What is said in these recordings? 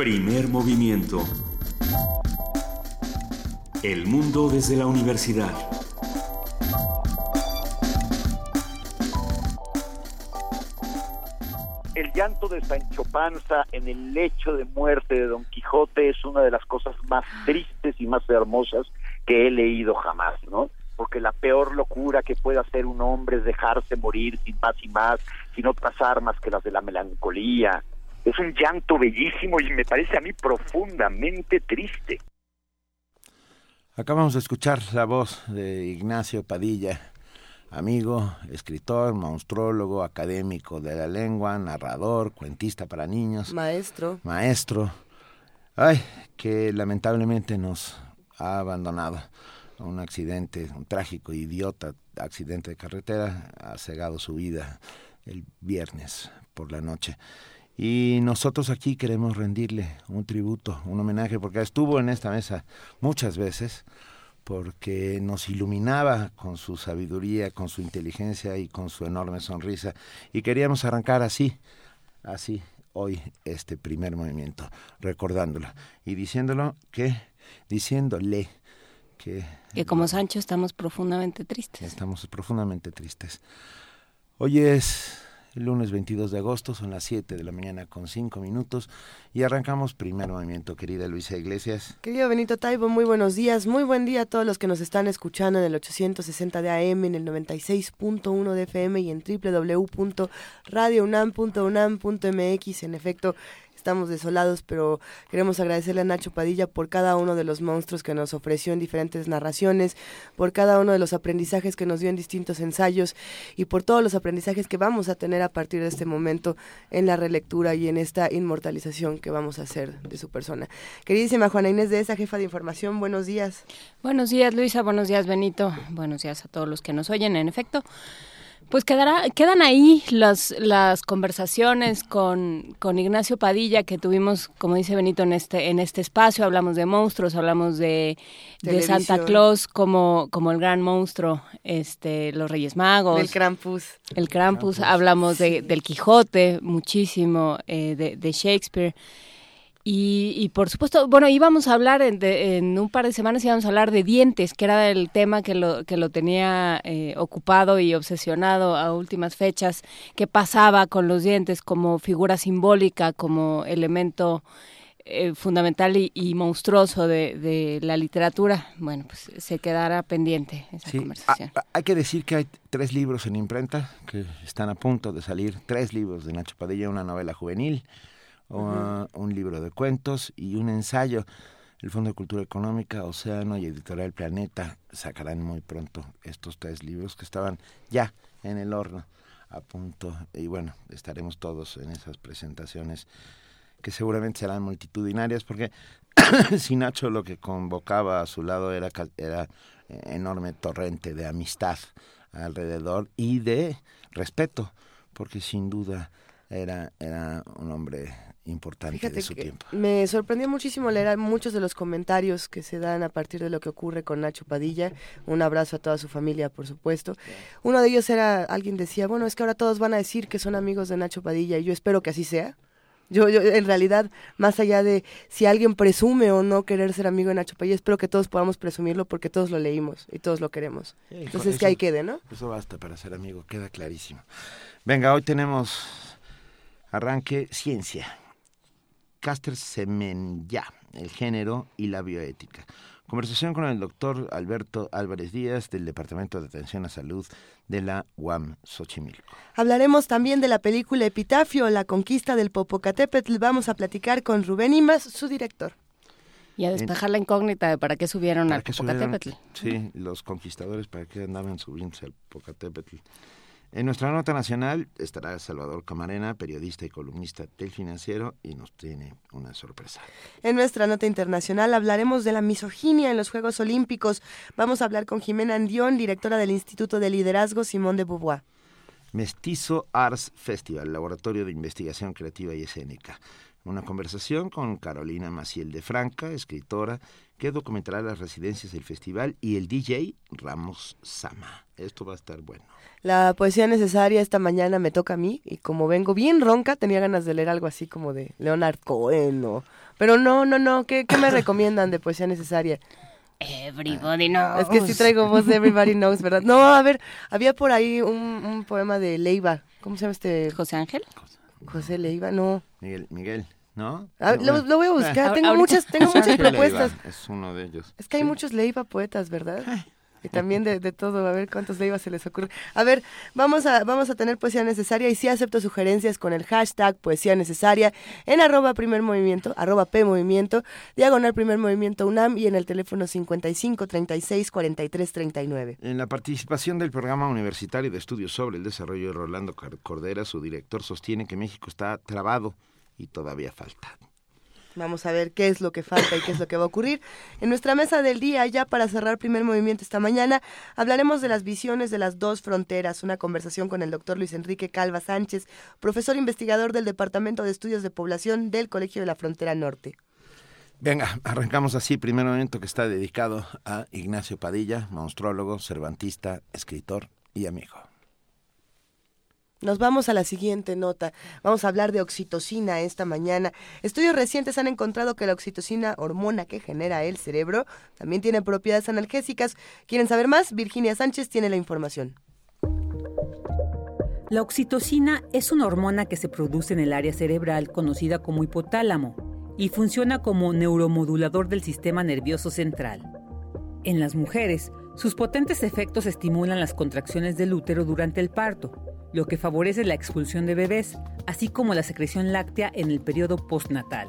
Primer movimiento. El mundo desde la universidad. El llanto de Sancho Panza en el lecho de muerte de Don Quijote es una de las cosas más tristes y más hermosas que he leído jamás, ¿no? Porque la peor locura que puede hacer un hombre es dejarse morir sin más y más, sin otras armas que las de la melancolía. Es un llanto bellísimo y me parece a mí profundamente triste. Acabamos de escuchar la voz de Ignacio Padilla, amigo, escritor, monstrólogo, académico de la lengua, narrador, cuentista para niños. Maestro. Maestro. Ay, que lamentablemente nos ha abandonado. Un accidente, un trágico, idiota accidente de carretera, ha cegado su vida el viernes por la noche. Y nosotros aquí queremos rendirle un tributo, un homenaje, porque estuvo en esta mesa muchas veces, porque nos iluminaba con su sabiduría, con su inteligencia y con su enorme sonrisa. Y queríamos arrancar así, así, hoy, este primer movimiento, recordándolo y diciéndolo que, diciéndole que... Que como Sancho estamos profundamente tristes. Estamos profundamente tristes. Hoy es lunes 22 de agosto, son las 7 de la mañana con 5 minutos y arrancamos primer movimiento, querida Luisa Iglesias. Querido Benito Taibo, muy buenos días, muy buen día a todos los que nos están escuchando en el 860 de AM, en el 96.1 de FM y en www.radiounam.unam.mx. En efecto, estamos desolados, pero queremos agradecerle a Nacho Padilla por cada uno de los monstruos que nos ofreció en diferentes narraciones, por cada uno de los aprendizajes que nos dio en distintos ensayos y por todos los aprendizajes que vamos a tener a partir de este momento en la relectura y en esta inmortalización que vamos a hacer de su persona. Queridísima Juana Inés de esa jefa de información, buenos días. Buenos días, Luisa, buenos días, Benito, buenos días a todos los que nos oyen. En efecto, pues quedará, quedan ahí las, las conversaciones con, con Ignacio Padilla que tuvimos, como dice Benito, en este, en este espacio. Hablamos de monstruos, hablamos de, de Santa Claus como, como el gran monstruo, este, los Reyes Magos. El Krampus. El Krampus. Hablamos de, del Quijote muchísimo, eh, de, de Shakespeare. Y, y, por supuesto, bueno, íbamos a hablar en, de, en, un par de semanas, íbamos a hablar de dientes, que era el tema que lo, que lo tenía eh, ocupado y obsesionado a últimas fechas, qué pasaba con los dientes como figura simbólica, como elemento eh, fundamental y, y monstruoso de, de, la literatura. Bueno, pues se quedará pendiente esa sí, conversación. A, a, hay que decir que hay tres libros en imprenta que están a punto de salir, tres libros de Nacho Padilla, una novela juvenil, Uh, un libro de cuentos y un ensayo. El Fondo de Cultura Económica, Océano y Editorial Planeta sacarán muy pronto estos tres libros que estaban ya en el horno a punto. Y bueno, estaremos todos en esas presentaciones que seguramente serán multitudinarias porque si Nacho lo que convocaba a su lado era, era enorme torrente de amistad alrededor y de respeto, porque sin duda era, era un hombre importante Fíjate de su que tiempo. Me sorprendió muchísimo leer muchos de los comentarios que se dan a partir de lo que ocurre con Nacho Padilla. Un abrazo a toda su familia, por supuesto. Uno de ellos era, alguien decía, bueno, es que ahora todos van a decir que son amigos de Nacho Padilla y yo espero que así sea. Yo, yo, en realidad, más allá de si alguien presume o no querer ser amigo de Nacho Padilla, espero que todos podamos presumirlo porque todos lo leímos y todos lo queremos. Sí, Entonces, eso, que ahí quede, ¿no? Eso basta para ser amigo, queda clarísimo. Venga, hoy tenemos arranque ciencia. Caster Semenya, el género y la bioética. Conversación con el doctor Alberto Álvarez Díaz del Departamento de Atención a Salud de la UAM Xochimilco. Hablaremos también de la película Epitafio, la conquista del Popocatépetl. Vamos a platicar con Rubén Imas, su director. Y a despejar en, la incógnita de para qué subieron para al qué Popocatépetl. Subieron, sí, los conquistadores, para qué andaban subiéndose al Popocatépetl. En nuestra nota nacional estará Salvador Camarena, periodista y columnista del Financiero, y nos tiene una sorpresa. En nuestra nota internacional hablaremos de la misoginia en los Juegos Olímpicos. Vamos a hablar con Jimena Andión, directora del Instituto de Liderazgo Simón de Beauvoir. Mestizo Arts Festival, laboratorio de investigación creativa y escénica. Una conversación con Carolina Maciel de Franca, escritora, que documentará las residencias del festival y el DJ Ramos Sama. Esto va a estar bueno. La poesía necesaria esta mañana me toca a mí y como vengo bien ronca tenía ganas de leer algo así como de Leonard Cohen o... Pero no, no, no, ¿qué, qué me recomiendan de poesía necesaria? Everybody knows. Es que sí traigo voz de Everybody Knows, ¿verdad? No, a ver, había por ahí un, un poema de Leiva. ¿Cómo se llama este? José Ángel. José Leiva, no. Miguel, Miguel, ¿no? Ah, lo, lo voy a buscar, Ah, tengo ahorita- muchas, tengo muchas propuestas. Leiva Es uno de ellos. Es que hay Sí. muchos Leiva poetas, ¿verdad? Y también de, de todo, a ver cuántos Leiva se les ocurre. A ver, vamos a, vamos a tener poesía necesaria y sí acepto sugerencias con el hashtag poesía necesaria en arroba primer movimiento, arroba P movimiento, diagonal primer movimiento UNAM y en el teléfono 55 36 43 39. En la participación del programa universitario de estudios sobre el desarrollo, Rolando Car- Cordera, su director, sostiene que México está trabado y todavía falta. Vamos a ver qué es lo que falta y qué es lo que va a ocurrir. En nuestra mesa del día, ya para cerrar primer movimiento esta mañana, hablaremos de las visiones de las dos fronteras, una conversación con el doctor Luis Enrique Calva Sánchez, profesor investigador del Departamento de Estudios de Población del Colegio de la Frontera Norte. Venga, arrancamos así. Primer momento que está dedicado a Ignacio Padilla, monstrólogo, cervantista, escritor y amigo. Nos vamos a la siguiente nota. Vamos a hablar de oxitocina esta mañana. Estudios recientes han encontrado que la oxitocina, hormona que genera el cerebro, también tiene propiedades analgésicas. ¿Quieren saber más? Virginia Sánchez tiene la información. La oxitocina es una hormona que se produce en el área cerebral conocida como hipotálamo y funciona como neuromodulador del sistema nervioso central. En las mujeres, sus potentes efectos estimulan las contracciones del útero durante el parto, lo que favorece la expulsión de bebés, así como la secreción láctea en el periodo postnatal.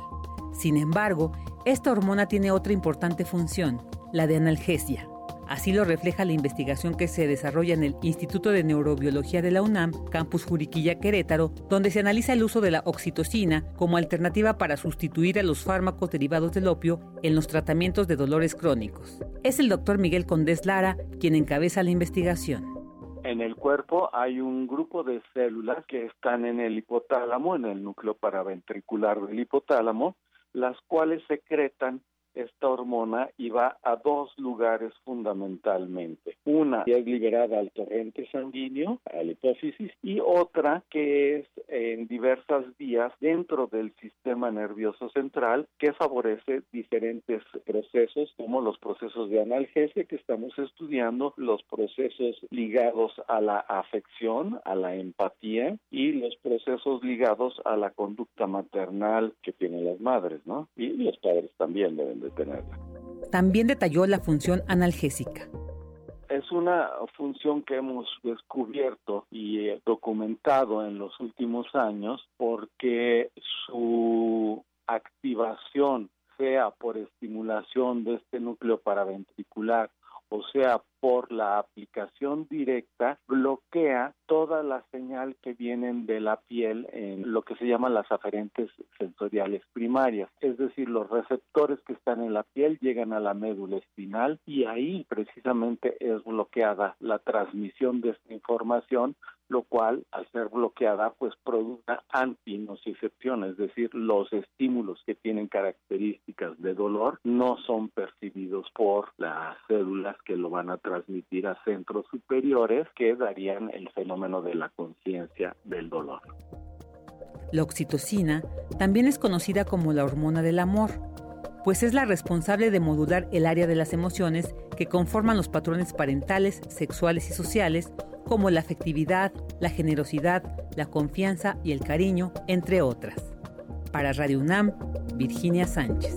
Sin embargo, esta hormona tiene otra importante función, la de analgesia. Así lo refleja la investigación que se desarrolla en el Instituto de Neurobiología de la UNAM, Campus Juriquilla Querétaro, donde se analiza el uso de la oxitocina como alternativa para sustituir a los fármacos derivados del opio en los tratamientos de dolores crónicos. Es el doctor Miguel Condés Lara quien encabeza la investigación. En el cuerpo hay un grupo de células que están en el hipotálamo, en el núcleo paraventricular del hipotálamo, las cuales secretan esta hormona y va a dos lugares fundamentalmente. Una que es liberada al torrente sanguíneo, a la hipófisis, y otra que es en diversas vías dentro del sistema nervioso central que favorece diferentes procesos como los procesos de analgesia que estamos estudiando, los procesos ligados a la afección, a la empatía y los procesos ligados a la conducta maternal que tienen las madres, ¿no? Y los padres también deben de tenerla. También detalló la función analgésica. Es una función que hemos descubierto y eh, documentado en los últimos años porque su activación, sea por estimulación de este núcleo paraventricular o sea por la aplicación directa, bloquea toda la señal que vienen de la piel en lo que se llaman las aferentes sensoriales primarias. Es decir, los receptores que están en la piel llegan a la médula espinal y ahí precisamente es bloqueada la transmisión de esta información lo cual al ser bloqueada pues produce antinocicepción, es decir, los estímulos que tienen características de dolor no son percibidos por las células que lo van a transmitir a centros superiores que darían el fenómeno de la conciencia del dolor. La oxitocina también es conocida como la hormona del amor, pues es la responsable de modular el área de las emociones que conforman los patrones parentales, sexuales y sociales, como la afectividad, la generosidad, la confianza y el cariño, entre otras. Para Radio UNAM, Virginia Sánchez.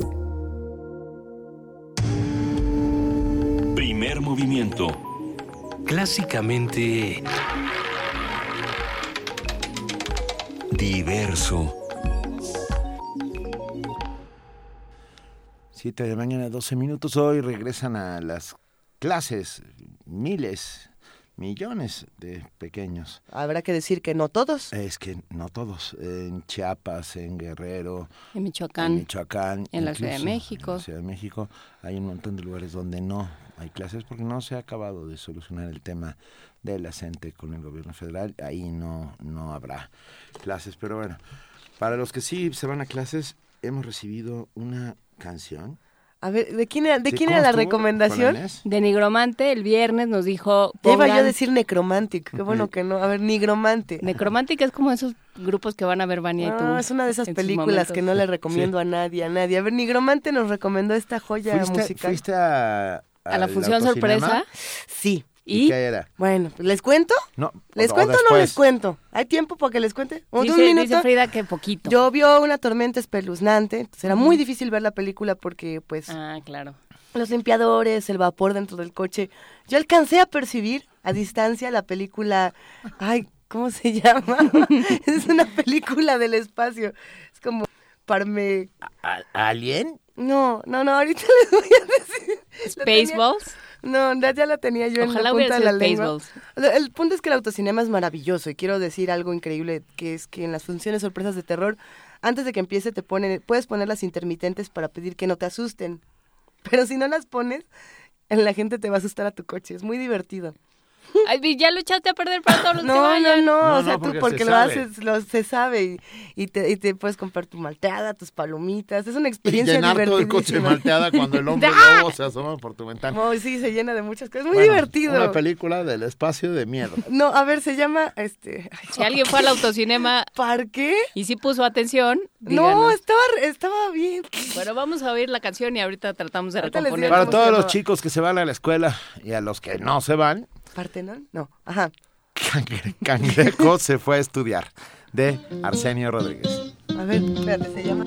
Primer movimiento. Clásicamente diverso. Siete de la mañana, 12 minutos. Hoy regresan a las clases miles, millones de pequeños. Habrá que decir que no todos. Es que no todos. En Chiapas, en Guerrero, En Michoacán. en Michoacán. en la Ciudad de México. En la Ciudad de México hay un montón de lugares donde no hay clases porque no se ha acabado de solucionar el tema de la CENTE con el gobierno federal. Ahí no, no habrá clases, pero bueno. Para los que sí se van a clases, hemos recibido una canción. A ver, ¿de quién era, de Sí, quién ¿cómo era la estuvo, recomendación? De Nigromante, el viernes nos dijo... Ya iba yo a pongan- decir necromantic, qué bueno que no. A ver, nigromante. Necromantic es como esos grupos que van a ver Vania y tú. No, es una de esas películas que no le recomiendo a nadie, a nadie. A ver, Nigromante nos recomendó esta joya ¿Fuiste, musical. fuiste a, A la función sorpresa. Sí. ¿Y Y qué era? Bueno, pues, ¿les cuento? No, ¿Les o- cuento o no les cuento? ¿Hay tiempo para que les cuente? ¿Un, un dice, minuto? dice Frida que poquito. Llovió una tormenta espeluznante, entonces era muy difícil ver la película porque, pues, Ah, claro. los limpiadores, el vapor dentro del coche. Yo alcancé a percibir a distancia la película. Ay, ¿cómo se llama? es una película del espacio. Es como Parme. ¿A- ¿Alien? No, no, no, ahorita les voy a decir. Spaceballs. No, ya, la tenía yo en Ojalá la hubiera punta de la lengua. El punto es que el autocinema es maravilloso y quiero decir algo increíble, que es que en las funciones sorpresas de terror, antes de que empiece te ponen, puedes poner las intermitentes para pedir que no te asusten. Pero si no las pones, la gente te va a asustar a tu coche. Es muy divertido. Ay, ya lo echaste a perder para todos los No, no, vayan. no, No, o sea, no, tú porque se lo sabe. haces, lo, se sabe y, y te, y te puedes comprar tu malteada, tus palomitas. Es una Y experiencia llenar todo el coche de malteada cuando el hombre lobo se asoma por tu ventana. No, sí, se llena de muchas cosas. Muy Bueno, divertido. Una película del espacio de miedo. No, a ver, se llama, este, ay, Si alguien fue al autocinema ¿Parque? y sí puso atención, No, estaba, estaba bien. Bueno, vamos a oír la canción y ahorita tratamos de recomponer. Para ¿Cómo se todos los chicos que se van a la escuela y a los que no se van, ¿Partenón? No, ajá. Cangre- Cangrejo se fue a estudiar, de Arsenio Rodríguez. A ver, espérate, se llama.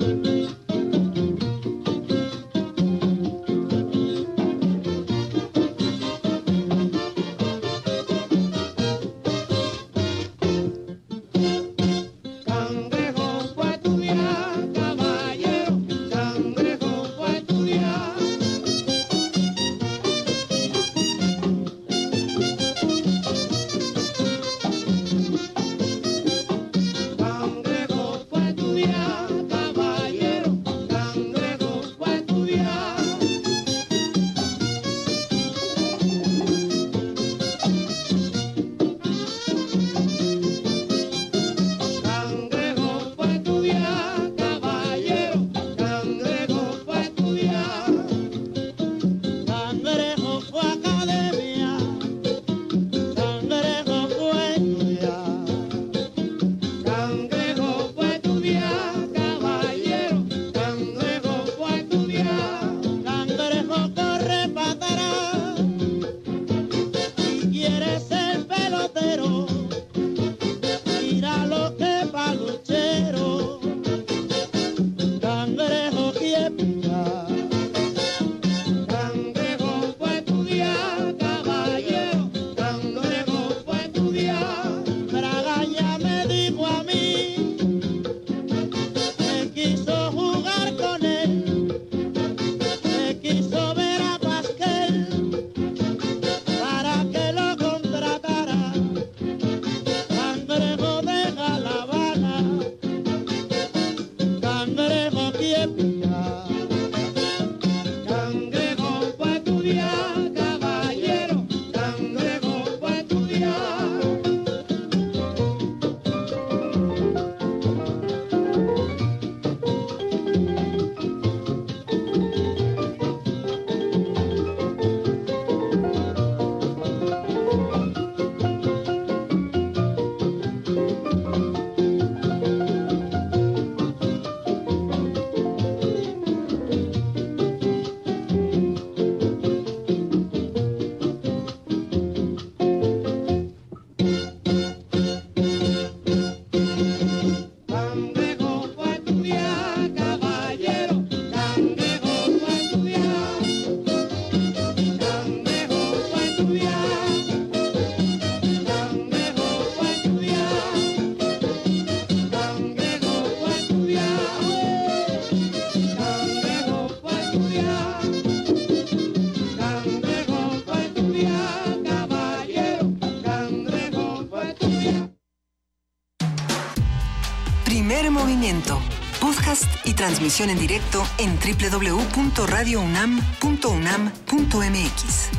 en directo en www.radiounam.unam.mx.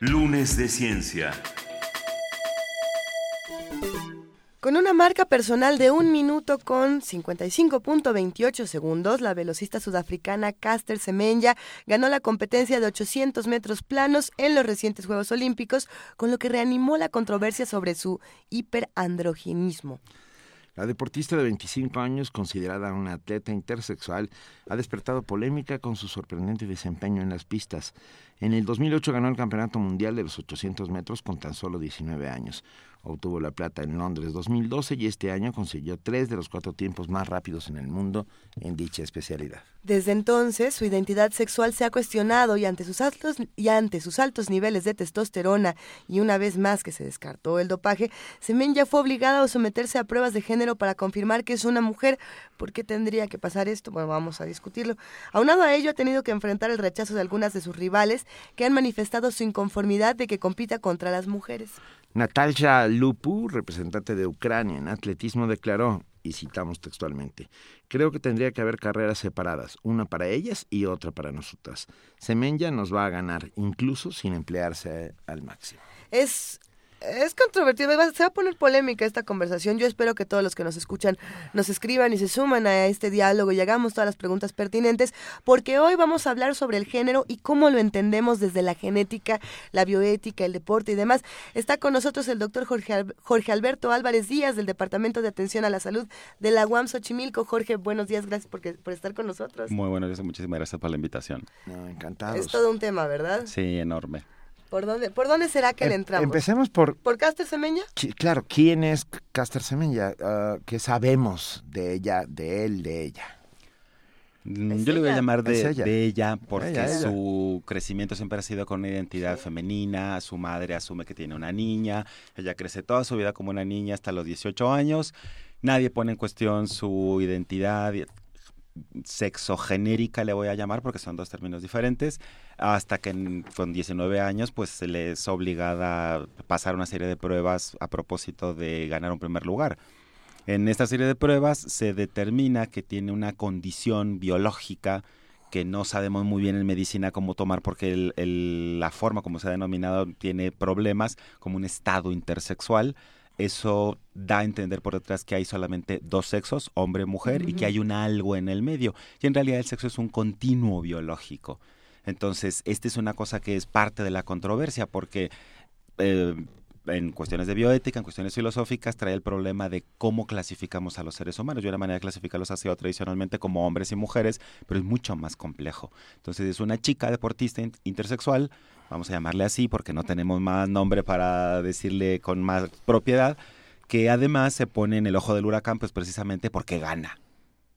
Lunes de Ciencia. Con una marca personal de un minuto con 55.28 segundos, la velocista sudafricana Caster Semenya ganó la competencia de 800 metros planos en los recientes Juegos Olímpicos, con lo que reanimó la controversia sobre su hiperandrogenismo. La deportista de 25 años, considerada una atleta intersexual, ha despertado polémica con su sorprendente desempeño en las pistas. En el 2008 ganó el Campeonato Mundial de los 800 metros con tan solo 19 años. Obtuvo la plata en Londres 2012 y este año consiguió tres de los cuatro tiempos más rápidos en el mundo en dicha especialidad. Desde entonces, su identidad sexual se ha cuestionado y ante sus altos y ante sus altos niveles de testosterona y una vez más que se descartó el dopaje, Semenya fue obligada a someterse a pruebas de género para confirmar que es una mujer. ¿Por qué tendría que pasar esto? Bueno, vamos a discutirlo. Aunado a ello, ha tenido que enfrentar el rechazo de algunas de sus rivales que han manifestado su inconformidad de que compita contra las mujeres. Natalia Lupu, representante de Ucrania en atletismo, declaró, y citamos textualmente, creo que tendría que haber carreras separadas, una para ellas y otra para nosotras. Semenya nos va a ganar, incluso sin emplearse al máximo. Es es controvertido, se va a poner polémica esta conversación. Yo espero que todos los que nos escuchan nos escriban y se suman a este diálogo y hagamos todas las preguntas pertinentes, porque hoy vamos a hablar sobre el género y cómo lo entendemos desde la genética, la bioética, el deporte y demás. Está con nosotros el doctor Jorge, Jorge Alberto Álvarez Díaz del Departamento de Atención a la Salud de la UAM Xochimilco. Jorge, buenos días, gracias por, por estar con nosotros. Muy buenos días, muchísimas gracias por la invitación. No, encantado. Es todo un tema, ¿verdad? Sí, enorme. ¿Por dónde, ¿Por dónde será que le Em- entramos? Empecemos por, ¿Por Caster Semenya? claro, ¿quién es Caster Semenya? Ah, ¿Qué sabemos de ella, de él, de ella? Mm, Es Yo le voy a llamar de, ella. de ella porque Ella, ella. su crecimiento siempre ha sido con una identidad femenina, su madre asume que tiene una niña, ella crece toda su vida como una niña hasta los 18 años, nadie pone en cuestión su identidad sexogenérica le voy a llamar porque son dos términos diferentes, hasta que con 19 años pues se le es obligada a pasar una serie de pruebas a propósito de ganar un primer lugar. En esta serie de pruebas se determina que tiene una condición biológica que no sabemos muy bien en medicina cómo tomar porque el- la forma como se ha denominado tiene problemas como un estado intersexual. Eso da a entender por detrás que hay solamente dos sexos, hombre y mujer, y que hay un algo en el medio. Y en realidad el sexo es un continuo biológico. Entonces, esta es una cosa que es parte de la controversia porque eh, en cuestiones de bioética, en cuestiones filosóficas, trae el problema de cómo clasificamos a los seres humanos. Yo una manera de clasificarlos ha sido tradicionalmente como hombres y mujeres, pero es mucho más complejo. Entonces es una chica deportista in- intersexual, vamos a llamarle así porque no tenemos más nombre para decirle con más propiedad, que además se pone en el ojo del huracán pues precisamente porque gana.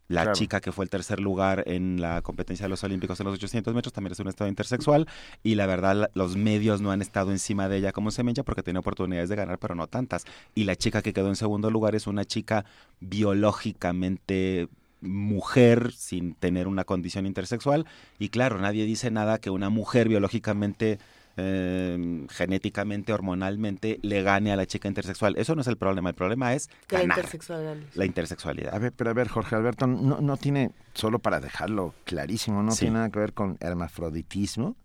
La Claro. chica que fue el tercer lugar en la competencia de los Olímpicos en los 800 metros también es un estado intersexual y la verdad los medios no han estado encima de ella como semilla porque tiene oportunidades de ganar pero no tantas. Y la chica que quedó en segundo lugar es una chica biológicamente mujer sin tener una condición intersexual y claro, nadie dice nada que una mujer biológicamente eh, genéticamente, hormonalmente, le gane a la chica intersexual. Eso no es el problema, el problema es Que la ganar la intersexualidad. A ver, pero a ver, Jorge Alberto, no, no tiene, solo para dejarlo clarísimo, no Sí. tiene nada que ver con hermafroditismo.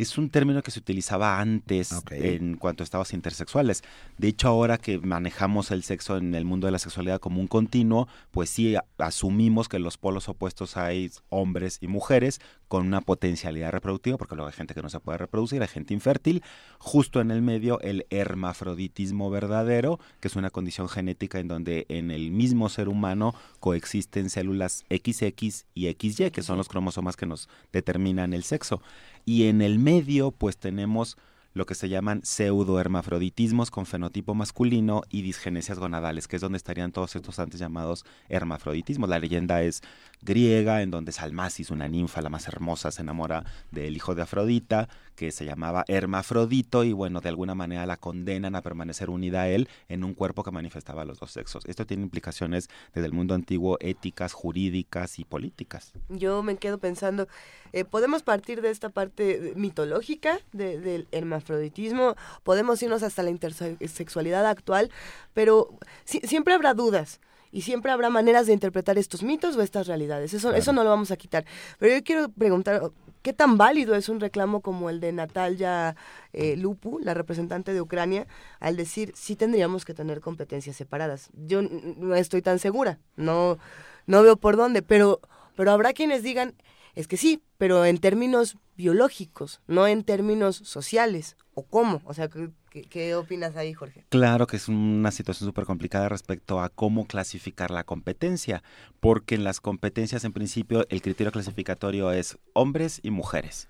Es un término que se utilizaba antes en cuanto a estados intersexuales. De hecho, ahora que manejamos el sexo en el mundo de la sexualidad como un continuo, pues sí asumimos que los polos opuestos hay hombres y mujeres con una potencialidad reproductiva, porque luego hay gente que no se puede reproducir, hay gente infértil. Justo en el medio, el hermafroditismo verdadero, que es una condición genética en donde en el mismo ser humano coexisten células XX y XY, que son los cromosomas que nos determinan el sexo. Y en el medio, pues tenemos lo que se llaman pseudohermafroditismos con fenotipo masculino y disgenesias gonadales, que es donde estarían todos estos antes llamados hermafroditismos. La leyenda es griega, en donde Salmasis, una ninfa, la más hermosa, se enamora del hijo de Afrodita, que se llamaba Hermafrodito, y bueno, de alguna manera la condenan a permanecer unida a él en un cuerpo que manifestaba los dos sexos. Esto tiene implicaciones desde el mundo antiguo, éticas, jurídicas y políticas. Yo me quedo pensando, eh, podemos partir de esta parte mitológica de- del hermafroditismo, podemos irnos hasta la intersexualidad actual, pero si- siempre habrá dudas. Y siempre habrá maneras de interpretar estos mitos o estas realidades. Eso, Claro. eso no lo vamos a quitar. Pero yo quiero preguntar, ¿Qué tan válido es un reclamo como el de Natalia eh, Lupu, la representante de Ucrania, al decir sí tendríamos que tener competencias separadas? Yo no estoy tan segura, no, no veo por dónde, pero, pero habrá quienes digan es que sí, pero en términos biológicos, no en términos sociales. ¿O cómo? O sea, ¿qué, opinas ahí, Jorge? Claro que es una situación súper complicada respecto a cómo clasificar la competencia, porque en las competencias, en principio, el criterio clasificatorio es hombres y mujeres.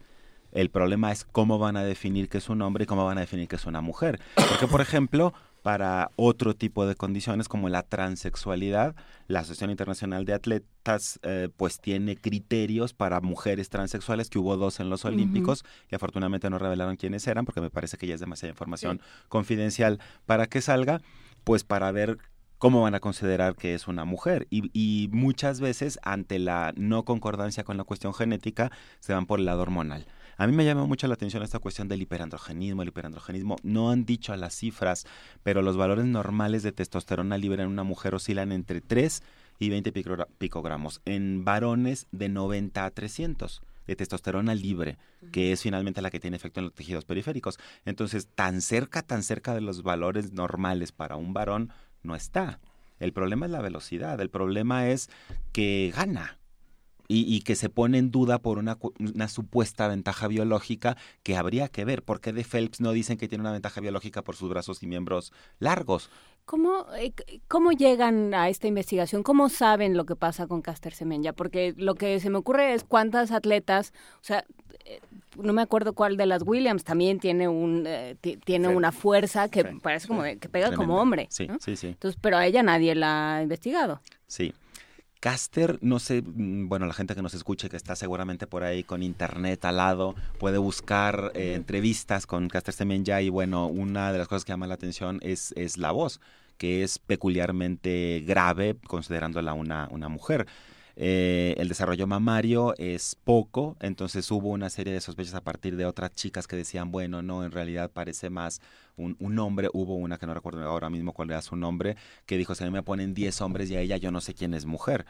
El problema es cómo van a definir que es un hombre y cómo van a definir que es una mujer. Porque, por ejemplo, para otro tipo de condiciones como la transexualidad. La Asociación Internacional de Atletas eh, pues tiene criterios para mujeres transexuales, que hubo dos en los Olímpicos y afortunadamente no revelaron quiénes eran porque me parece que ya es demasiada información confidencial para que salga, pues para ver cómo van a considerar que es una mujer. Y, y muchas veces ante la no concordancia con la cuestión genética se van por el lado hormonal. A mí me llama mucho la atención esta cuestión del hiperandrogenismo. El hiperandrogenismo no han dicho a las cifras, pero los valores normales de testosterona libre en una mujer oscilan entre 3 y 20 picogramos. En varones de 90 a 300 de testosterona libre, que es finalmente la que tiene efecto en los tejidos periféricos. Entonces, tan cerca, tan cerca de los valores normales para un varón, no está. El problema es la velocidad, el problema es que gana y, que se pone en duda por una, una, supuesta ventaja biológica que habría que ver. ¿Por qué de Phelps no dicen que tiene una ventaja biológica por sus brazos y miembros largos? ¿Cómo, eh, ¿Cómo llegan a esta investigación? ¿Cómo saben lo que pasa con Caster Semenya? Porque lo que se me ocurre es cuántas atletas, o sea, eh, no me acuerdo cuál de las Williams también tiene un eh, tiene una fuerza que parece como que pega como hombre. Sí, sí, sí. Entonces, pero a ella nadie la ha investigado. Sí. Caster, no sé, mm, bueno, la gente que nos escuche, que está seguramente por ahí con internet al lado, puede buscar eh, entrevistas con Caster Semenya y bueno, una de las cosas que llama la atención es, es la voz, que es peculiarmente grave considerándola una, una mujer. Eh, el desarrollo mamario es poco, entonces hubo una serie de sospechas a partir de otras chicas que decían, bueno, no, en realidad parece más un, un hombre. Hubo una que no recuerdo ahora mismo cuál era su nombre, que dijo, si a mí me ponen 10 hombres y a ella yo no sé quién es mujer.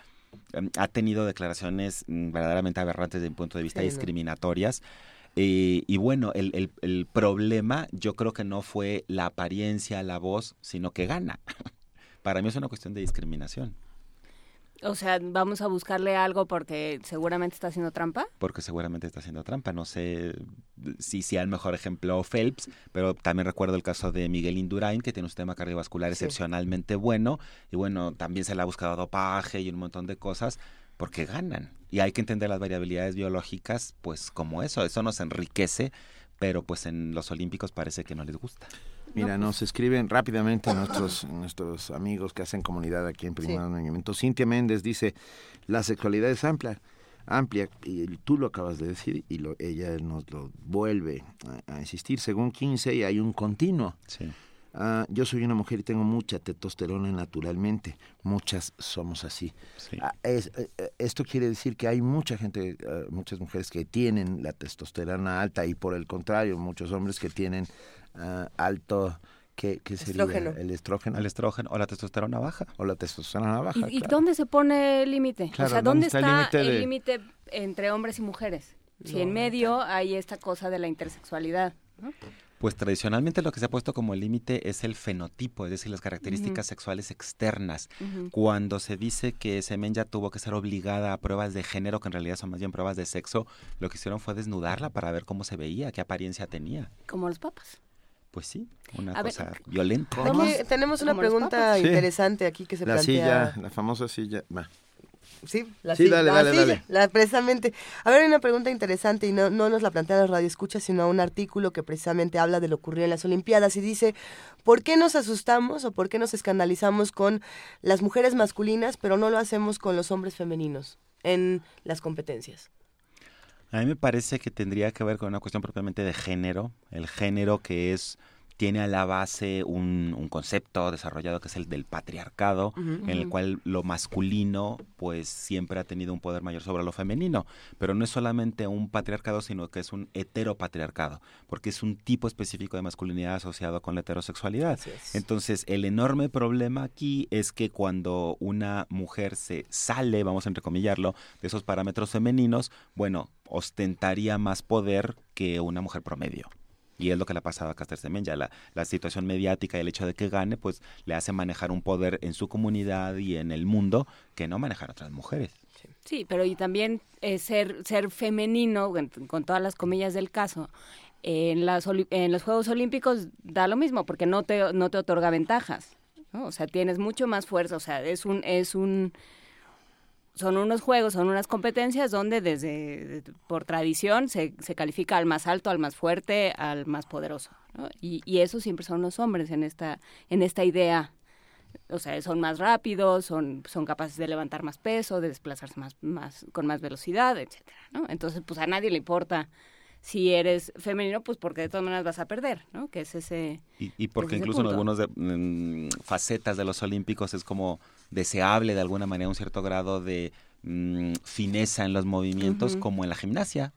Em, ha tenido declaraciones mm, verdaderamente aberrantes desde mi punto de vista Sí, no. discriminatorias. Eh, y bueno, el, el, el problema yo creo que no fue la apariencia, la voz, sino que gana. Para mí es una cuestión de discriminación. O sea, vamos a buscarle algo porque seguramente está haciendo trampa. porque seguramente está haciendo trampa. No sé si sea el mejor ejemplo Phelps, pero también recuerdo el caso de Miguel Indurain, que tiene un sistema cardiovascular Sí. excepcionalmente bueno, y bueno, también se le ha buscado dopaje y un montón de cosas, porque ganan. Y hay que entender las variabilidades biológicas, pues como eso, eso nos enriquece, pero pues en los olímpicos parece que no les gusta. Mira, nos escriben rápidamente nuestros nuestros amigos que hacen comunidad aquí en Primer Movimiento. Cintia Méndez dice, la sexualidad es amplia, amplia, y tú lo acabas de decir, y lo, ella nos lo vuelve a, a insistir. Según 15 hay un continuo. Sí. Ah, yo soy una mujer y tengo mucha testosterona naturalmente. Muchas somos así. Sí. Ah, es- eh, eh, esto quiere decir que hay mucha gente, eh, muchas mujeres que tienen la testosterona alta y por el contrario, muchos hombres que tienen ah, alto, ¿qué, qué sería? Estrógeno. El estrógeno. El estrógeno o la testosterona baja. o la testosterona baja. ¿Y, y dónde se pone el límite? Claro, o sea, ¿dónde ¿dónde está el límite de- entre hombres y mujeres? Si en medio hay esta cosa de la intersexualidad. ¿no? Pues tradicionalmente lo que se ha puesto como límite es el fenotipo, es decir, las características sexuales externas. Cuando se dice que Semenya tuvo que ser obligada a pruebas de género, que en realidad son más bien pruebas de sexo, lo que hicieron fue desnudarla para ver cómo se veía, qué apariencia tenía. Como los papas. Pues sí, una A ver, cosa violenta. Aquí tenemos una los pregunta. Sí. interesante aquí que se La plantea. silla, la famosa silla. va. Sí, la Sí, silla, dale, la dale, silla, dale. la- precisamente. A ver, hay una pregunta interesante y no, no nos la plantea la radio escucha, sino un artículo que precisamente habla de lo ocurrido en las Olimpiadas y dice, ¿por qué nos asustamos o por qué nos escandalizamos con las mujeres masculinas, pero no lo hacemos con los hombres femeninos en las competencias? A mí me parece que tendría que ver con una cuestión propiamente de género, el género que es tiene a la base un, un concepto desarrollado que es el del patriarcado, en el cual lo masculino pues siempre ha tenido un poder mayor sobre lo femenino, pero no es solamente un patriarcado, sino que es un heteropatriarcado, porque es un tipo específico de masculinidad asociado con la heterosexualidad. Entonces, el enorme problema aquí es que cuando una mujer se sale, vamos a entrecomillarlo, de esos parámetros femeninos, bueno, ostentaría más poder que una mujer promedio. Y es lo que le ha pasado a Caster Semenya. La, la situación mediática y el hecho de que gane, pues le hace manejar un poder en su comunidad y en el mundo que no manejan otras mujeres. Sí, pero y también eh, ser, ser femenino, en- con todas las comillas del caso, en, las, en los Juegos Olímpicos da lo mismo, porque no te, no te otorga ventajas. ¿no? O sea, tienes mucho más fuerza, o sea, es un... Es un son unos juegos, son unas competencias donde desde por tradición se, se califica al más alto, al más fuerte, al más poderoso. ¿no? Y, y eso siempre son los hombres en esta, en esta idea o sea, son más rápidos, son, son capaces de levantar más peso, de desplazarse más, más, con más velocidad, etcétera, ¿no? Entonces, pues a nadie le importa si eres femenino, pues porque de todas maneras vas a perder, ¿no? Que es ese... Y, y porque ese incluso en algunas de, facetas de los olímpicos es como deseable de alguna manera un cierto grado de mm, fineza en los movimientos como en la gimnasia.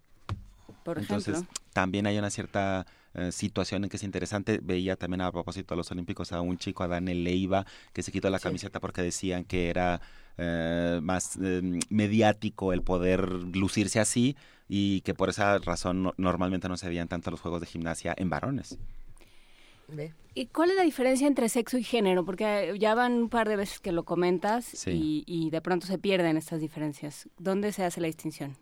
Por Entonces ejemplo. también hay una cierta eh, situación en que es interesante. Veía también a propósito de los olímpicos a un chico, a Daniel Leiva, que se quitó la camiseta porque decían que era eh, más eh, mediático el poder lucirse así y que por esa razón no- normalmente no se veían tanto los juegos de gimnasia en varones. ¿Y cuál es la diferencia entre sexo y género? Porque ya van un par de veces que lo comentas Sí. y, y de pronto se pierden estas diferencias. ¿Dónde se hace la distinción?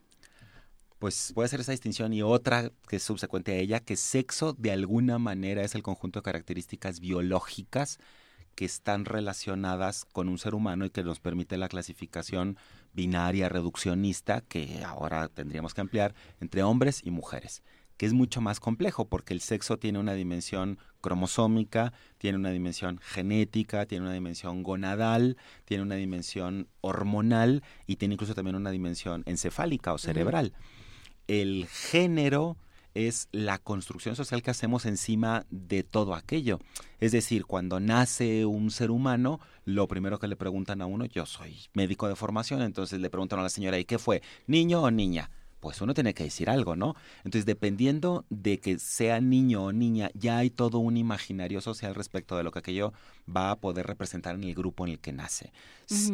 Pues puede ser esa distinción y otra que es subsecuente a ella, que sexo de alguna manera es el conjunto de características biológicas que están relacionadas con un ser humano y que nos permite la clasificación binaria reduccionista que ahora tendríamos que ampliar entre hombres y mujeres, que es mucho más complejo porque el sexo tiene una dimensión cromosómica, tiene una dimensión genética, tiene una dimensión gonadal, tiene una dimensión hormonal y tiene incluso también una dimensión encefálica o cerebral el género es la construcción social que hacemos encima de todo aquello. Es decir, cuando nace un ser humano, lo primero que le preguntan a uno, yo soy médico de formación, entonces le preguntan a la señora, ¿y qué fue? ¿Niño o niña? Pues uno tiene que decir algo, ¿no? Entonces, dependiendo de que sea niño o niña, ya hay todo un imaginario social respecto de lo que aquello va a poder representar en el grupo en el que nace.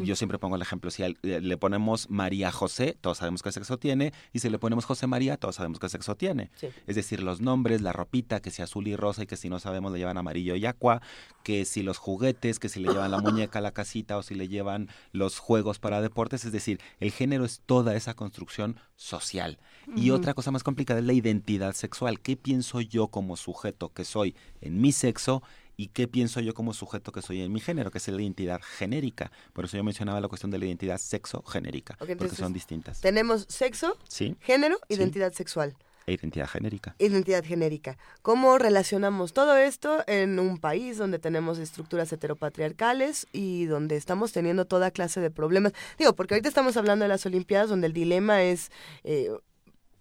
Yo siempre pongo el ejemplo, si eh, le ponemos María José, todos sabemos qué sexo tiene, y si le ponemos José María, todos sabemos qué sexo tiene. Sí. Es decir, los nombres, la ropita, que si azul y rosa, y que si no sabemos le llevan amarillo y aqua, que si los juguetes, que si le llevan la muñeca a la casita o si le llevan los juegos para deportes, es decir, el género es toda esa construcción social. Y otra cosa más complicada es la identidad sexual. ¿Qué pienso yo como sujeto que soy en mi sexo y qué pienso yo como sujeto que soy en mi género, que es la identidad genérica? Por eso yo mencionaba la cuestión de la identidad sexo-genérica, porque son distintas. Tenemos sexo, Sí, género, Sí. identidad sexual. E identidad genérica. Identidad genérica. ¿Cómo relacionamos todo esto en un país donde tenemos estructuras heteropatriarcales y donde estamos teniendo toda clase de problemas? Digo, porque ahorita estamos hablando de las Olimpiadas donde el dilema es... eh,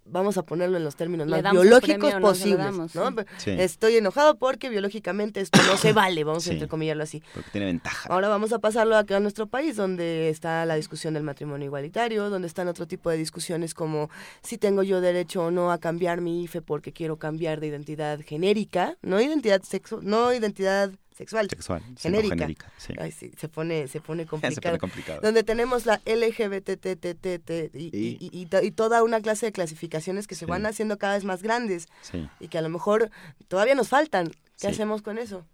Vamos a ponerlo en los términos ¿Le más biológicos premio posibles, damos? ¿no? Sí. Estoy enojado porque biológicamente esto no se vale, vamos Sí. a entrecomillarlo así. Porque tiene ventaja. Ahora vamos a pasarlo acá a nuestro país, donde está la discusión del matrimonio igualitario, donde están otro tipo de discusiones como si tengo yo derecho o no a cambiar mi IFE porque quiero cambiar de identidad genérica, no identidad sexo, no identidad sexual, Sexual, genérica. genérica, sí. Ay, sí, se pone, se pone Se complicado. pone complicado. Donde tenemos la LGBTTT y, y, y- y to- y toda una clase de clasificaciones que se Sí. van haciendo cada vez más grandes y que a lo mejor todavía nos faltan. ¿Qué hacemos con eso?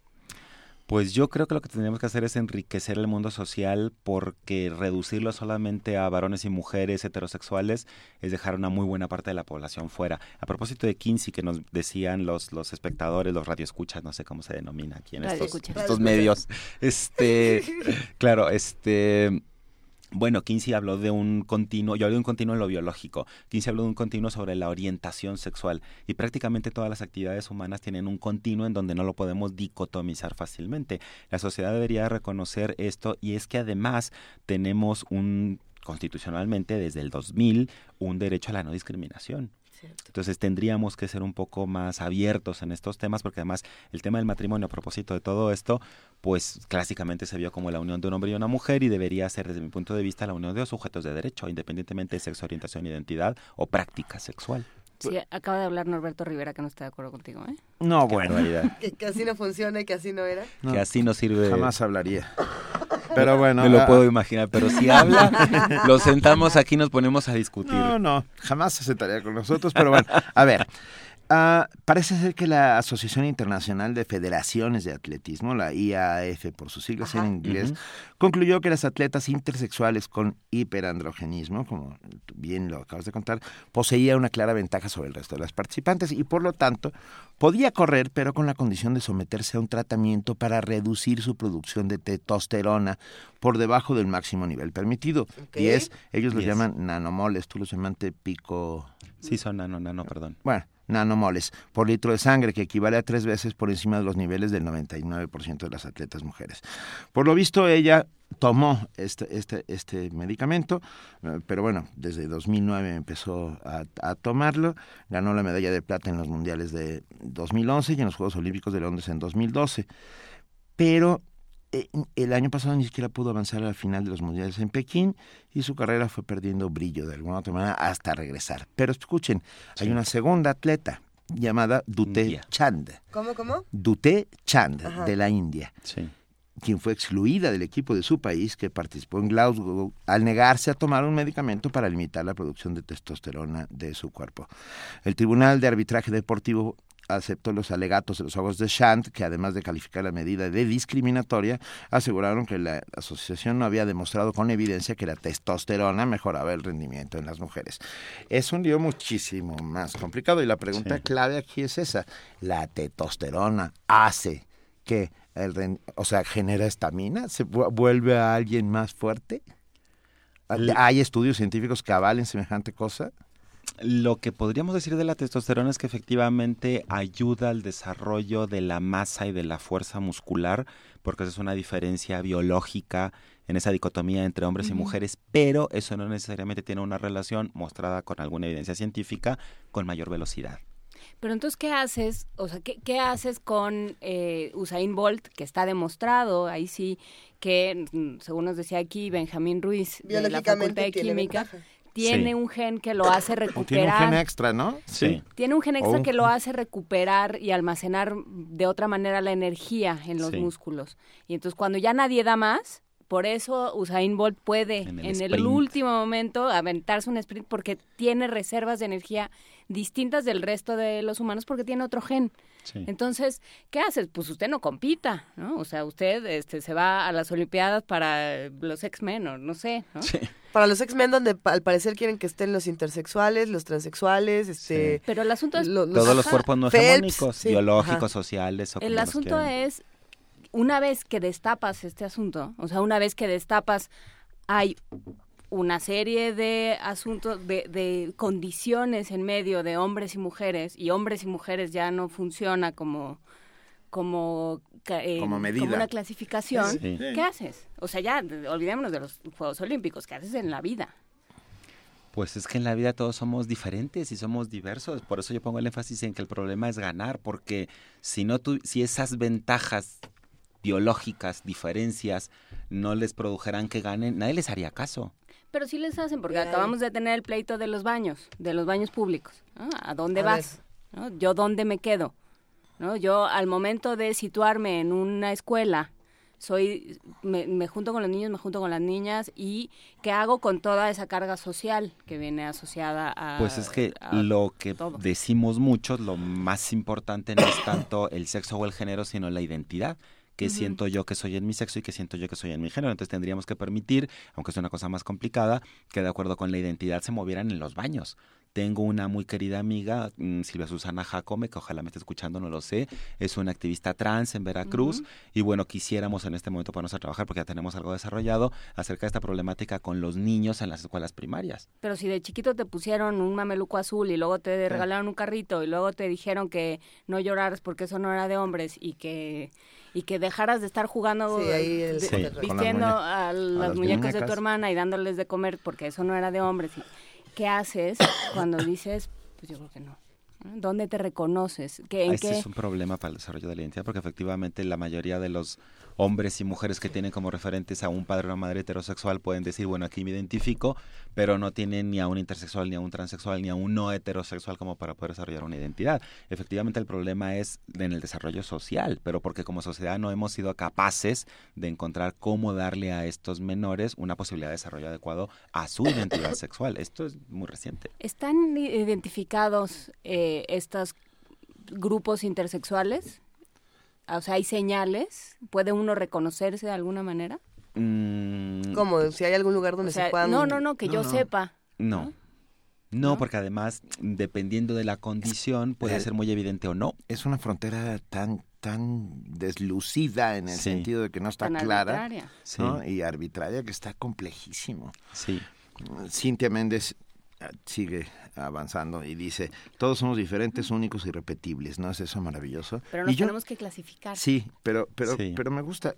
Pues yo creo que lo que tendríamos que hacer es enriquecer el mundo social porque reducirlo solamente a varones y mujeres heterosexuales es dejar una muy buena parte de la población fuera. A propósito de Kinsey que nos decían los, los espectadores, los radioescuchas, no sé cómo se denomina aquí en estos, estos medios. Este, claro, este bueno, Kinsey habló de un continuo, yo hablé de un continuo en lo biológico, Kinsey habló de un continuo sobre la orientación sexual y prácticamente todas las actividades humanas tienen un continuo en donde no lo podemos dicotomizar fácilmente. La sociedad debería reconocer esto y es que además tenemos un constitucionalmente desde el 2000 un derecho a la no discriminación. Entonces tendríamos que ser un poco más abiertos en estos temas porque además el tema del matrimonio a propósito de todo esto, pues clásicamente se vio como la unión de un hombre y una mujer y debería ser desde mi punto de vista la unión de dos sujetos de derecho, independientemente de sexo, orientación, identidad o práctica sexual. Sí, acaba de hablar Norberto Rivera que no está de acuerdo contigo, ¿eh? No, Qué bueno. Que, que así no funciona y que así no era. No, que así no sirve. Jamás hablaría. Pero bueno. Me lo ah, puedo imaginar, pero si habla, lo sentamos aquí y nos ponemos a discutir. No, no, jamás se sentaría con nosotros, pero bueno, a ver. Ah, parece ser que la Asociación Internacional de Federaciones de Atletismo, la IAAF por sus siglas en inglés, concluyó que las atletas intersexuales con hiperandrogenismo, como bien lo acabas de contar, poseía una clara ventaja sobre el resto de las participantes y por lo tanto podía correr, pero con la condición de someterse a un tratamiento para reducir su producción de testosterona por debajo del máximo nivel permitido. Ok. 10, ellos los Diez. llaman nanomoles, tú los llamaste pico... Sí, son nano, nano, perdón. Bueno, nanomoles por litro de sangre, que equivale a tres veces por encima de los niveles del 99% de las atletas mujeres. Por lo visto, ella tomó este, este, este medicamento, eh, pero bueno, desde 2009 empezó a, a tomarlo, ganó la medalla de plata en los mundiales de 2011 y en los Juegos Olímpicos de Londres en 2012. Pero el año pasado ni siquiera pudo avanzar al final de los mundiales en Pekín y su carrera fue perdiendo brillo de alguna otra manera hasta regresar. Pero escuchen, hay una segunda atleta llamada Dute India. Chand. ¿Cómo, cómo? Dute Chand, Ajá. de la India, Sí. quien fue excluida del equipo de su país que participó en Glasgow al negarse a tomar un medicamento para limitar la producción de testosterona de su cuerpo. El Tribunal de Arbitraje Deportivo aceptó los alegatos de los abogados de Shant, que además de calificar la medida de discriminatoria, aseguraron que la asociación no había demostrado con evidencia que la testosterona mejoraba el rendimiento en las mujeres. Es un lío muchísimo más complicado y la pregunta Sí. clave aquí es esa. ¿La testosterona hace que el o sea, genera estamina? ¿Se vu- vuelve a alguien más fuerte? ¿Hay estudios científicos que avalen semejante cosa? Lo que podríamos decir de la testosterona es que efectivamente ayuda al desarrollo de la masa y de la fuerza muscular, porque esa es una diferencia biológica en esa dicotomía entre hombres y mujeres, pero eso no necesariamente tiene una relación mostrada con alguna evidencia científica con mayor velocidad. Pero entonces, ¿qué haces? O sea, ¿qué, qué haces con eh, Usain Bolt, que está demostrado, ahí sí, que, mm, según nos decía aquí Benjamín Ruiz, de la Facultad de Química, ventaja. Tiene Sí. un gen que lo hace Tiene un recuperar. gen extra, ¿no? Sí. Tiene un gen extra Oh. que lo hace recuperar y almacenar de otra manera la energía en los Sí. músculos. Y entonces cuando ya nadie da más, por eso Usain Bolt puede En en el último momento aventarse un sprint porque tiene reservas de energía distintas del resto de los humanos porque tiene otro gen. Sí. Entonces, ¿qué haces? Pues usted no compita, ¿no? O sea, usted este, se va a las Olimpiadas para los X-Men o no sé, ¿no? Sí. Para los X-Men, donde al parecer quieren que estén los intersexuales, los transexuales, este... Pero el asunto es... lo- Todos los cuerpos no hegemónicos, sí, biológicos, ajá. sociales. O El asunto es, una vez que destapas este asunto, o sea, una vez que destapas, hay una serie de asuntos, de, de condiciones en medio de hombres y mujeres, y hombres y mujeres ya no funciona como como, eh, Como medida. una clasificación, Sí. ¿qué haces? O sea, ya olvidémonos de los Juegos Olímpicos, ¿qué haces en la vida? Pues es que en la vida todos somos diferentes y somos diversos. Por eso yo pongo el énfasis en que el problema es ganar, porque si no tu- si esas ventajas biológicas, diferencias, no les produjeran que ganen, nadie les haría caso. Pero sí les hacen, porque Ay. acabamos de tener el pleito de los baños, de los baños públicos. ¿no? ¿A dónde A vas? ¿No? ¿Yo dónde me quedo? ¿No? Yo al momento de situarme en una escuela, soy, me, me junto con los niños, me junto con las niñas y ¿qué hago con toda esa carga social que viene asociada a... Pues es que lo que todo? decimos muchos, lo más importante no es tanto el sexo o el género, sino la identidad. que siento yo que soy en mi sexo y que siento yo que soy en mi género. Entonces tendríamos que permitir, aunque es una cosa más complicada, que de acuerdo con la identidad se movieran en los baños. Tengo una muy querida amiga, mm, Silvia Susana Jacome, que ojalá me esté escuchando, no lo sé. Es una activista trans en Veracruz. Y bueno, quisiéramos en este momento ponernos a trabajar, porque ya tenemos algo desarrollado, acerca de esta problemática con los niños en las escuelas primarias. Pero si de chiquito te pusieron un mameluco azul y luego te regalaron un carrito y luego te dijeron que no lloraras porque eso no era de hombres y que y que dejaras de estar jugando Sí, ahí el- de- Sí. Con las vistiendo a las las muñecas de tu hermana y dándoles de comer porque eso no era de hombres. Y, ¿Qué haces cuando dices pues yo creo que no. ¿Dónde te reconoces? ¿Qué, ¿En Ese qué? es un problema para el desarrollo de la identidad porque efectivamente la mayoría de los hombres y mujeres que tienen como referentes a un padre o una madre heterosexual pueden decir, bueno, aquí me identifico, pero no tienen ni a un intersexual, ni a un transexual, ni a un no heterosexual como para poder desarrollar una identidad. Efectivamente el problema es en el desarrollo social, pero porque como sociedad no hemos sido capaces de encontrar cómo darle a estos menores una posibilidad de desarrollo adecuado a su identidad sexual. Esto es muy reciente. ¿Están identificados eh, estos grupos intersexuales? O sea, ¿hay señales? ¿Puede uno reconocerse de alguna manera? Mm, ¿Cómo? Si hay algún lugar donde O sea, se puedan... no, no, no, que No, yo no. sepa. No. No, porque además, dependiendo de la condición, puede ser muy evidente o no. Es una frontera tan tan deslucida en el Sí. sentido de que no está Tan clara arbitraria. ¿no? y arbitraria que está complejísimo. Sí. Cintia Méndez sigue avanzando y dice, todos somos diferentes, únicos y repetibles, ¿no es eso maravilloso? Pero Y nos yo- tenemos que clasificar. Sí, pero, pero, Sí. pero me gusta.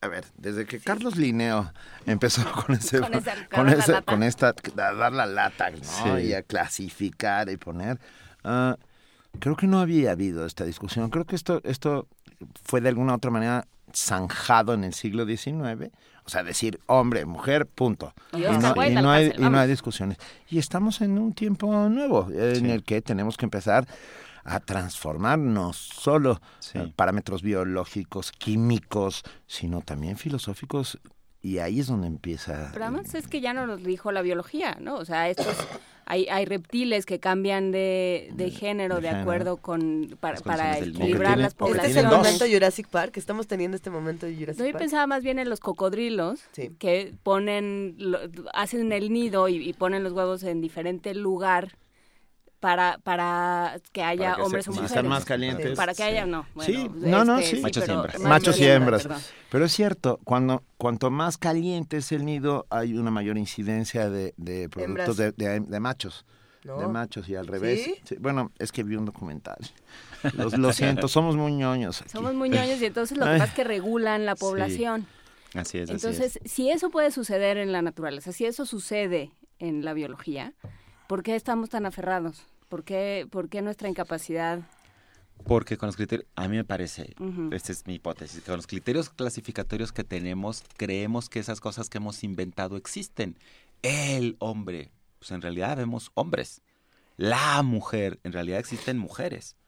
A ver, desde que Carlos Linneo empezó con ese, Con esa- con, lata. con esta, a dar la lata, ¿no? Sí. Y a clasificar y poner. ah, creo que no había habido esta discusión. Creo que esto, esto fue de alguna otra manera zanjado en el siglo XIX. O sea, decir hombre, mujer, punto. Y no, y no hay, y no hay discusiones. Y estamos en un tiempo nuevo en Sí. el que tenemos que empezar a transformar no solo Sí. eh, parámetros biológicos, químicos, sino también filosóficos. Y ahí es donde empieza. Pero además es que ya nos lo dijo la biología, ¿no? O sea, estos hay, hay reptiles que cambian de, de género de de, género. acuerdo con para, Las equilibrar las tienen- Este es el poblaciones. momento Jurassic Park, estamos teniendo este momento de Jurassic Yo Park. pensaba más bien en los cocodrilos Sí. que ponen, lo- hacen el nido y, y ponen los huevos en diferente lugar para para que haya Para que se- hombres o mujeres. están más calientes. Para que haya, Sí. no. Sí, bueno, no, no, este, sí. Machos y pero hembras. más Machos y hembras. perdón. Pero es cierto, cuando cuanto más caliente es el nido, hay una mayor incidencia de, de productos de, de- de machos. No. De machos y al revés. ¿Sí? Sí, bueno, es que vi un documental. Los- lo siento, somos muy ñoños aquí. Somos muy ñoños y entonces lo que pasa es que regulan la Sí. población. Así es, así Entonces, si eso puede suceder en la naturaleza, si eso sucede en la biología, ¿por qué estamos tan aferrados? ¿Por qué, por qué nuestra incapacidad? Porque con los criterios, a mí me parece, esta es mi hipótesis, que con los criterios clasificatorios que tenemos, creemos que esas cosas que hemos inventado existen. El hombre, pues en realidad vemos hombres. La mujer, en realidad existen mujeres.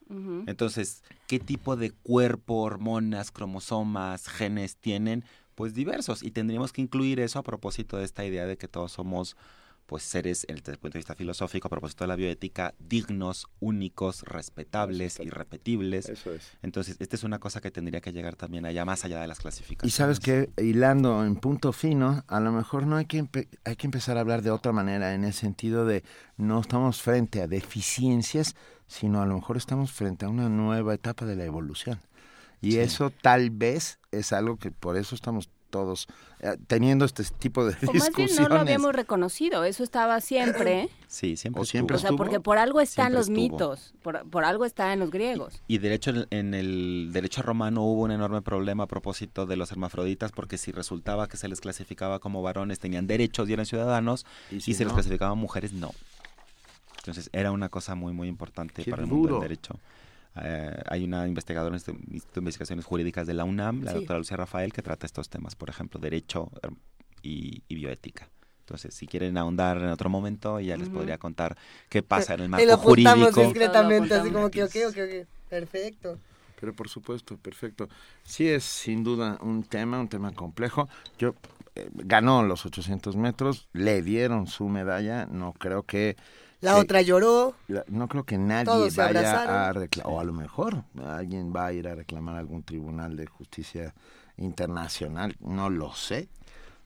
Entonces, ¿qué tipo de cuerpo, hormonas, cromosomas, genes tienen? Pues diversos. Y tendríamos que incluir eso a propósito de esta idea de que todos somos pues seres, desde el punto de vista filosófico, a propósito de la bioética, dignos, únicos, respetables, irrepetibles. Eso es. Entonces, esta es una cosa que tendría que llegar también allá, más allá de las Y clasificaciones. sabes que hilando en punto fino, a lo mejor no hay que hay que empezar a hablar de otra manera en el sentido de no estamos frente a deficiencias, sino a lo mejor estamos frente a una nueva etapa de la evolución. Y Sí. eso tal vez es algo que por eso estamos todos eh, teniendo este tipo de O más bien discusiones. no lo habíamos reconocido, eso estaba siempre. Sí, siempre O siempre o sea, porque por algo están Siempre los estuvo. mitos, por, por algo está en los griegos. Y de hecho en- en el derecho romano hubo un enorme problema a propósito de los hermafroditas porque si resultaba que se les clasificaba como varones tenían derechos y eran ciudadanos Y y, si se no, les clasificaba mujeres no. Entonces era una cosa muy muy importante Qué para el mundo duro. del derecho. Eh, hay una investigadora en este Instituto de Investigaciones Jurídicas de la UNAM, la Sí. doctora Lucía Rafael, que trata estos temas, por ejemplo, derecho y, y bioética. Entonces, si quieren ahondar en otro momento, ya les podría contar qué pasa en el y marco lo jurídico. discretamente, así Lo como que, ok, apuntamos. ok, ok, perfecto. Pero por supuesto, perfecto. Sí es sin duda un tema, un tema complejo. Yo eh, ganó los 800 metros, le dieron su medalla, no creo que La Sí. otra lloró. La- no creo que nadie Todos se vaya a reclamar, o a lo mejor alguien va a ir a reclamar a algún tribunal de justicia internacional, no lo sé.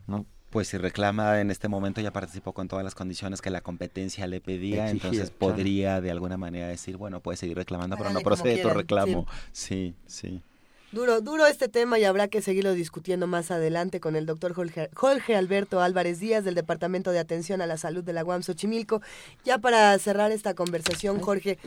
No, Pues si reclama en este momento ya participó con todas las condiciones que la competencia le pedía, entonces claro. podría de alguna manera decir, bueno, puede seguir reclamando, pero no procede tu reclamo. Sí, sí. Duro, duro este tema y habrá que seguirlo discutiendo más adelante con el doctor Jorge, Jorge Alberto Álvarez Díaz del Departamento de Atención a la Salud de la UAM Xochimilco. Ya para cerrar esta conversación, Jorge,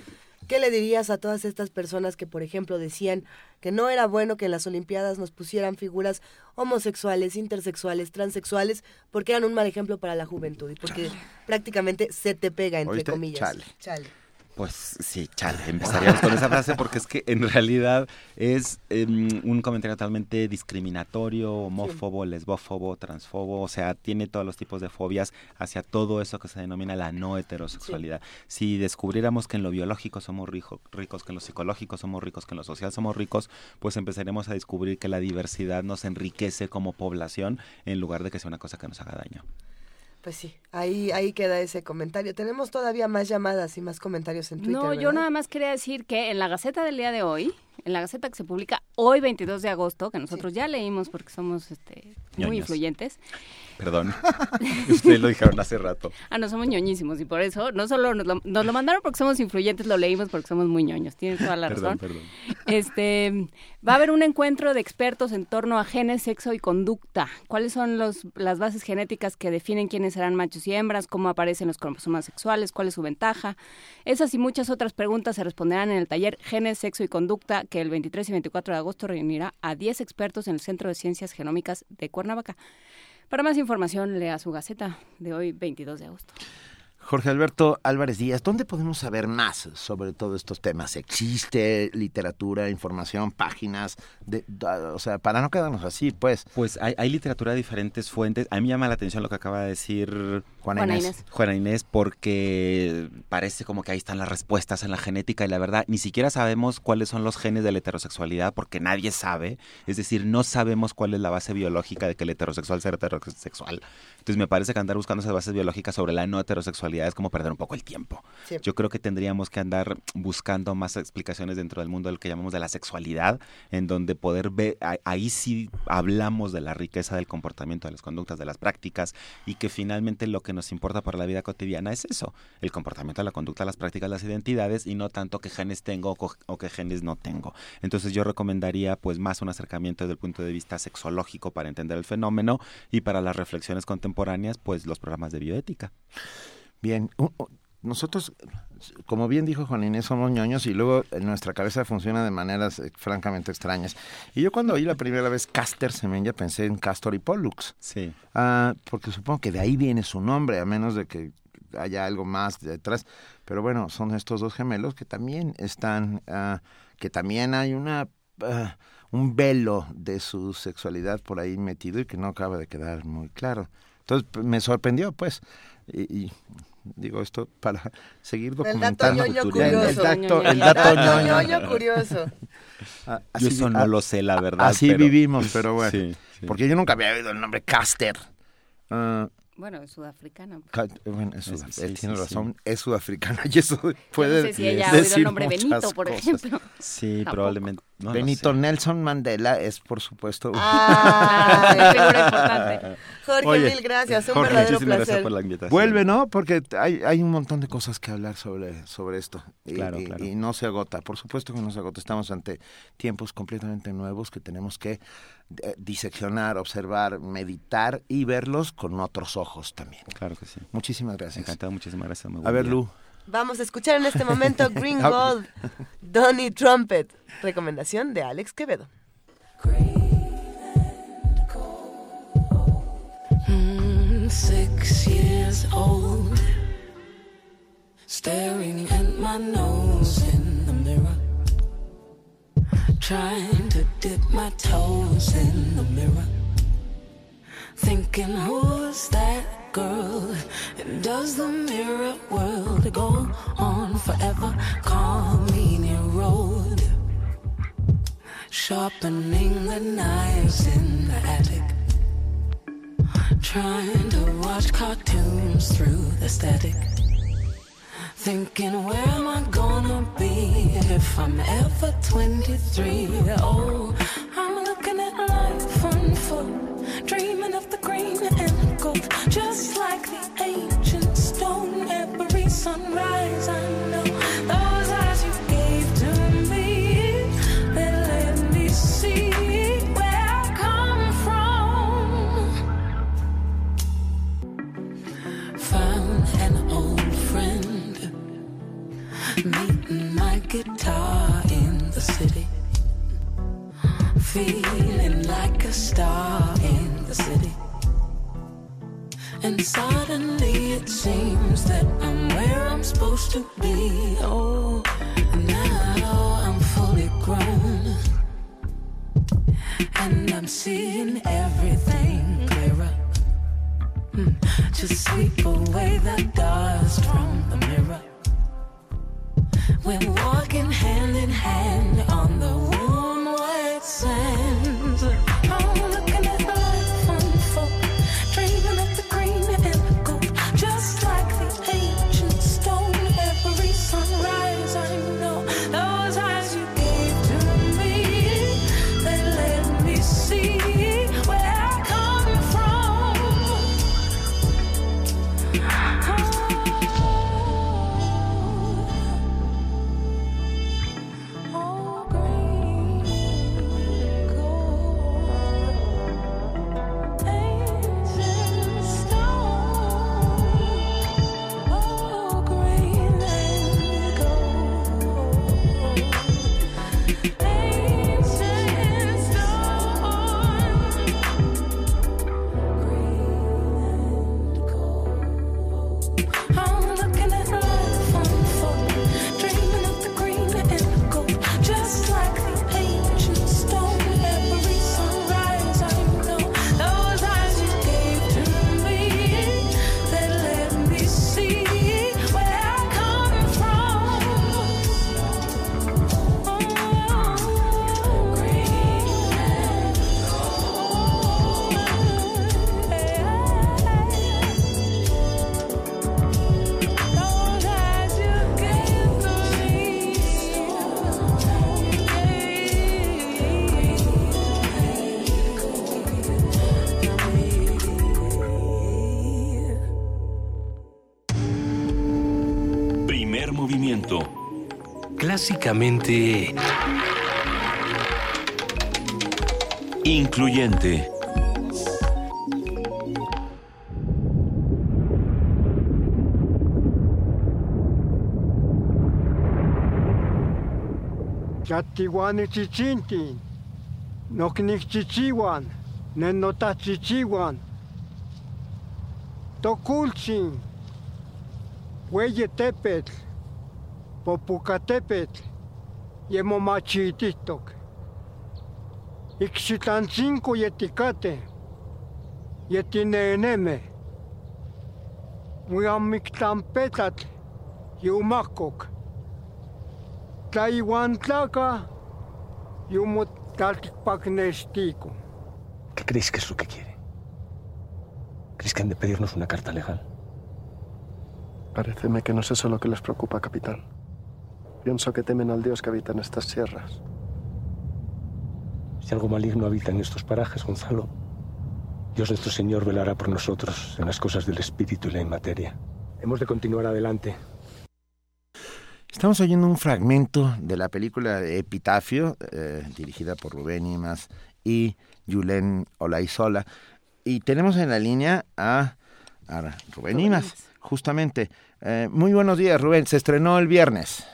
¿qué le dirías a todas estas personas que, por ejemplo, decían que no era bueno que en las Olimpiadas nos pusieran figuras homosexuales, intersexuales, transexuales, porque eran un mal ejemplo para la juventud y porque prácticamente se te pega, entre ¿Oíste? comillas? Chale. Chale. Pues sí, chale, empezaríamos con esa frase porque es que en realidad es em, un comentario totalmente discriminatorio, homófobo, lesbófobo, transfobo, o sea, tiene todos los tipos de fobias hacia todo eso que se denomina la no heterosexualidad. Si descubriéramos que en lo biológico somos rico- ricos, que en lo psicológico somos ricos, que en lo social somos ricos, pues empezaremos a descubrir que la diversidad nos enriquece como población en lugar de que sea una cosa que nos haga daño. Pues sí, ahí, ahí queda ese comentario. Tenemos todavía más llamadas y más comentarios en Twitter. No, yo ¿verdad? nada más quería decir que en la Gaceta del día de hoy, en la Gaceta que se publica hoy 22 de agosto, que nosotros ya leímos porque somos este, muy Ñoños. influyentes. Perdón, ustedes lo dijeron hace rato. Ah, no, somos ñoñísimos y por eso no solo nos lo, nos lo mandaron porque somos influyentes, lo leímos porque somos muy ñoños. Tienes toda la Perdón, razón. perdón. Este, va a haber un encuentro de expertos en torno a genes, sexo y conducta. ¿Cuáles son los, las bases genéticas que definen quiénes serán machos y hembras? ¿Cómo aparecen los cromosomas sexuales? ¿Cuál es su ventaja? Esas y muchas otras preguntas se responderán en el taller Genes, Sexo y Conducta que el 23 y 24 de agosto reunirá a 10 expertos en el Centro de Ciencias Genómicas de Cuernavaca. Para más información, lea su Gaceta de hoy, 22 de agosto. Jorge Alberto Álvarez Díaz, ¿dónde podemos saber más sobre todos estos temas? ¿Existe literatura, información, páginas? De, o sea, para no quedarnos así, pues. Pues hay, hay literatura de diferentes fuentes. A mí me llama la atención lo que acaba de decir Juana Juana Inés. Inés. Juana Inés, porque parece como que ahí están las respuestas en la genética y la verdad, ni siquiera sabemos cuáles son los genes de la heterosexualidad porque nadie sabe. Es decir, no sabemos cuál es la base biológica de que el heterosexual sea heterosexual. Entonces me parece que andar buscando esas bases biológicas sobre la no heterosexualidad es como perder un poco el tiempo. Sí. Yo creo que tendríamos que andar buscando más explicaciones dentro del mundo del que llamamos de la sexualidad, en donde poder ver, ahí sí hablamos de la riqueza del comportamiento, de las conductas, de las prácticas, y que finalmente lo que nos importa para la vida cotidiana es eso, el comportamiento, la conducta, las prácticas, las identidades, y no tanto qué genes tengo o, o qué genes no tengo. Entonces yo recomendaría pues más un acercamiento desde el punto de vista sexológico para entender el fenómeno y para las reflexiones contemporáneas pues los programas de bioética. Bien, nosotros, como bien dijo Juan Inés, somos ñoños y luego nuestra cabeza funciona de maneras eh, francamente extrañas. Y yo cuando oí la primera vez Caster Semenya pensé en Castor y Pollux. Sí. Ah, porque supongo que de ahí viene su nombre, a menos de que haya algo más detrás. Pero bueno, son estos dos gemelos que también están, ah, que también hay una ah, un velo de su sexualidad por ahí metido y que no acaba de quedar muy claro. Entonces me sorprendió, pues, y, y digo esto para seguir El dato documentando ñoño el, dato, el El dato ñoño. ñoño curioso. Ah, Yo eso no ah, lo sé, la verdad. Así pero- vivimos, pero bueno. Sí, sí. Porque yo nunca había oído el nombre Caster. Ah, Bueno, es sudafricana. Ca- bueno, es Es- sudaf- sí, él sí, tiene sí. razón, es sudafricana y eso puede no sé si ella ha oído el decir nombre muchas Benito, por cosas. ejemplo. Sí, Tampoco. probablemente. no Benito sé. Nelson Mandela es, por supuesto, Ah, figura importante. Jorge, Oye, mil gracias. Un Jorge, verdadero Muchísimas gracias placer. por la invitación. vuelve, ¿no? Porque hay, hay un montón de cosas que hablar sobre, sobre esto. Y, Claro, y- claro. y no se agota, por supuesto que no se agota. Estamos ante tiempos completamente nuevos que tenemos que diseccionar, observar, meditar y verlos con otros ojos también. Claro que sí. Muchísimas gracias. Encantado, muchísimas gracias. muy A ver, día. Lu. Vamos a escuchar en este momento Green Gold, Donny Trumpet. Recomendación de Alex Quevedo. Mm, six years old, staring at my nose in trying to dip my toes in the mirror, thinking, who's that girl? And does the mirror world go on forever? Carmine Road, sharpening the knives in the attic. Trying to watch cartoons through the static. Thinking, where am I gonna be if I'm ever 23? Oh, I'm looking at life on foot, dreaming of the green and gold. Just like the ancient stone, every sunrise I know. Meeting my guitar in the city. Feeling like a star in the city. And suddenly it seems that I'm where I'm supposed to be. Oh, now I'm fully grown. And I'm seeing everything clearer. Hmm, To sweep away the dust from the mirror. We're walking hand in hand on the warm white sands. Clásicamente... Incluyente. Yatiwani chichintin, noknik chichiwan, nenota chichiwan, tokulchin, hueye tepetl, popucatepetl, yemomachititok, ixitlancinco yeticate, yetineneme, muamictlampetatl, yumaccoc, Tlaiguantlaca y un talticpacnestico. ¿Qué creéis que es lo que quiere? ¿Creéis que han de pedirnos una carta legal? Paréceme que no es eso lo que les preocupa, capitán. Pienso que temen al dios que habita en estas sierras. Si algo maligno habita en estos parajes, Gonzalo, Dios nuestro Señor velará por nosotros en las cosas del espíritu y la inmateria. Hemos de continuar adelante. Estamos oyendo un fragmento de la película de Epitafio, eh, dirigida por Rubén Imas y Yulen Olaizola. Y tenemos en la línea a, a Rubén Imas, justamente. Eh, muy buenos días, Rubén. Se estrenó el viernes.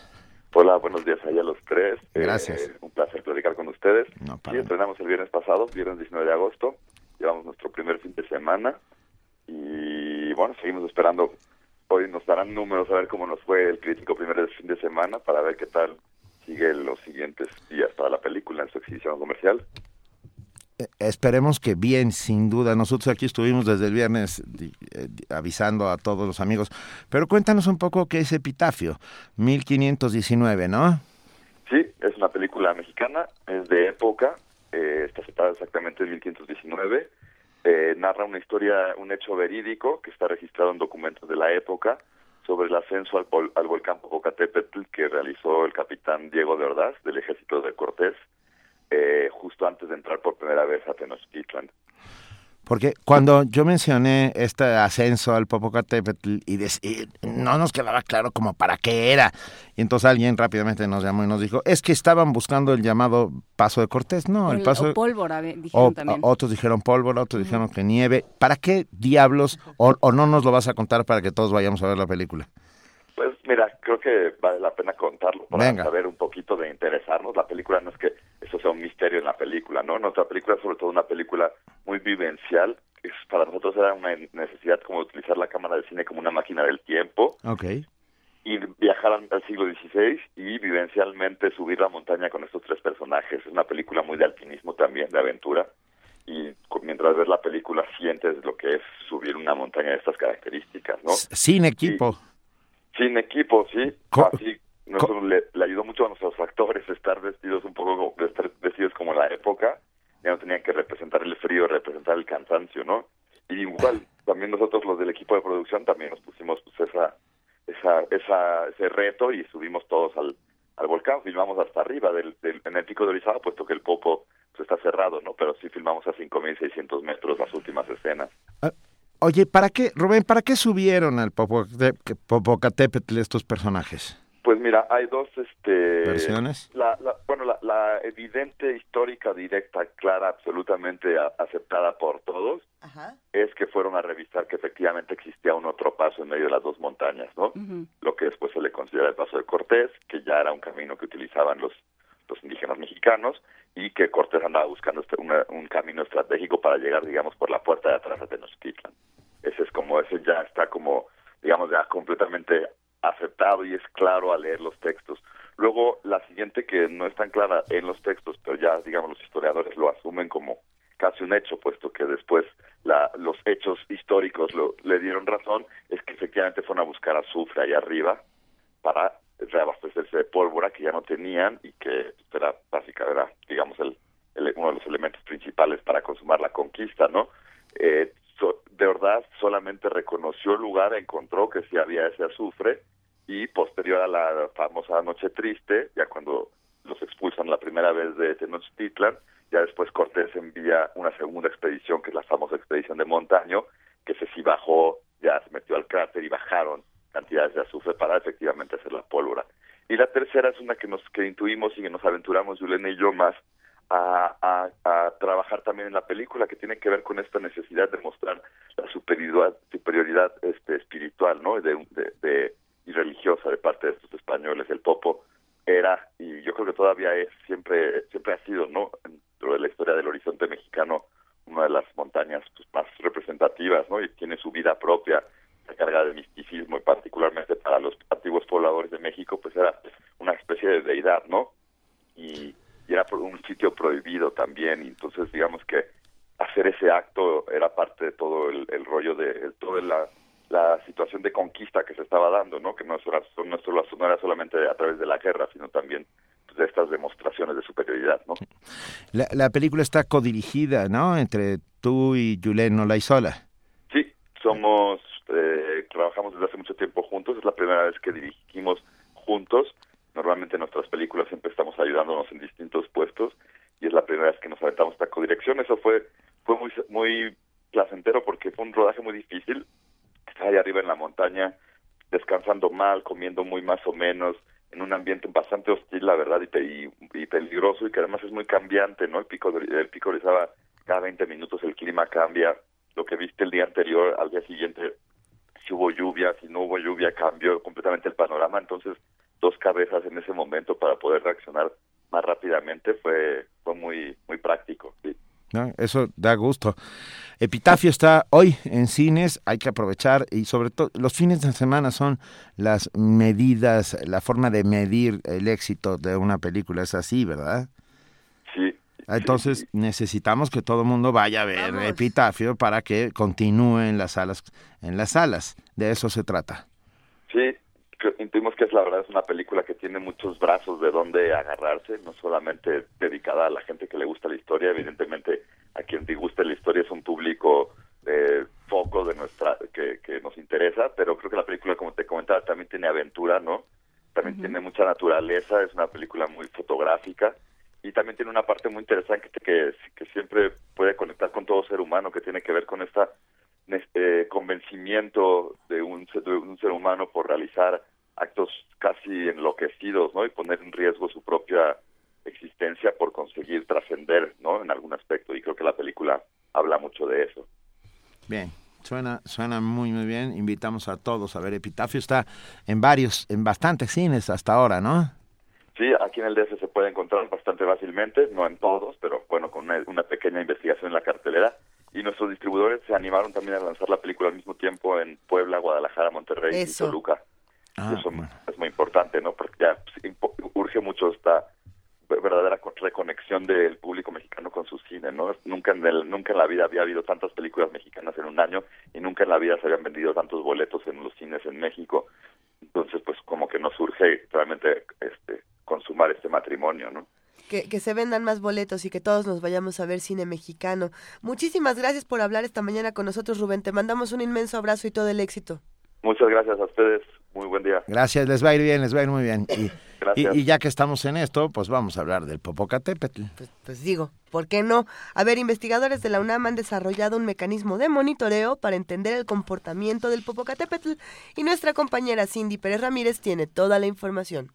Hola, buenos días allá a los tres. Eh, Gracias. un placer platicar con ustedes. No, sí, para estrenamos el viernes pasado, viernes 19 de agosto. Llevamos nuestro primer fin de semana. Y bueno, seguimos esperando. Hoy nos darán números a ver cómo nos fue el crítico primero del fin de semana para ver qué tal sigue los siguientes días para la película en su exhibición comercial. Eh, Esperemos que bien, sin duda. Nosotros aquí estuvimos desde el viernes eh, avisando a todos los amigos. Pero cuéntanos un poco qué es Epitafio, 1519, ¿no? Sí, es una película mexicana, es de época, eh, está citada exactamente en 1519, eh, narra una historia, un hecho verídico que está registrado en documentos de la época sobre el ascenso al, al volcán Popocatépetl que realizó el capitán Diego de Ordaz del ejército de Cortés eh, justo antes de entrar por primera vez a Tenochtitlan. Porque cuando yo mencioné este ascenso al Popocatépetl y, no nos quedaba claro como para qué era, y entonces alguien rápidamente nos llamó y nos dijo, es que estaban buscando el llamado Paso de Cortés, no, el el- Paso o de- pólvora, ve- dijeron o- también. o- otros dijeron pólvora, otros dijeron que nieve. ¿Para qué diablos? O, o no nos lo vas a contar para que todos vayamos a ver la película? Pues mira, creo que vale la pena contarlo para Venga. saber un poquito de interesarnos. La película no es que eso sea un misterio en la película, ¿no? Nuestra película es sobre todo una película muy vivencial es- para nosotros era una necesidad como utilizar la cámara de cine como una máquina del tiempo Ok. y viajar al siglo XVI y vivencialmente subir la montaña con estos tres personajes. Es una película muy de alpinismo también, de aventura. Y mientras ves la película sientes lo que es subir una montaña de estas características, ¿no? Sin equipo. Sin equipo, sí. Co- Así, nosotros le, le ayudó mucho a nuestros actores estar vestidos un poco, estar vestidos como la época. Ya no tenían que representar el frío, representar el cansancio, ¿no? Y igual, también nosotros los del equipo de producción también nos pusimos pues esa, esa, esa, ese reto y subimos todos al, al volcán. Filmamos hasta arriba del, del- en el pico de Orizaba, puesto que el Popo pues, está cerrado, ¿no? Pero sí filmamos a 5.600 metros las últimas escenas. Oye, ¿para qué, Rubén, para qué subieron al Popocatépetl estos personajes? Pues mira, hay dos este, ¿Versiones? La, la- bueno, la, la evidente histórica, directa, clara, absolutamente a- aceptada por todos, es que fueron a revisar que efectivamente existía un otro paso en medio de las dos montañas, ¿no? Lo que después se le considera el paso de Cortés, que ya era un camino que utilizaban los, los indígenas mexicanos y que Cortés andaba buscando este- una- un camino estratégico para llegar, digamos, por la puerta de atrás de Tenochtitlan. Ese es como, ese ya está como, digamos, ya completamente aceptado y es claro al leer los textos. Luego, la siguiente que no es tan clara en los textos, pero ya, digamos, los historiadores lo asumen como casi un hecho, puesto que después la, los hechos históricos lo, le dieron razón, es que efectivamente fueron a buscar azufre ahí arriba para reabastecerse de pólvora que ya no tenían y que era básicamente, digamos, el, el- uno de los elementos principales para consumar la conquista, ¿no? Eh, so- de verdad, solamente reconoció el lugar, encontró que sí había ese azufre y posterior a la famosa Noche Triste, ya cuando los expulsan la primera vez de Tenochtitlan, ya después Cortés envía una segunda expedición, que es la famosa expedición de Montaño, que se sí bajó, ya se metió al cráter y bajaron cantidades de azufre para efectivamente hacer la pólvora. Y la tercera es una que nos que intuimos y que nos aventuramos Yulene y yo más a, trabajar también en la película que tiene que ver con esta necesidad de mostrar la superioridad, superioridad este, espiritual ¿no? de, de- de- y religiosa de parte de estos españoles. El Popo era, y yo creo que todavía es, siempre, siempre ha sido, ¿no? dentro de la historia del horizonte mexicano, una de las montañas pues, más representativas, ¿no? Y tiene su vida propia, cargada de misticismo, y particularmente para los antiguos pobladores de México, pues era una especie de deidad, ¿no? Y, y era por un sitio prohibido también, y entonces digamos que hacer ese acto era parte de todo el, el rollo de toda la, la situación de conquista que se estaba dando, ¿no? Que no era, no, solo- no era solamente a través de la guerra, sino también pues, de estas demostraciones de superioridad, ¿no? La, la película está codirigida, ¿no? Entre tú y Julen Olaizola. Sí, somos, eh, trabajamos desde hace mucho tiempo juntos, es la primera vez que dirigimos juntos. Normalmente en nuestras películas siempre estamos ayudándonos en distintos puestos y es la primera vez que nos aventamos esta codirección. Eso fue fue muy muy placentero porque fue un rodaje muy difícil. Estar ahí arriba en la montaña, descansando mal, comiendo muy más o menos, en un ambiente bastante hostil, la verdad, y, y, y peligroso y que además es muy cambiante, ¿no? El pico el pico Orizaba, cada 20 minutos el clima cambia. Lo que viste el día anterior, al día siguiente, si hubo lluvia, si no hubo lluvia, cambió completamente el panorama. Entonces, dos cabezas en ese momento para poder reaccionar más rápidamente fue fue muy muy práctico. Sí. ¿no? Eso da gusto. Epitafio está hoy en cines, hay que aprovechar y sobre todo los fines de semana son las medidas, la forma de medir el éxito de una película, es así, ¿verdad? Sí. Entonces necesitamos que todo el mundo vaya a ver Epitafio para que continúe en las salas, en las salas. De eso se trata. Sí, intuimos que es la verdad es una película que tiene muchos brazos de donde agarrarse, no solamente dedicada a la gente que le gusta la historia, evidentemente a quien te guste la historia es un público eh, foco de nuestra que, que nos interesa, pero creo que la película, como te comentaba, también tiene aventura, ¿no? También tiene mucha naturaleza, es una película muy fotográfica y también tiene una parte muy interesante que, que, que siempre puede conectar con todo ser humano, que tiene que ver con esta este convencimiento de un, ser- de un ser humano por realizar actos casi enloquecidos, ¿no? Y poner en riesgo su propia existencia por conseguir trascender, ¿no? En algún aspecto. Y creo que la película habla mucho de eso. Bien, suena, suena muy muy bien. Invitamos a todos a ver Epitafio. Está en varios, en bastantes cines hasta ahora, ¿no? Sí, aquí en el DF se puede encontrar bastante fácilmente, no en todos, pero bueno, con una, una pequeña investigación en la cartelera, y nuestros distribuidores se animaron también a lanzar la película al mismo tiempo en Puebla, Guadalajara, Monterrey Eso. y Toluca. Ah, eso es muy importante, ¿no? Porque ya pues, urge mucho esta ver- verdadera co- reconexión del público mexicano con su cine, ¿no? Nunca en, el, nunca en la vida había habido tantas películas mexicanas en un año y nunca en la vida se habían vendido tantos boletos en los cines en México. Entonces, pues como que nos urge realmente este, consumar este matrimonio, ¿no? Que, que se vendan más boletos y que todos nos vayamos a ver cine mexicano. Muchísimas gracias por hablar esta mañana con nosotros, Rubén. Te mandamos un inmenso abrazo y todo el éxito. Muchas gracias a ustedes. Muy buen día. Gracias, les va a ir bien, les va a ir muy bien. Y, y- y ya que estamos en esto, pues vamos a hablar del Popocatépetl. Pues digo, ¿por qué no? A ver, investigadores de la UNAM han desarrollado un mecanismo de monitoreo para entender el comportamiento del Popocatépetl y nuestra compañera Cindy Pérez Ramírez tiene toda la información.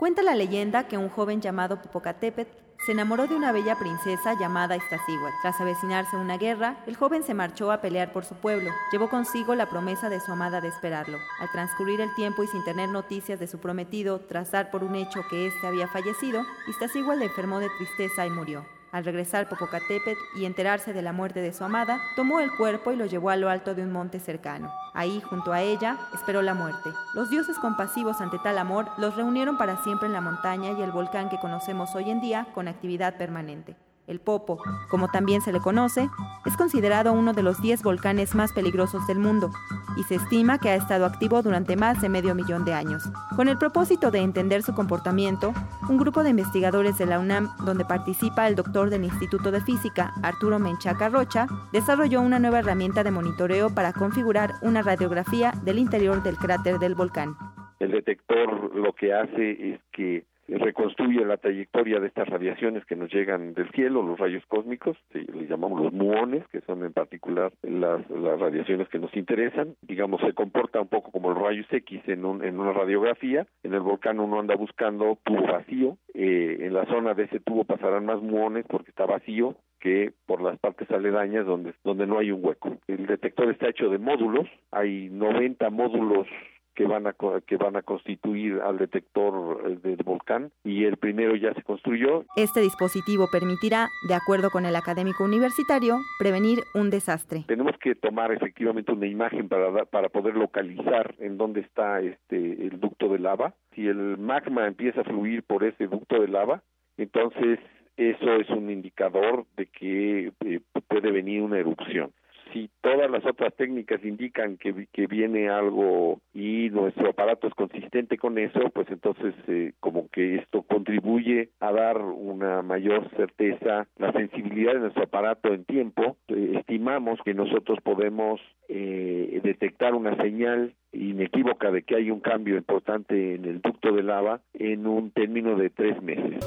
Cuenta la leyenda que un joven llamado Popocatépetl se enamoró de una bella princesa llamada Iztaccíhuatl. Tras avecinarse una guerra, el joven se marchó a pelear por su pueblo. Llevó consigo la promesa de su amada de esperarlo. Al transcurrir el tiempo y sin tener noticias de su prometido, tras dar por un hecho que éste había fallecido, Iztaccíhuatl enfermó de tristeza y murió. Al regresar Popocatépetl y enterarse de la muerte de su amada, tomó el cuerpo y lo llevó a lo alto de un monte cercano. Ahí, junto a ella, esperó la muerte. Los dioses compasivos ante tal amor los reunieron para siempre en la montaña y el volcán que conocemos hoy en día con actividad permanente. El Popo, como también se le conoce, es considerado uno de los 10 volcanes más peligrosos del mundo y se estima que ha estado activo durante más de medio millón de años. Con el propósito de entender su comportamiento, un grupo de investigadores de la UNAM, donde participa el doctor del Instituto de Física, Arturo Menchaca Rocha, desarrolló una nueva herramienta de monitoreo para configurar una radiografía del interior del cráter del volcán. El detector lo que hace es que reconstruye la trayectoria de estas radiaciones que nos llegan del cielo, los rayos cósmicos, sí, les llamamos los muones, que son en particular las, las radiaciones que nos interesan. Digamos, se comporta un poco como los rayos X en, un- en una radiografía. En el volcán uno anda buscando tubo vacío. Eh, en la zona de ese tubo pasarán más muones porque está vacío que por las partes aledañas donde, donde no hay un hueco. El detector está hecho de módulos. Hay 90 módulos que van a que van a constituir al detector eh, del volcán y el primero ya se construyó. Este dispositivo permitirá, de acuerdo con el académico universitario, prevenir un desastre. tenemos que tomar efectivamente una imagen para para poder localizar en dónde está este el ducto de lava. Si el magma empieza a fluir por ese ducto de lava entonces eso es un indicador de que eh, puede venir una erupción si todas las otras técnicas indican que, que viene algo y nuestro aparato es consistente con eso, pues entonces eh, como que esto contribuye a dar una mayor certeza, la sensibilidad de nuestro aparato en tiempo. Eh, estimamos que nosotros podemos eh, detectar una señal inequívoca de que hay un cambio importante en el ducto de lava en un término de tres meses.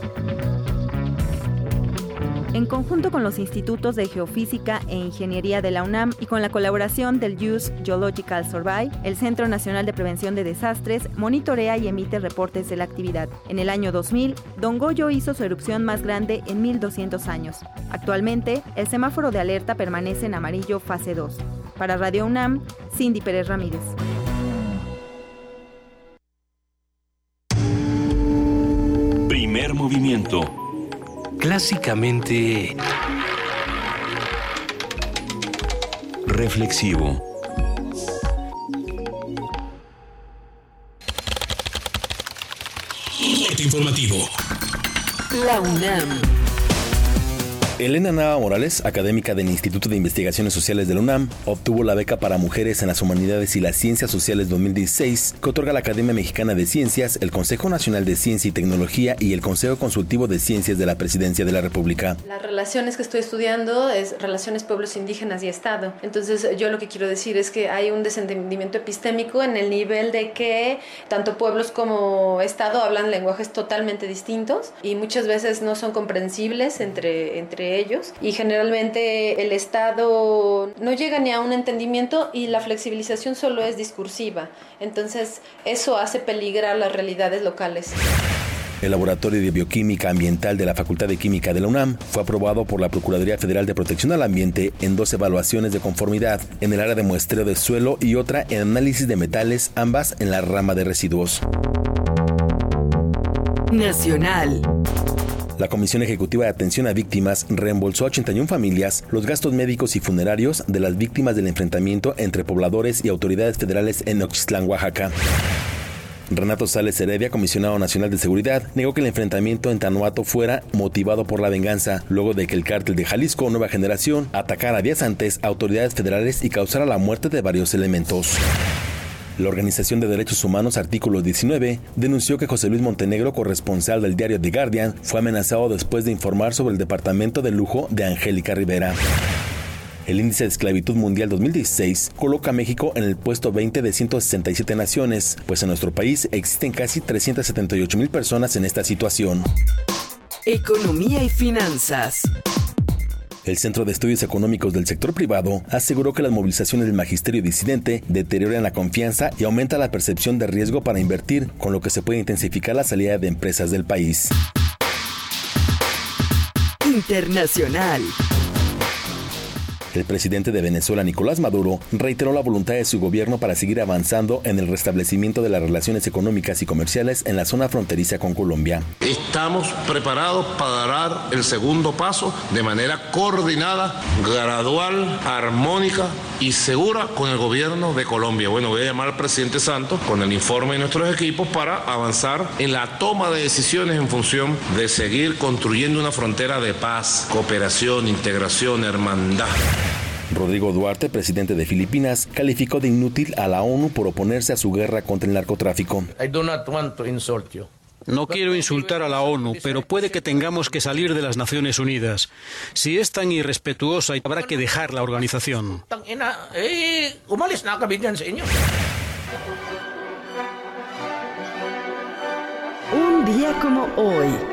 En conjunto con los institutos de Geofísica e Ingeniería de la UNAM y con la colaboración del USE Geological Survey, el Centro Nacional de Prevención de Desastres monitorea y emite reportes de la actividad. En el año 2000, Don Goyo hizo su erupción más grande en 1200 años. Actualmente, el semáforo de alerta permanece en amarillo fase 2. Para Radio UNAM, Cindy Pérez Ramírez. Primer movimiento. Clásicamente Reflexivo. Informativo. La UNAM. Elena Nava Morales, académica del Instituto de Investigaciones Sociales de la UNAM, obtuvo la beca para mujeres en las humanidades y las ciencias sociales 2016 que otorga la Academia Mexicana de Ciencias, el Consejo Nacional de Ciencia y Tecnología y el Consejo Consultivo de Ciencias de la Presidencia de la República. Las relaciones que estoy estudiando es relaciones pueblos indígenas y Estado. Entonces yo lo que quiero decir es que hay un desentendimiento epistémico en el nivel de que tanto pueblos como Estado hablan lenguajes totalmente distintos y muchas veces no son comprensibles entre, entre ellos y generalmente el Estado no llega ni a un entendimiento y la flexibilización solo es discursiva. Entonces eso hace peligrar las realidades locales. El Laboratorio de Bioquímica Ambiental de la Facultad de Química de la UNAM fue aprobado por la Procuraduría Federal de Protección al Ambiente en dos evaluaciones de conformidad, en el área de muestreo de suelo y otra en análisis de metales, ambas en la rama de residuos. Nacional. La Comisión Ejecutiva de Atención a Víctimas reembolsó a 81 familias los gastos médicos y funerarios de las víctimas del enfrentamiento entre pobladores y autoridades federales en Oaxaca. Renato Sales Heredia, comisionado nacional de seguridad, negó que el enfrentamiento en Tanuato fuera motivado por la venganza, luego de que el cártel de Jalisco Nueva Generación atacara días antes a autoridades federales y causara la muerte de varios elementos. La Organización de Derechos Humanos Artículo 19 denunció que José Luis Montenegro, corresponsal del diario The Guardian, fue amenazado después de informar sobre el departamento de lujo de Angélica Rivera. El índice de esclavitud mundial 2016 coloca a México en el puesto 20 de 167 naciones, pues en nuestro país existen casi 378 mil personas en esta situación. Economía y finanzas. El Centro de Estudios Económicos del Sector Privado aseguró que las movilizaciones del magisterio disidente deterioran la confianza y aumenta la percepción de riesgo para invertir, con lo que se puede intensificar la salida de empresas del país. Internacional. El presidente de Venezuela, Nicolás Maduro, reiteró la voluntad de su gobierno para seguir avanzando en el restablecimiento de las relaciones económicas y comerciales en la zona fronteriza con Colombia. Estamos preparados para dar el segundo paso de manera coordinada, gradual, armónica y segura con el gobierno de Colombia. Bueno, voy a llamar al presidente Santos con el informe de nuestros equipos para avanzar en la toma de decisiones en función de seguir construyendo una frontera de paz, cooperación, integración, hermandad. Rodrigo Duarte, presidente de Filipinas, calificó de inútil a la ONU por oponerse a su guerra contra el narcotráfico. I do not want to insult you. No quiero insultar a la ONU, pero puede que tengamos que salir de las Naciones Unidas. Si es tan irrespetuosa, habrá que dejar la organización. Un día como hoy.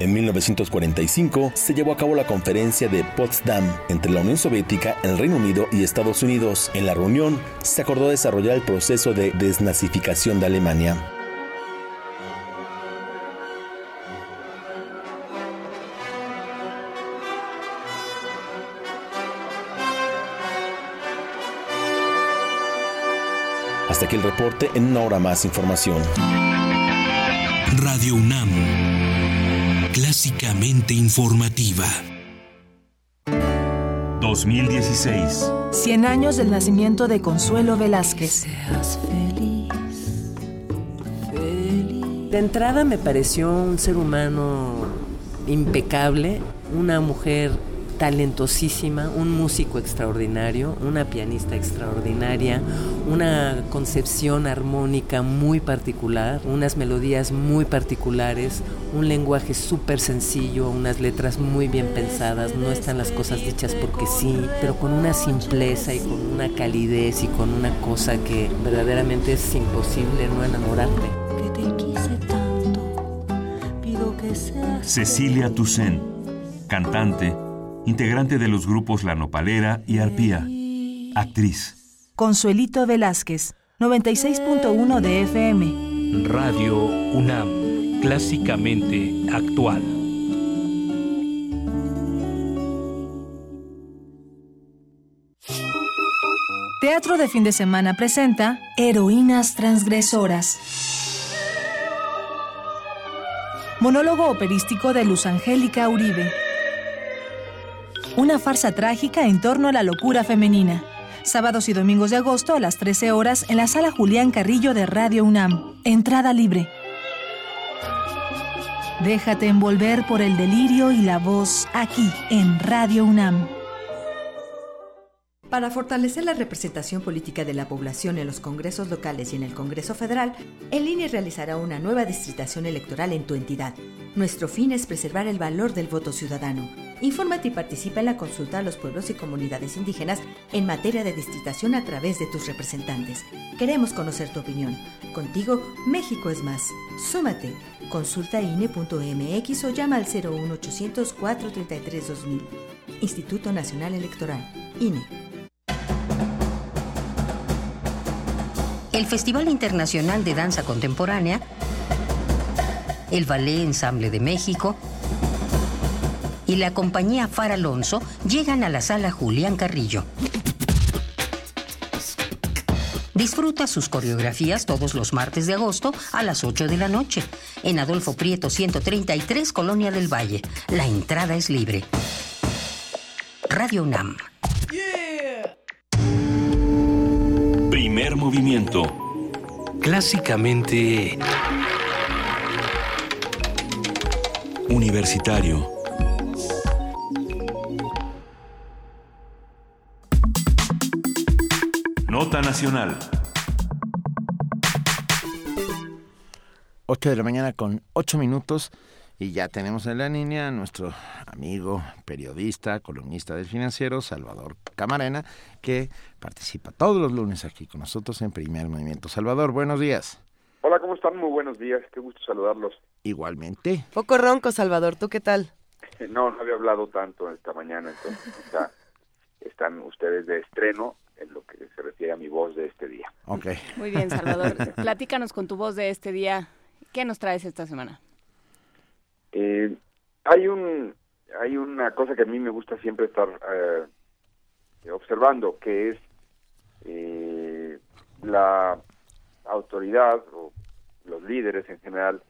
En 1945 se llevó a cabo la conferencia de Potsdam entre la Unión Soviética, el Reino Unido y Estados Unidos. En la reunión se acordó desarrollar el proceso de desnazificación de Alemania. Hasta aquí el reporte, en una hora más información. Radio UNAM, clásicamente informativa. 2016. 100 años del nacimiento de Consuelo Velázquez. De entrada me pareció un ser humano impecable, una mujer talentosísima, un músico extraordinario, una pianista extraordinaria, una concepción armónica muy particular, unas melodías muy particulares, un lenguaje súper sencillo, unas letras muy bien pensadas, no están las cosas dichas porque sí, pero con una simpleza y con una calidez y con una cosa que verdaderamente es imposible no enamorarte. Que te quise tanto, pido que seas Cecilia Toussaint, cantante, integrante de los grupos La Nopalera y Arpía, actriz. Consuelito Velázquez, 96.1 de FM. Radio UNAM, clásicamente actual. Teatro de fin de semana presenta Heroínas Transgresoras. Monólogo operístico de Luz Angélica Uribe. Una farsa trágica en torno a la locura femenina. Sábados y domingos de agosto a las 13 horas en la sala Julián Carrillo de Radio UNAM. Entrada libre. Déjate envolver por el delirio y la voz aquí en Radio UNAM. Para fortalecer la representación política de la población en los congresos locales y en el Congreso Federal, el INE realizará una nueva distritación electoral en tu entidad. Nuestro fin es preservar el valor del voto ciudadano. Infórmate y participa en la consulta a los pueblos y comunidades indígenas en materia de distritación a través de tus representantes. Queremos conocer tu opinión. Contigo, México es más. Súmate. Consulta INE.mx o llama al 01800 433 2000. Instituto Nacional Electoral. INE. el Festival Internacional de Danza Contemporánea, el Ballet Ensamble de México y la compañía Far Alonso llegan a la sala Julián Carrillo. Disfruta sus coreografías todos los martes de agosto a las 8 de la noche en Adolfo Prieto 133, Colonia del Valle. La entrada es libre. Radio UNAM. Primer movimiento. Clásicamente... Universitario. Nota Nacional. 8 de la mañana con 8 minutos y ya tenemos en la línea a nuestro amigo, periodista, columnista del financiero, Salvador Camarena, que participa todos los lunes aquí con nosotros en Primer Movimiento. Salvador, buenos días. Hola, ¿cómo están? Muy buenos días, qué gusto saludarlos. Igualmente. Poco ronco, Salvador, ¿tú qué tal? No, no había hablado tanto esta mañana, entonces quizá están ustedes de estreno en lo que se refiere a mi voz de este día. Ok. Muy bien, Salvador. Platícanos con tu voz de este día. ¿Qué nos traes esta semana? Eh, hay un hay una cosa que a mí me gusta siempre estar eh, observando, que es eh, la autoridad o los líderes en general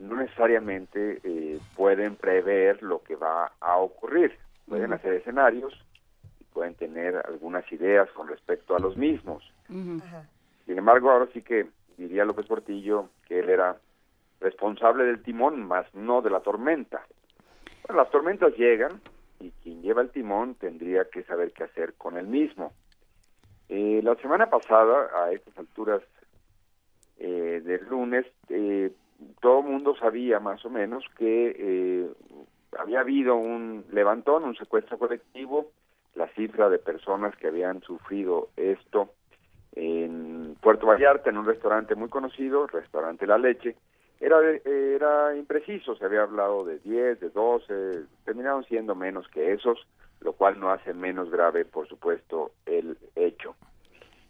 no necesariamente eh, pueden prever lo que va a ocurrir. Pueden hacer escenarios pueden tener algunas ideas con respecto a los mismos. Sin embargo, ahora sí que diría López Portillo que él era responsable del timón, más no de la tormenta. Bueno, las tormentas llegan y quien lleva el timón tendría que saber qué hacer con el mismo. Eh, la semana pasada, a estas alturas eh, del lunes, eh, todo el mundo sabía más o menos que eh, había habido un levantón, un secuestro colectivo, la cifra de personas que habían sufrido esto en Puerto Vallarta, en un restaurante muy conocido, restaurante La Leche, era, era impreciso, se había hablado de 10, de 12, terminaron siendo menos que esos, lo cual no hace menos grave, por supuesto, el hecho.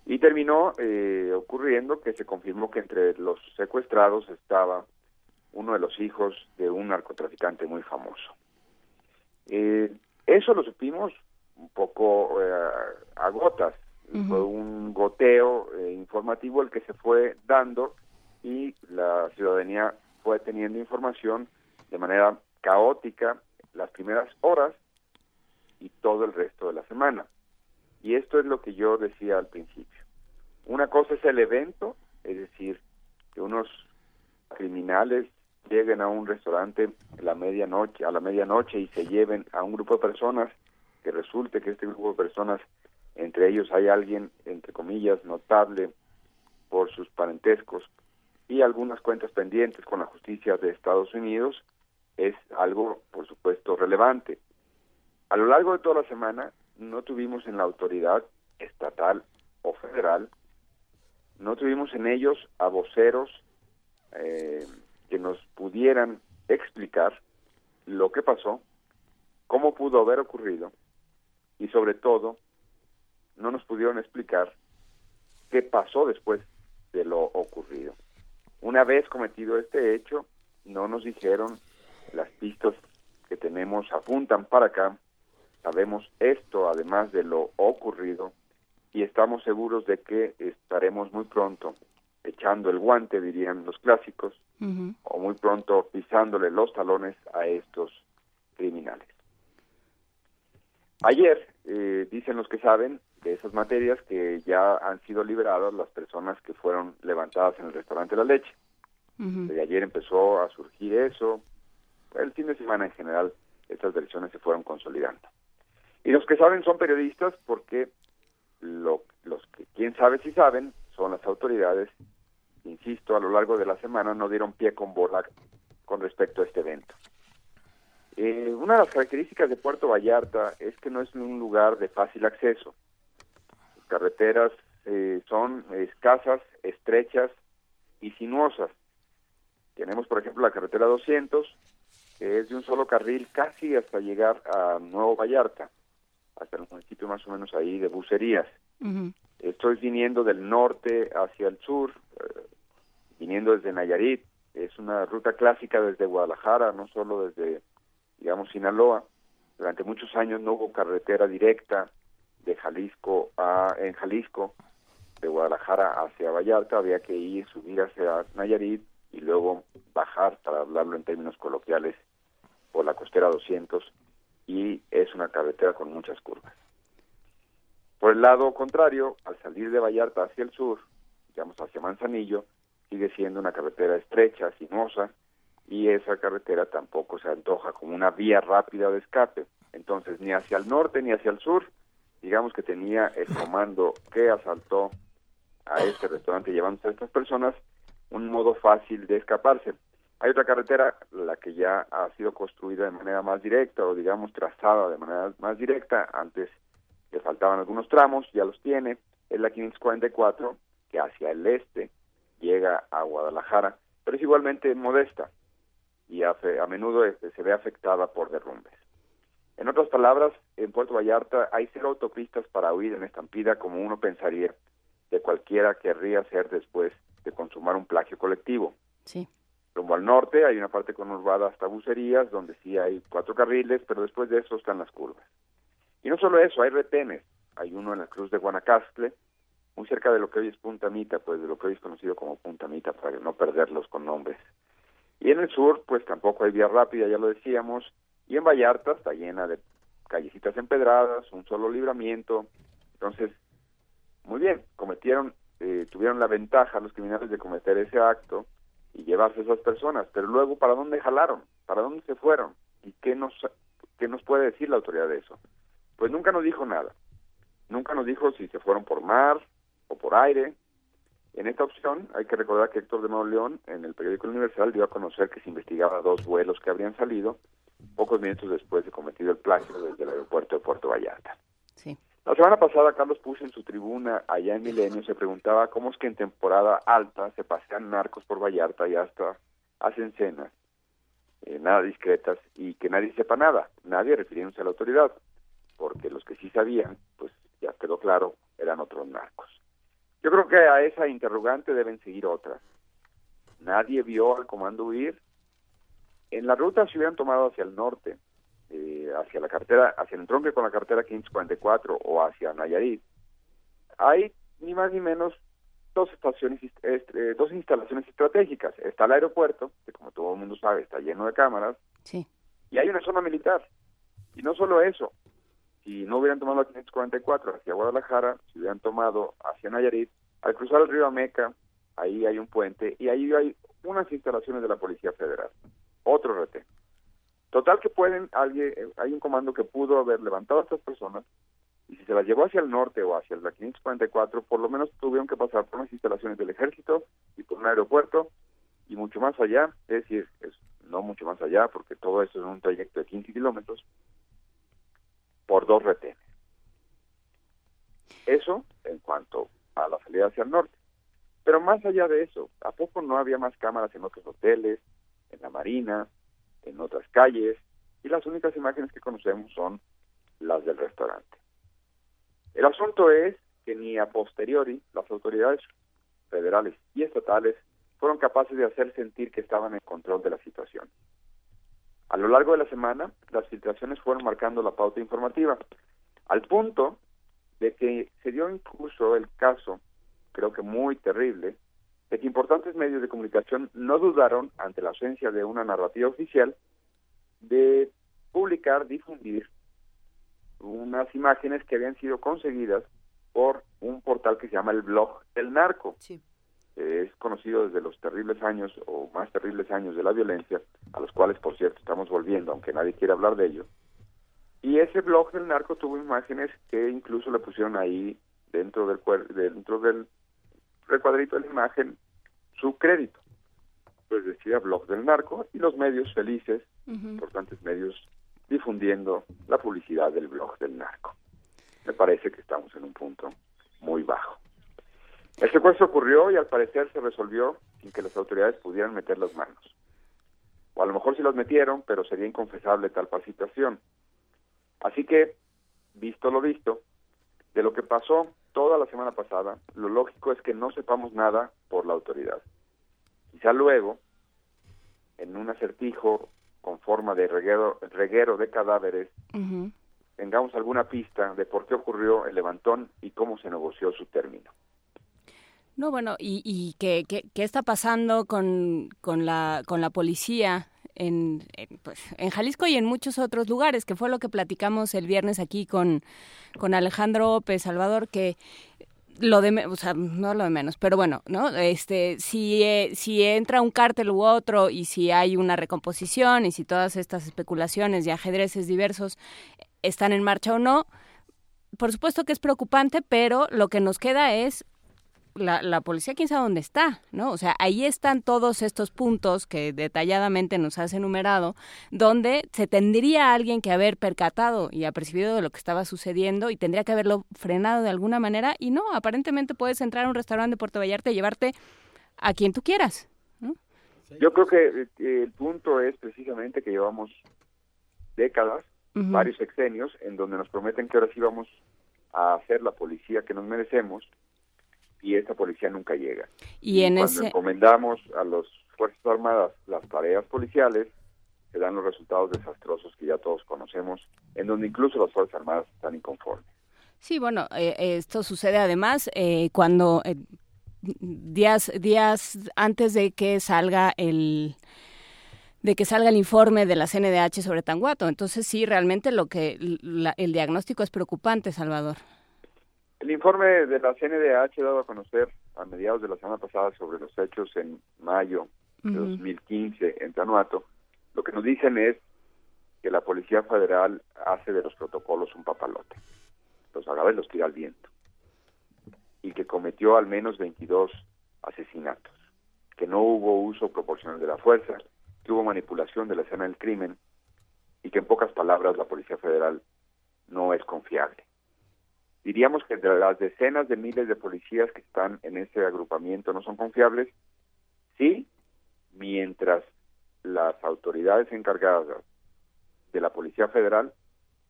Y terminó eh, ocurriendo que se confirmó que entre los secuestrados estaba uno de los hijos de un narcotraficante muy famoso. Eh, eso lo supimos un poco eh, a gotas, fue un goteo eh, informativo el que se fue dando y la ciudadanía fue teniendo información de manera caótica las primeras horas y todo el resto de la semana. Y esto es lo que yo decía al principio. Una cosa es el evento, es decir, que unos criminales lleguen a un restaurante a la medianoche, a la medianoche y se lleven a un grupo de personas que resulte que este grupo de personas entre ellos hay alguien entre comillas notable por sus parentescos y algunas cuentas pendientes con la justicia de Estados Unidos es algo por supuesto relevante. A lo largo de toda la semana no tuvimos en la autoridad estatal o federal no tuvimos en ellos a voceros eh, que nos pudieran explicar lo que pasó, cómo pudo haber ocurrido y sobre todo no nos pudieron explicar qué pasó después de lo ocurrido. Una vez cometido este hecho, no nos dijeron las pistas que tenemos apuntan para acá, sabemos esto además de lo ocurrido y estamos seguros de que estaremos muy pronto echando el guante, dirían los clásicos, o muy pronto pisándole los talones a estos criminales. Ayer, eh, dicen los que saben de esas materias, que ya han sido liberadas las personas que fueron levantadas en el restaurante La Leche. De ayer empezó a surgir eso. El fin de semana en general, estas versiones se fueron consolidando. Y los que saben son periodistas porque lo, los que quién sabe si saben son las autoridades. Insisto, a lo largo de la semana no dieron pie con bola con respecto a este evento. Eh, una de las características de Puerto Vallarta es que no es un lugar de fácil acceso. Las carreteras eh, son escasas, estrechas y sinuosas. Tenemos, por ejemplo, la carretera 200, que es de un solo carril casi hasta llegar a Nuevo Vallarta, hasta el municipio más o menos ahí de Bucerías. Estoy viniendo del norte hacia el sur, eh, viniendo desde Nayarit. Es una ruta clásica desde Guadalajara, no solo desde, digamos, Sinaloa. Durante muchos años no hubo carretera directa de Jalisco a en Jalisco de Guadalajara hacia Vallarta había que ir, subir hacia Nayarit y luego bajar, para hablarlo en términos coloquiales, por la costera 200 y es una carretera con muchas curvas. Por el lado contrario, al salir de Vallarta hacia el sur, digamos hacia Manzanillo, sigue siendo una carretera estrecha, sinuosa, y esa carretera tampoco se antoja como una vía rápida de escape. Entonces, ni hacia el norte ni hacia el sur, digamos que tenía el comando que asaltó a este restaurante llevándose a estas personas un modo fácil de escaparse. Hay otra carretera, la que ya ha sido construida de manera más directa o digamos trazada de manera más directa, antes le faltaban algunos tramos, ya los tiene, es la 544 que hacia el este llega a Guadalajara, pero es igualmente modesta y a, a menudo este, se ve afectada por derrumbes. En otras palabras, en Puerto Vallarta hay cero autopistas para huir en estampida como uno pensaría de cualquiera querría ser después de consumar un plagio colectivo. Sí. Rumbo al norte hay una parte conurbada hasta bucerías, donde sí hay cuatro carriles, pero después de eso están las curvas. Y no solo eso, hay retenes. Hay uno en la cruz de Guanacastle, muy cerca de lo que hoy es Punta Mita, pues de lo que hoy es conocido como Punta Mita, para no perderlos con nombres. Y en el sur, pues tampoco hay vía rápida, ya lo decíamos, y en Vallarta está llena de callecitas empedradas, un solo libramiento. Entonces, muy bien, cometieron, eh, tuvieron la ventaja los criminales de cometer ese acto y llevarse a esas personas, pero luego, ¿para dónde jalaron? ¿Para dónde se fueron? ¿Y qué nos, qué nos puede decir la autoridad de eso? Pues nunca nos dijo nada. Nunca nos dijo si se fueron por mar o por aire. En esta opción hay que recordar que Héctor de Mauleón en el periódico Universal dio a conocer que se investigaba dos vuelos que habrían salido pocos minutos después de cometido el plagio desde el aeropuerto de Puerto Vallarta. Sí. La semana pasada Carlos Push en su tribuna allá en Milenio se preguntaba cómo es que en temporada alta se pasean narcos por Vallarta y hasta hacen cenas eh, nada discretas y que nadie sepa nada, nadie refiriéndose a la autoridad, porque los que sí sabían, pues ya quedó claro, eran otros narcos. Yo creo que a esa interrogante deben seguir otras. Nadie vio al comando huir. En la ruta se hubieran tomado hacia el norte, eh, hacia la cartera, hacia el entronque con la cartera 544 o hacia Nayarit, hay ni más ni menos dos estaciones, eh, dos instalaciones estratégicas. Está el aeropuerto, que como todo el mundo sabe está lleno de cámaras, Sí. y hay una zona militar. Y no solo eso, si no hubieran tomado la 544 hacia Guadalajara, si hubieran tomado hacia Nayarit, al cruzar el río Ameca, ahí hay un puente y ahí hay unas instalaciones de la Policía Federal. Otro retén. Total que pueden, alguien, hay un comando que pudo haber levantado a estas personas y si se las llevó hacia el norte o hacia la 544, por lo menos tuvieron que pasar por unas instalaciones del ejército y por un aeropuerto y mucho más allá, es decir, es, no mucho más allá, porque todo eso es un trayecto de 15 kilómetros, por dos retenes. Eso en cuanto a la salida hacia el norte. Pero más allá de eso, ¿a poco no había más cámaras en otros hoteles, en la marina, en otras calles? Y las únicas imágenes que conocemos son las del restaurante. El asunto es que ni a posteriori las autoridades federales y estatales fueron capaces de hacer sentir que estaban en control de la situación. A lo largo de la semana, las filtraciones fueron marcando la pauta informativa, al punto de que se dio incluso el caso, creo que muy terrible, de que importantes medios de comunicación no dudaron, ante la ausencia de una narrativa oficial, de publicar, difundir unas imágenes que habían sido conseguidas por un portal que se llama el blog del narco. Es conocido desde los terribles años o más terribles años de la violencia, a los cuales, por cierto, estamos volviendo, aunque nadie quiere hablar de ello. Y ese blog del narco tuvo imágenes que incluso le pusieron ahí dentro del dentro del recuadrito de la imagen su crédito. Pues decía blog del narco y los medios felices, importantes medios difundiendo la publicidad del blog del narco. Me parece que estamos en un punto muy bajo. El secuestro ocurrió y al parecer se resolvió sin que las autoridades pudieran meter las manos. O a lo mejor sí las metieron, pero sería inconfesable tal situación. Así que, visto lo visto, de lo que pasó toda la semana pasada, lo lógico es que no sepamos nada por la autoridad. Quizá luego, en un acertijo con forma de reguero, reguero de cadáveres, tengamos alguna pista de por qué ocurrió el levantón y cómo se negoció su término. No, bueno, y, y ¿qué, qué, qué está pasando con, con, la, con la policía en, pues, en Jalisco y en muchos otros lugares, que fue lo que platicamos el viernes aquí con, Alejandro López Salvador, que lo de, o sea, no lo de menos, pero bueno, ¿no? Este, si, eh, si entra un cártel u otro y si hay una recomposición y si todas estas especulaciones y ajedrezes diversos están en marcha o no, por supuesto que es preocupante, pero lo que nos queda es la, la, policía quién sabe dónde está, ¿no? O sea, ahí están todos estos puntos que detalladamente nos has enumerado, donde se tendría alguien que haber percatado y apercibido de lo que estaba sucediendo y tendría que haberlo frenado de alguna manera y no, aparentemente puedes entrar a un restaurante de Puerto Vallarta y llevarte a quien tú quieras. ¿no? Yo creo que eh, el punto es precisamente que llevamos décadas, uh -huh. varios sexenios, en donde nos prometen que ahora sí vamos a hacer la policía que nos merecemos y esta policía nunca llega. Y, en cuando ese... encomendamos a las Fuerzas Armadas las tareas policiales, se dan los resultados desastrosos que ya todos conocemos, en donde incluso las Fuerzas Armadas están inconformes. Sí, bueno, eh, esto sucede además eh, cuando eh, días días antes de que salga el de que salga el informe de la CNDH sobre Tanguato. Entonces sí, realmente lo que la, el diagnóstico es preocupante, Salvador. El informe de la CNDH dado a conocer a mediados de la semana pasada sobre los hechos en mayo de uh -huh. 2015 en Tanuato, lo que nos dicen es que la Policía Federal hace de los protocolos un papalote, los agarra y los tira al viento, y que cometió al menos 22 asesinatos, que no hubo uso proporcional de la fuerza, que hubo manipulación de la escena del crimen, y que en pocas palabras la Policía Federal no es confiable diríamos que de las decenas de miles de policías que están en ese agrupamiento no son confiables, sí, mientras las autoridades encargadas de la Policía Federal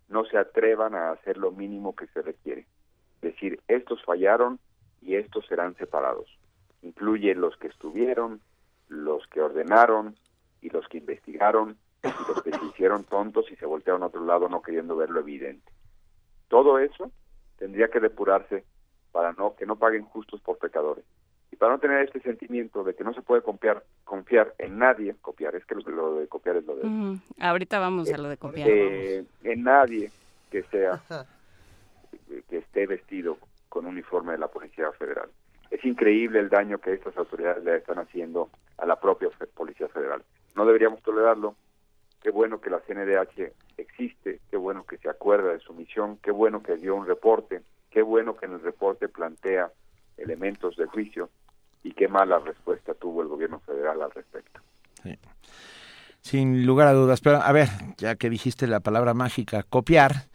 no se atrevan a hacer lo mínimo que se requiere. Decir, estos fallaron y estos serán separados. Incluye los que estuvieron, los que ordenaron y los que investigaron y los que se hicieron tontos y se voltearon a otro lado no queriendo ver lo evidente. Todo eso tendría que depurarse para no que no paguen justos por pecadores. Y para no tener este sentimiento de que no se puede confiar confiar en nadie copiar es que lo, lo de copiar es lo de uh -huh. ahorita vamos eh, a lo de copiar eh, en nadie que sea que esté vestido con uniforme de la policía federal. Es increíble el daño que estas autoridades le están haciendo a la propia policía federal. No deberíamos tolerarlo qué bueno que la CNDH existe, qué bueno que se acuerda de su misión, qué bueno que dio un reporte, qué bueno que en el reporte plantea elementos de juicio y qué mala respuesta tuvo el gobierno federal al respecto. Sí. Sin lugar a dudas, pero a ver, ya que dijiste la palabra mágica copiar,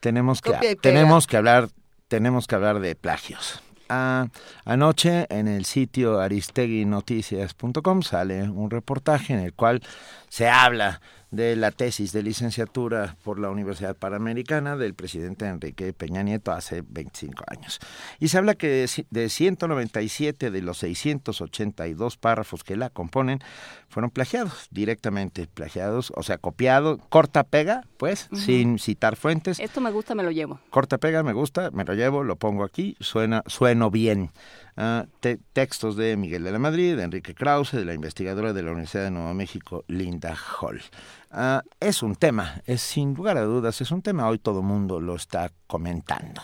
tenemos que tenemos que hablar tenemos que hablar de plagios. Ah, anoche en el sitio aristeguinoticias.com sale un reportaje en el cual se habla de la tesis de licenciatura por la Universidad Panamericana del presidente Enrique Peña Nieto hace 25 años. Y se habla que de 197 de los 682 párrafos que la componen fueron plagiados, directamente plagiados, o sea, copiado, corta pega, pues, uh -huh. sin citar fuentes. Esto me gusta, me lo llevo. Corta pega, me gusta, me lo llevo, lo pongo aquí, suena, sueno bien. Uh, te textos de Miguel de la Madrid, de Enrique Krause, de la investigadora de la Universidad de Nuevo México, Linda Hall. Uh, es un tema, es sin lugar a dudas, es un tema, hoy todo el mundo lo está comentando.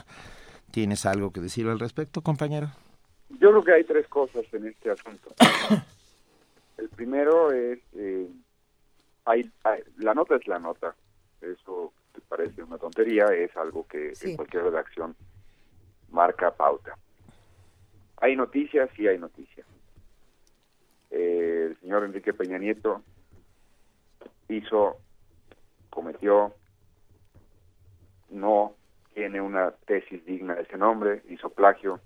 ¿Tienes algo que decir al respecto, compañero? Yo creo que hay tres cosas en este asunto. El primero es, eh, hay, hay, la nota es la nota, eso te parece una tontería, es algo que sí. en cualquier redacción marca pauta. Hay noticias, sí hay noticias. Eh, el señor Enrique Peña Nieto hizo, cometió, no tiene una tesis digna de ese nombre, hizo plagio,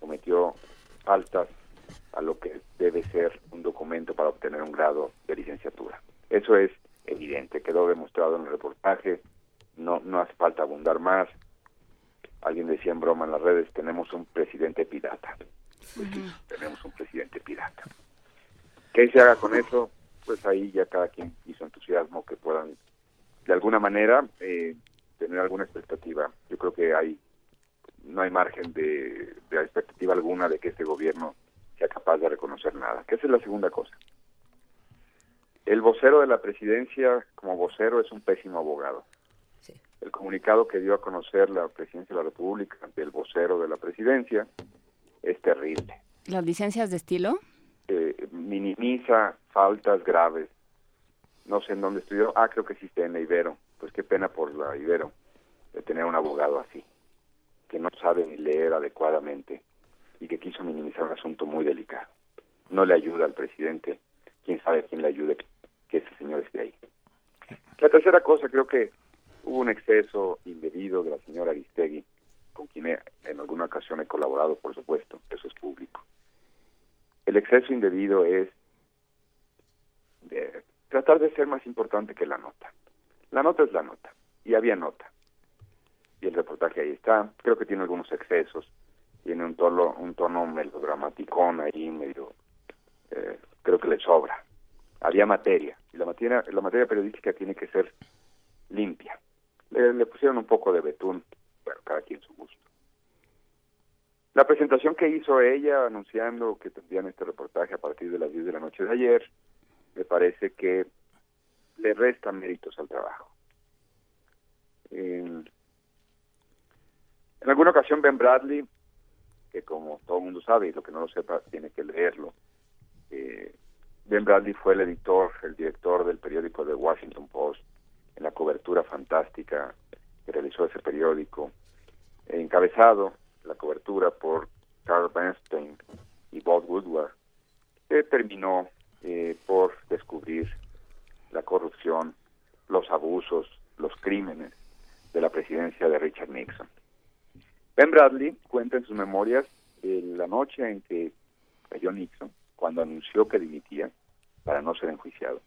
cometió faltas a lo que debe ser un documento para obtener un grado de licenciatura. Eso es evidente, quedó demostrado en el reportaje, no, no hace falta abundar más. Alguien decía en broma en las redes, tenemos un presidente pirata. Pues sí, tenemos un presidente pirata. ¿Qué se haga con eso? Pues ahí ya cada quien hizo entusiasmo que puedan, de alguna manera, eh, tener alguna expectativa. Yo creo que hay no hay margen de, de expectativa alguna de que este gobierno sea capaz de reconocer nada. Que esa es la segunda cosa. El vocero de la presidencia, como vocero, es un pésimo abogado. El comunicado que dio a conocer la presidencia de la República ante el vocero de la presidencia es terrible. ¿Las licencias de estilo? Eh, minimiza faltas graves. No sé en dónde estudió. Ah, creo que existe en la Ibero. Pues qué pena por la Ibero de tener un abogado así, que no sabe ni leer adecuadamente y que quiso minimizar un asunto muy delicado. No le ayuda al presidente. Quién sabe quién le ayude que ese señor esté ahí. La tercera cosa, creo que hubo un exceso indebido de la señora Aristegui, con quien en alguna ocasión he colaborado, por supuesto, eso es público. El exceso indebido es de tratar de ser más importante que la nota. La nota es la nota, y había nota. Y el reportaje ahí está, creo que tiene algunos excesos, tiene un tono, un tono melodramaticón ahí, medio, eh, creo que le sobra. Había materia, y la materia, la materia periodística tiene que ser limpia. Le, le pusieron un poco de betún, bueno, cada quien su gusto. La presentación que hizo ella anunciando que tendrían este reportaje a partir de las 10 de la noche de ayer, me parece que le resta méritos al trabajo. En, alguna ocasión Ben Bradley, que como todo el mundo sabe y lo que no lo sepa tiene que leerlo, eh, Ben Bradley fue el editor, el director del periódico The Washington Post, en la cobertura fantástica que realizó ese periódico, encabezado la cobertura por Carl Bernstein y Bob Woodward, terminó eh, por descubrir la corrupción, los abusos, los crímenes de la presidencia de Richard Nixon. Ben Bradley cuenta en sus memorias eh, la noche en que cayó Nixon, cuando anunció que dimitía para no ser enjuiciado.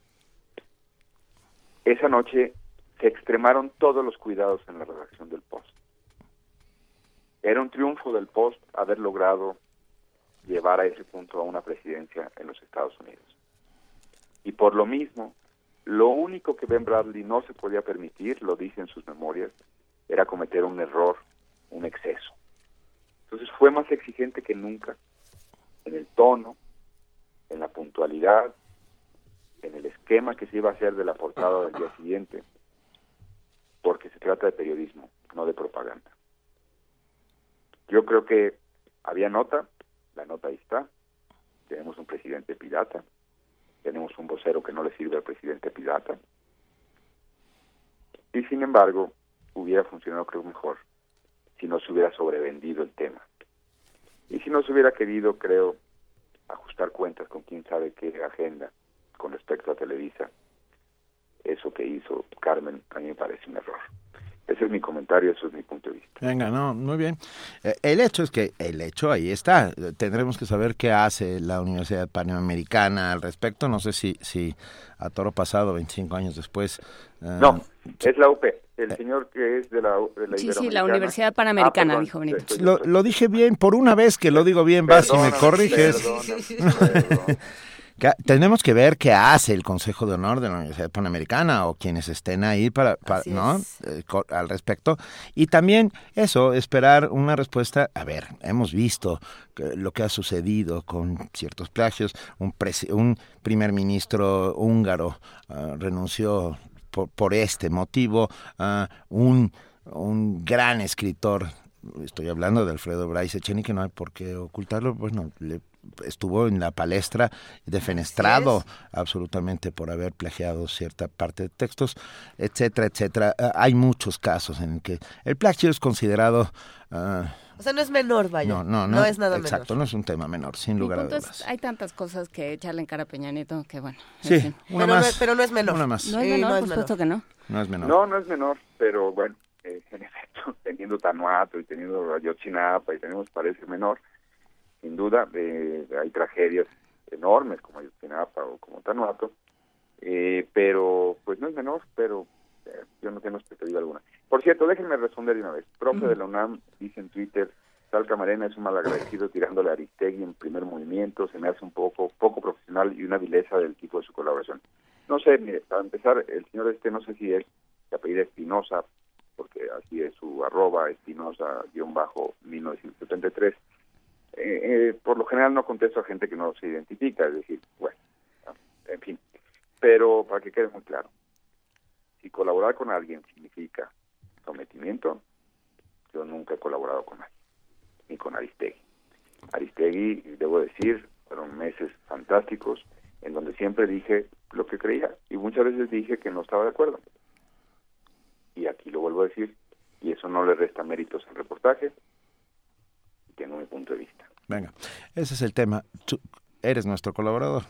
Esa noche se extremaron todos los cuidados en la redacción del Post. Era un triunfo del Post haber logrado llevar a ese punto a una presidencia en los Estados Unidos. Y por lo mismo, lo único que Ben Bradley no se podía permitir, lo dice en sus memorias, era cometer un error, un exceso. Entonces fue más exigente que nunca en el tono, en la puntualidad, en el esquema que se iba a hacer de la portada del día siguiente, porque se trata de periodismo, no de propaganda. Yo creo que había nota, la nota ahí está, tenemos un presidente pirata, tenemos un vocero que no le sirve al presidente pirata, y sin embargo hubiera funcionado creo mejor si no se hubiera sobrevendido el tema. Y si no se hubiera querido, creo, ajustar cuentas con quién sabe qué agenda con respecto a Televisa, eso que hizo Carmen a mí me parece un error. Ese es mi comentario, eso es mi punto de vista. Venga, no, muy bien. Eh, el hecho es que el hecho ahí está. Tendremos que saber qué hace la Universidad Panamericana al respecto. No sé si, si a toro pasado, 25 años después. eh, No, es la UP, el señor que es de la, de la Sí, sí, la. Universidad Panamericana, Ah, perdón, dijo Benito. Lo, lo dije bien, por una vez que lo digo bien, vas y me Perdóname, corriges. perdóname, Que- Tenemos que ver qué hace el Consejo de Honor de la Universidad Panamericana o quienes estén ahí para, ¿no? Eh, al respecto. Y también eso, esperar una respuesta. A ver, hemos visto que lo que ha sucedido con ciertos plagios. Un, un primer ministro húngaro ah, renunció por, por este motivo. Ah, un, un gran escritor estoy hablando de Alfredo Bryce Echenique, no hay por qué ocultarlo, bueno, le- estuvo en la palestra defenestrado absolutamente por haber plagiado cierta parte de textos, etcétera, etcétera. Ah, hay muchos casos en que el plagio es considerado... ah, O sea, no es menor, vaya. no, no, no, es nada exacto, no es un tema menor, sin lugar a dudas. hay tantas cosas que echarle en cara a Peña Nieto que bueno. en Sí, fin. una Pero no- más. pero no es menor. Una más. No es Eh, menor, no es por supuesto que no. No es menor. No, no es menor, pero bueno, eh, en efecto, teniendo Tanuato y teniendo Ayotzinapa y tenemos parece menor, sin duda eh, hay tragedias enormes como Ayotzinapa o como Tanuato, eh, pero pues no es menor, pero eh, yo no tengo expectativa alguna. Por cierto, déjenme responder de una vez. Profe de la UNAM dice en Twitter, Sal Camarena es un malagradecido tirándole a Aristegui en primer movimiento, se me hace un poco poco profesional y una vileza del tipo de su colaboración. No sé, mire, para empezar, el señor este, no sé si es, se apellida Espinosa, porque así es su arroba espinosa-1973, eh, eh, por lo general no contesto a gente que no se identifica, es decir, bueno, en fin. Pero para que quede muy claro, si colaborar con alguien significa sometimiento, yo nunca he colaborado con nadie, ni con Aristegui. Aristegui, debo decir, fueron meses fantásticos en donde siempre dije lo que creía y muchas veces dije que no estaba de acuerdo. Y aquí lo vuelvo a decir, y eso no le resta méritos al reportaje, tengo mi punto de vista. Venga, ese es el tema. Tú eres nuestro colaborador.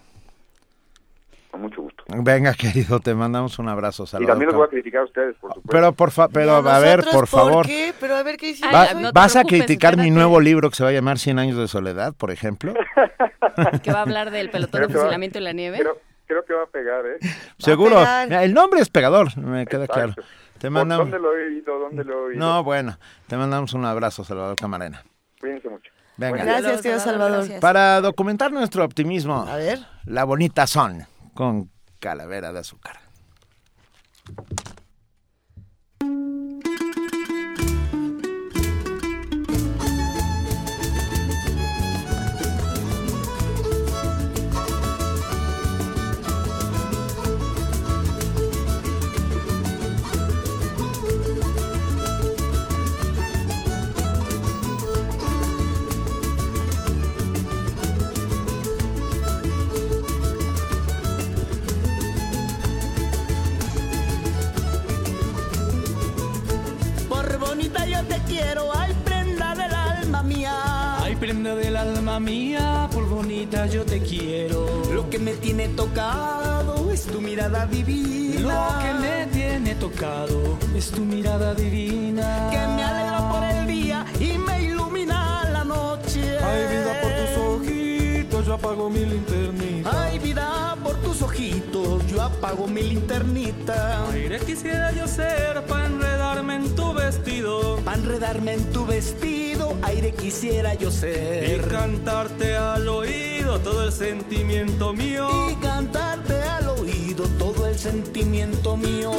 Con mucho gusto. Venga, querido, te mandamos un abrazo. Y Salvador también los voy a criticar a ustedes, por supuesto. Pero por fa- pero a ver, por favor. qué? Pero a ver qué hicimos. Va- hoy? ¿Vas a criticar mi nuevo libro que se va a llamar Cien años de soledad, por ejemplo? Que va a hablar del pelotón de va- fusilamiento en la nieve. Creo, creo que va a pegar, ¿eh? Seguro. Mira, el nombre es pegador, me queda claro. Te ¿Por mandamos ¿Dónde lo he oído? ¿Dónde lo he oído? No, bueno, te mandamos un abrazo, Salvador Camarena. Cuídense mucho. Venga. Gracias, querido Salvador. Para documentar nuestro optimismo, A ver. la bonita son con calavera de azúcar. Quiero, ay prenda del alma mía. Ay, prenda del alma mía, por bonita yo te quiero. Lo que me tiene tocado es tu mirada divina. Lo que me tiene tocado es tu mirada divina. Que me alegra por el día y me ilumina la noche. Ay, vida, por tus ojitos yo apago mi linternita. Ay, vida, por tus ojitos yo apago mi linternita. Aire quisiera yo ser para enredarme en tu vestido. Pa' enredarme en tu vestido, aire quisiera yo Y ser. cantarte al oído todo el sentimiento mío. Y cantarte al oído todo el sentimiento mío.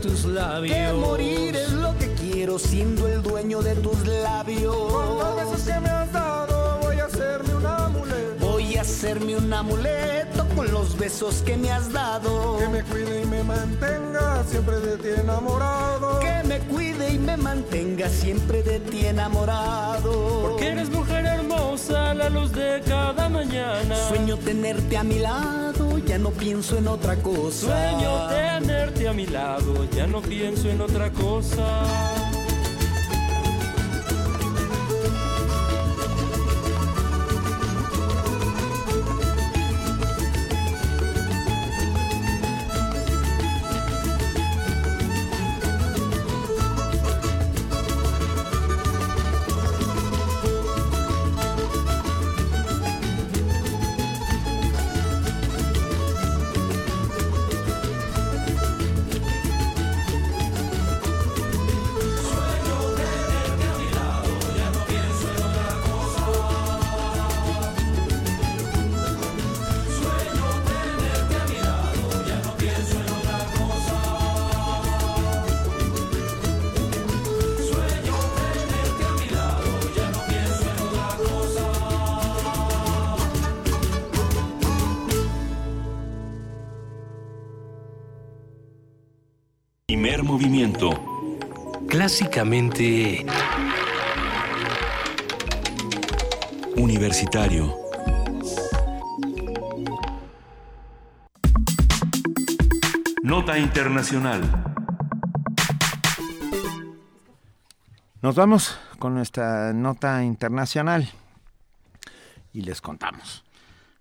Tus labios. Que morir es lo que quiero siendo el dueño de tus labios. Por los besos que me has dado voy a hacerme un amuleto. Voy a hacerme un amuleto con los besos que me has dado. Que me cuide y me mantenga siempre de ti enamorado. Que me cuide y me mantenga siempre de ti enamorado. Porque eres mujer hermosa, la luz de cada mañana. Sueño tenerte a mi lado, ya no pienso en otra cosa. Sueño tenerte a mi lado, ya no pienso en otra cosa. Universitario. Nota Internacional. Nos vamos con nuestra nota internacional y les contamos.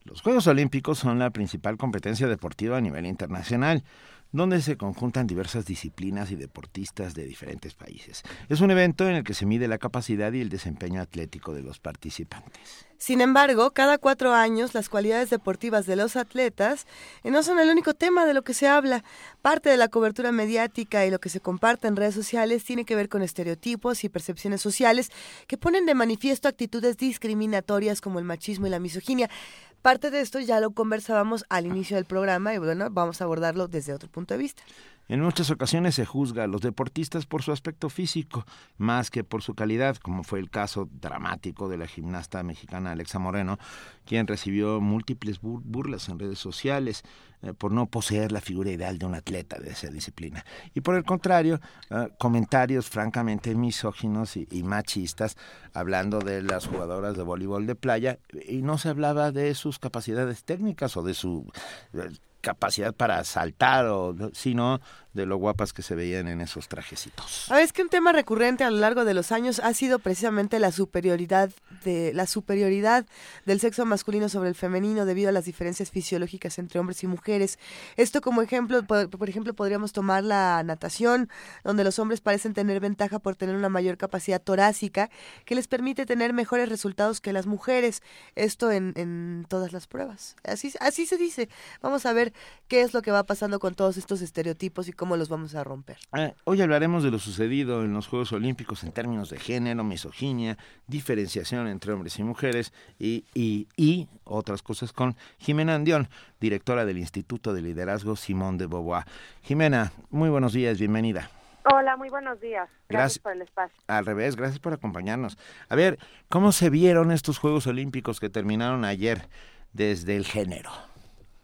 Los Juegos Olímpicos son la principal competencia deportiva a nivel internacional. Donde se conjuntan diversas disciplinas y deportistas de diferentes países. Es un evento en el que se mide la capacidad y el desempeño atlético de los participantes. Sin embargo, cada cuatro años las cualidades deportivas de los atletas eh, no son el único tema de lo que se habla. Parte de la cobertura mediática y lo que se comparte en redes sociales tiene que ver con estereotipos y percepciones sociales que ponen de manifiesto actitudes discriminatorias como el machismo y la misoginia. Parte de esto ya lo conversábamos al inicio del programa y bueno, vamos a abordarlo desde otro punto de vista. En muchas ocasiones se juzga a los deportistas por su aspecto físico, más que por su calidad, como fue el caso dramático de la gimnasta mexicana Alexa Moreno, quien recibió múltiples burlas en redes sociales eh, por no poseer la figura ideal de un atleta de esa disciplina. Y por el contrario, eh, comentarios francamente misóginos y, y, machistas hablando de las jugadoras de voleibol de playa y no se hablaba de sus capacidades técnicas o de su eh, capacidad para saltar, o, sino de lo guapas que se veían en esos trajecitos. Ah, es que un tema recurrente a lo largo de los años ha sido precisamente la superioridad de la superioridad del sexo masculino sobre el femenino debido a las diferencias fisiológicas entre hombres y mujeres. Esto como ejemplo, por, por ejemplo, podríamos tomar la natación, donde los hombres parecen tener ventaja por tener una mayor capacidad torácica que les permite tener mejores resultados que las mujeres. Esto en, en todas las pruebas. Así, así se dice. Vamos a ver qué es lo que va pasando con todos estos estereotipos y cómo los vamos a romper. Eh, hoy hablaremos de lo sucedido en los Juegos Olímpicos en términos de género, misoginia, diferenciación entre hombres y mujeres y, y, y otras cosas con Jimena Andión, directora del Instituto de Liderazgo Simón de Beauvoir. Jimena, muy buenos días, bienvenida. Hola, muy buenos días. Gracias, gracias, por el espacio. Al revés, gracias por acompañarnos. A ver, ¿cómo se vieron estos Juegos Olímpicos que terminaron ayer desde el género?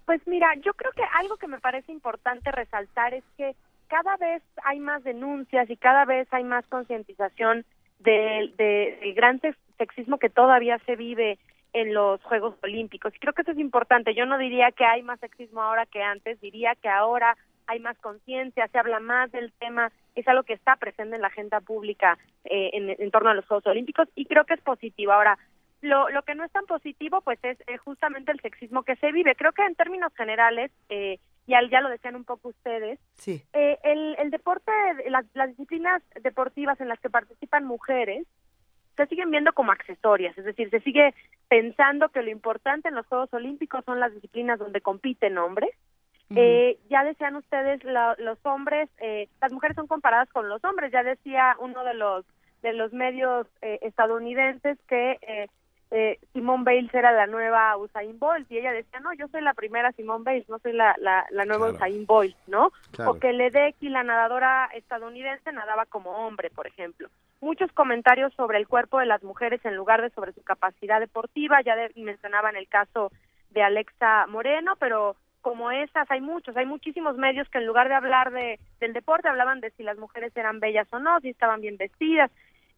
Pues mira, yo creo que algo que me parece importante resaltar es que cada vez hay más denuncias y cada vez hay más concientización del, del gran sexismo que todavía se vive en los Juegos Olímpicos. Y creo que eso es importante. Yo no diría que hay más sexismo ahora que antes, diría que ahora hay más conciencia, se habla más del tema, es algo que está presente en la agenda pública eh, en torno a los Juegos Olímpicos y creo que es positivo. Ahora, lo, lo que no es tan positivo, pues es eh, justamente el sexismo que se vive. Creo que en términos generales, eh, ya, ya lo decían un poco ustedes, sí. eh, el, el deporte, las, las disciplinas deportivas en las que participan mujeres, se siguen viendo como accesorias, es decir, se sigue pensando que lo importante en los Juegos Olímpicos son las disciplinas donde compiten hombres. Uh -huh. eh, ya decían ustedes, la, los hombres, eh, las mujeres son comparadas con los hombres, ya decía uno de los de los medios eh, estadounidenses que eh, Simone Bales era la nueva Usain Bolt y ella decía, no, yo soy la primera Simone Bales, no soy la, la, la nueva claro. Usain Bolt, ¿no? Claro. O que Ledecky, la nadadora estadounidense, nadaba como hombre, por ejemplo. Muchos comentarios sobre el cuerpo de las mujeres en lugar de sobre su capacidad deportiva, ya de, mencionaban el caso de Alexa Moreno, pero como esas hay muchos, hay muchísimos medios que en lugar de hablar de del deporte hablaban de si las mujeres eran bellas o no, si estaban bien vestidas.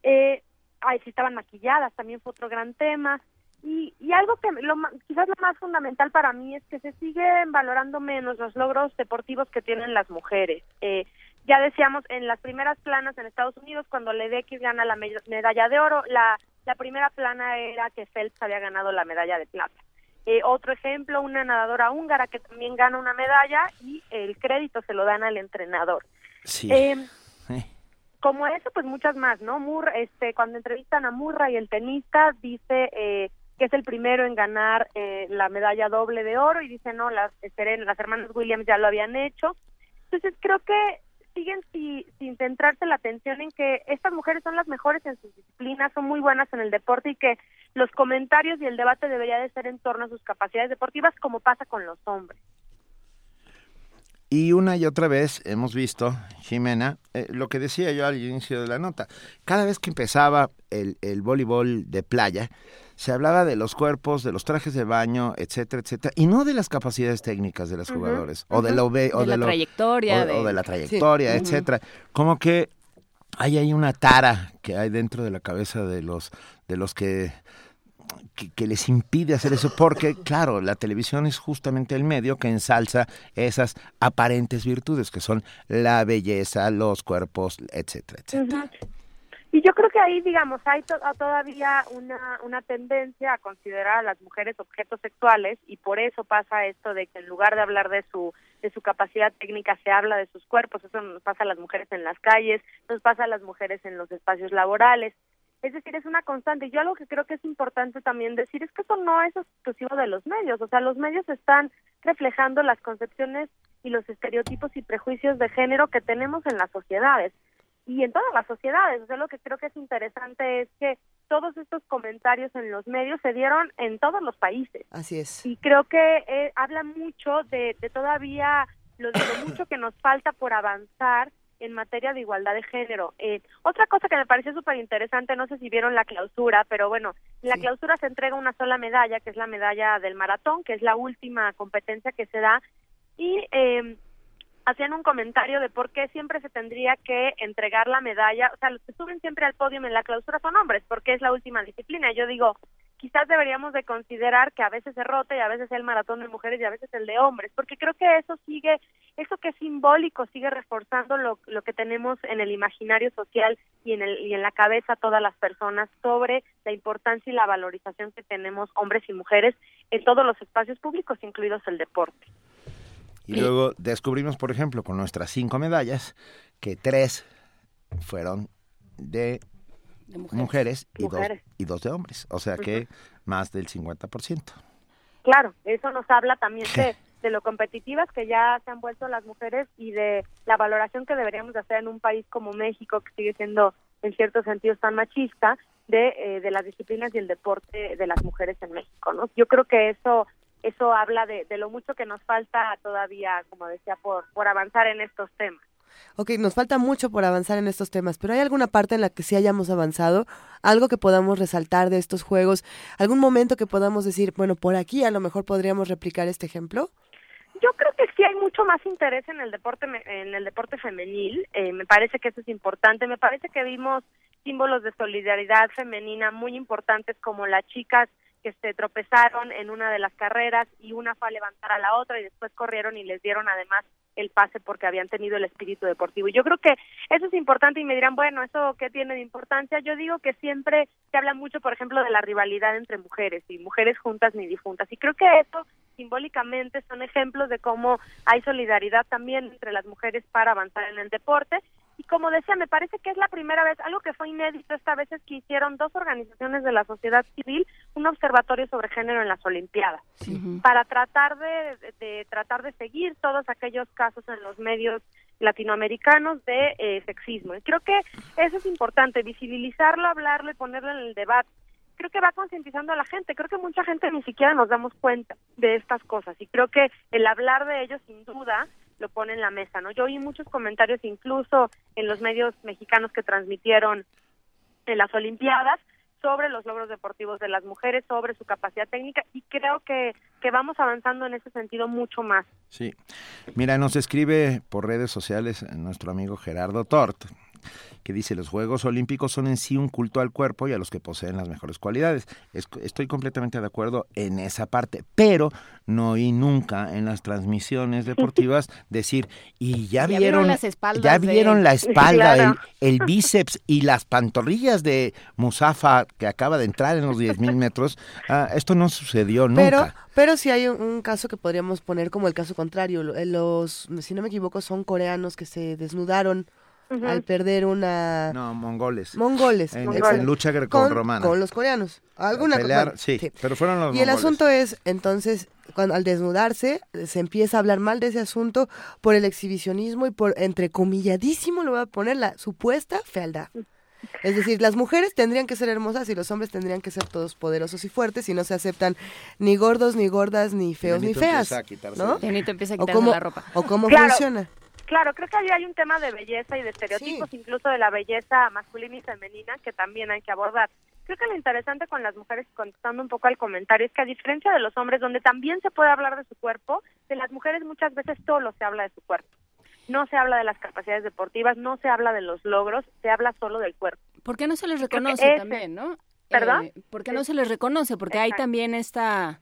Eh, ay, si estaban maquilladas, también fue otro gran tema. Y, y algo que lo, quizás lo más fundamental para mí es que se siguen valorando menos los logros deportivos que tienen las mujeres. Eh, ya decíamos, en las primeras planas en Estados Unidos, cuando Ledecky gana la me medalla de oro, la, la primera plana era que Phelps había ganado la medalla de plata. Eh, otro ejemplo, una nadadora húngara que también gana una medalla y el crédito se lo dan al entrenador. Sí. Eh, como eso, pues muchas más, ¿no? Mur, este, cuando entrevistan a Murray, el tenista, dice eh, que es el primero en ganar eh, la medalla doble de oro y dice, no, las, las hermanas Williams ya lo habían hecho. Entonces creo que siguen si, sin centrarse la atención en que estas mujeres son las mejores en sus disciplinas, son muy buenas en el deporte y que los comentarios y el debate debería de ser en torno a sus capacidades deportivas como pasa con los hombres. Y una y otra vez hemos visto, Jimena, eh, lo que decía yo al inicio de la nota, cada vez que empezaba el, el voleibol de playa, se hablaba de los cuerpos, de los trajes de baño, etcétera, etcétera, y no de las capacidades técnicas de los uh -huh, jugadores, uh -huh. o de, lo, o de, de la lo, trayectoria. O, de... o de la trayectoria, sí. etcétera. Uh -huh. Como que hay ahí una tara que hay dentro de la cabeza de los, de los que que, les impide hacer eso, porque, claro, la televisión es justamente el medio que ensalza esas aparentes virtudes, que son la belleza, los cuerpos, etcétera, etcétera. Y yo creo que ahí, digamos, hay to- todavía una, una tendencia a considerar a las mujeres objetos sexuales y por eso pasa esto de que en lugar de hablar de su de su capacidad técnica se habla de sus cuerpos, eso nos pasa a las mujeres en las calles, nos pasa a las mujeres en los espacios laborales. Es decir, es una constante. Y yo algo que creo que es importante también decir es que eso no es exclusivo de los medios. O sea, los medios están reflejando las concepciones y los estereotipos y prejuicios de género que tenemos en las sociedades y en todas las sociedades. O sea, lo que creo que es interesante es que todos estos comentarios en los medios se dieron en todos los países. Así es. Y creo que eh, habla mucho de, de todavía lo, de lo mucho que nos falta por avanzar en materia de igualdad de género. Eh, otra cosa que me pareció súper interesante, no sé si vieron la clausura, pero bueno, en la clausura se entrega una sola medalla, que es la medalla del maratón, que es la última competencia que se da, y eh, hacían un comentario de por qué siempre se tendría que entregar la medalla, o sea, los que suben siempre al podio en la clausura son hombres, porque es la última disciplina. Yo digo, quizás deberíamos de considerar que a veces se rota y a veces el maratón de mujeres y a veces el de hombres, porque creo que eso sigue, eso que es simbólico sigue reforzando lo, lo que tenemos en el imaginario social y en, el, y en la cabeza todas las personas sobre la importancia y la valorización que tenemos hombres y mujeres en todos los espacios públicos, incluidos el deporte. Y luego descubrimos, por ejemplo, con nuestras cinco medallas, que tres fueron de, De mujeres, mujeres. y, Mujeres. Dos, y dos de hombres. O sea que más del 50%. Claro, eso nos habla también de, de lo competitivas que ya se han vuelto las mujeres y de la valoración que deberíamos de hacer en un país como México, que sigue siendo en ciertos sentidos tan machista, de, eh, de las disciplinas y el deporte de las mujeres en México. ¿no? Yo creo que eso eso habla de, de lo mucho que nos falta todavía, como decía, por, por avanzar en estos temas. Ok, nos falta mucho por avanzar en estos temas, pero ¿hay alguna parte en la que sí hayamos avanzado? ¿Algo que podamos resaltar de estos juegos? ¿Algún momento que podamos decir, bueno, por aquí a lo mejor podríamos replicar este ejemplo? Yo creo que sí hay mucho más interés en el deporte en el deporte femenil. Eh, me parece que eso es importante. Me parece que vimos símbolos de solidaridad femenina muy importantes como las chicas que se tropezaron en una de las carreras y una fue a levantar a la otra y después corrieron y les dieron además el pase porque habían tenido el espíritu deportivo. Y yo creo que eso es importante y me dirán, bueno, ¿eso qué tiene de importancia? Yo digo que siempre se habla mucho, por ejemplo, de la rivalidad entre mujeres y mujeres juntas ni difuntas. Y creo que eso simbólicamente son ejemplos de cómo hay solidaridad también entre las mujeres para avanzar en el deporte. Y como decía, me parece que es la primera vez, algo que fue inédito esta vez es que hicieron dos organizaciones de la sociedad civil un observatorio sobre género en las Olimpiadas para tratar de, de- de tratar de seguir todos aquellos casos en los medios latinoamericanos de eh, sexismo. Y creo que eso es importante, visibilizarlo, hablarlo y ponerlo en el debate. Creo que va concientizando a la gente. Creo que mucha gente ni siquiera nos damos cuenta de estas cosas. Y creo que el hablar de ello, sin duda, lo pone en la mesa. ¿no? Yo oí muchos comentarios, incluso en los medios mexicanos que transmitieron en las Olimpiadas, sobre los logros deportivos de las mujeres, sobre su capacidad técnica y creo que, que vamos avanzando en ese sentido mucho más. Sí. Mira, nos escribe por redes sociales nuestro amigo Gerardo Tort, que dice, los Juegos Olímpicos son en sí un culto al cuerpo y a los que poseen las mejores cualidades. Es- estoy completamente de acuerdo en esa parte, pero no oí nunca en las transmisiones deportivas decir, y ya, Ya vieron vieron, las espaldas ya de- vieron la espalda, Claro. el, el bíceps y las pantorrillas de Musafa que acaba de entrar en los 10.000 metros. Ah, esto no sucedió nunca. Pero, pero sí hay un, un caso que podríamos poner como el caso contrario. Eh, Los, si no me equivoco, son coreanos que se desnudaron Al perder una... No, mongoles. Mongoles. En, mongoles. en lucha Con- grecorromana. Con, los coreanos. Alguna Pelear, sí, pero fueron los Y el asunto es, entonces, cuando al desnudarse, se empieza a hablar mal de ese asunto por el exhibicionismo y por, entrecomilladísimo, lo voy a poner, la supuesta fealdad. Es decir, las mujeres tendrían que ser hermosas y los hombres tendrían que ser todos poderosos y fuertes y no se aceptan ni gordos, ni gordas, ni feos, ni feas. empieza a quitarse ¿no? Benito empieza a O quitarse cómo- la ropa. O cómo Claro. funciona. Claro, creo que ahí hay un tema de belleza y de estereotipos, incluso de la belleza masculina y femenina, que también hay que abordar. Creo que lo interesante con las mujeres, contestando un poco al comentario, es que a diferencia de los hombres, donde también se puede hablar de su cuerpo, de las mujeres muchas veces solo se habla de su cuerpo. No se habla de las capacidades deportivas, no se habla de los logros, se habla solo del cuerpo. ¿Por qué no se les reconoce ese- también, no? ¿Perdón? Eh, ¿Por qué no se les reconoce? Porque hay también esta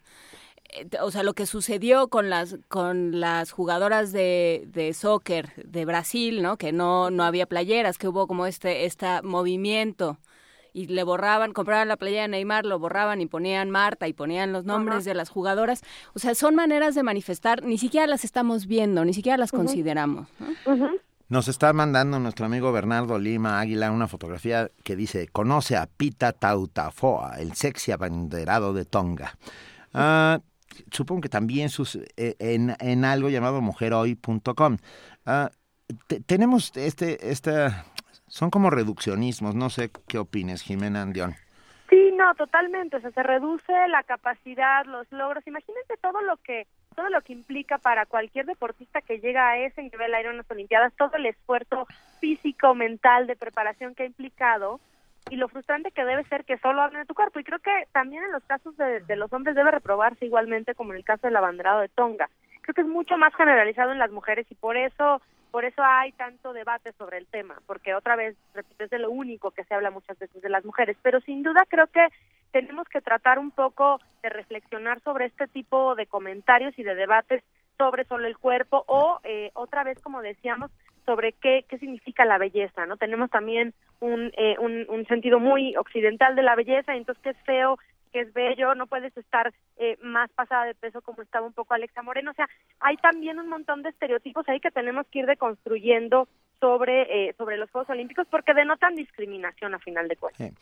o sea, lo que sucedió con las con las jugadoras de, de soccer de Brasil, ¿no? Que no no había playeras, que hubo como este este movimiento y le borraban, compraban la playera de Neymar, lo borraban y ponían Marta y ponían los nombres de las jugadoras. O sea, son maneras de manifestar, ni siquiera las estamos viendo, ni siquiera las consideramos. Nos está mandando nuestro amigo Bernardo Lima Águila una fotografía que dice, conoce a Pita Tautafoa, el sexy abanderado de Tonga. Ah, supongo que también sus, eh, en, algo llamado mujerhoy.com. Ah, tenemos este, esta son como reduccionismos. No sé qué opines, Jimena Andión. Sí, no, totalmente. O sea, se reduce la capacidad, los logros. Imagínense todo lo que todo lo que implica para cualquier deportista que llega a ese nivel a ir a unas Olimpiadas, todo el esfuerzo físico, mental, de preparación que ha implicado y lo frustrante que debe ser que solo hablen de tu cuerpo. Y creo que también en los casos de, los hombres debe reprobarse igualmente como en el caso del abanderado de Tonga. Creo que es mucho más generalizado en las mujeres y por eso por eso hay tanto debate sobre el tema, porque otra vez, repito, es de lo único que se habla muchas veces de las mujeres, pero sin duda creo que tenemos que tratar un poco de reflexionar sobre este tipo de comentarios y de debates sobre solo el cuerpo o eh, otra vez, como decíamos, sobre qué, qué significa la belleza, ¿no? Tenemos también un, eh, un, un sentido muy occidental de la belleza, entonces que es feo que es bello, no puedes estar eh, más pasada de peso como estaba un poco Alexa Moreno. O sea, hay también un montón de estereotipos ahí que tenemos que ir deconstruyendo sobre, eh, sobre los Juegos Olímpicos porque denotan discriminación a final de cuentas.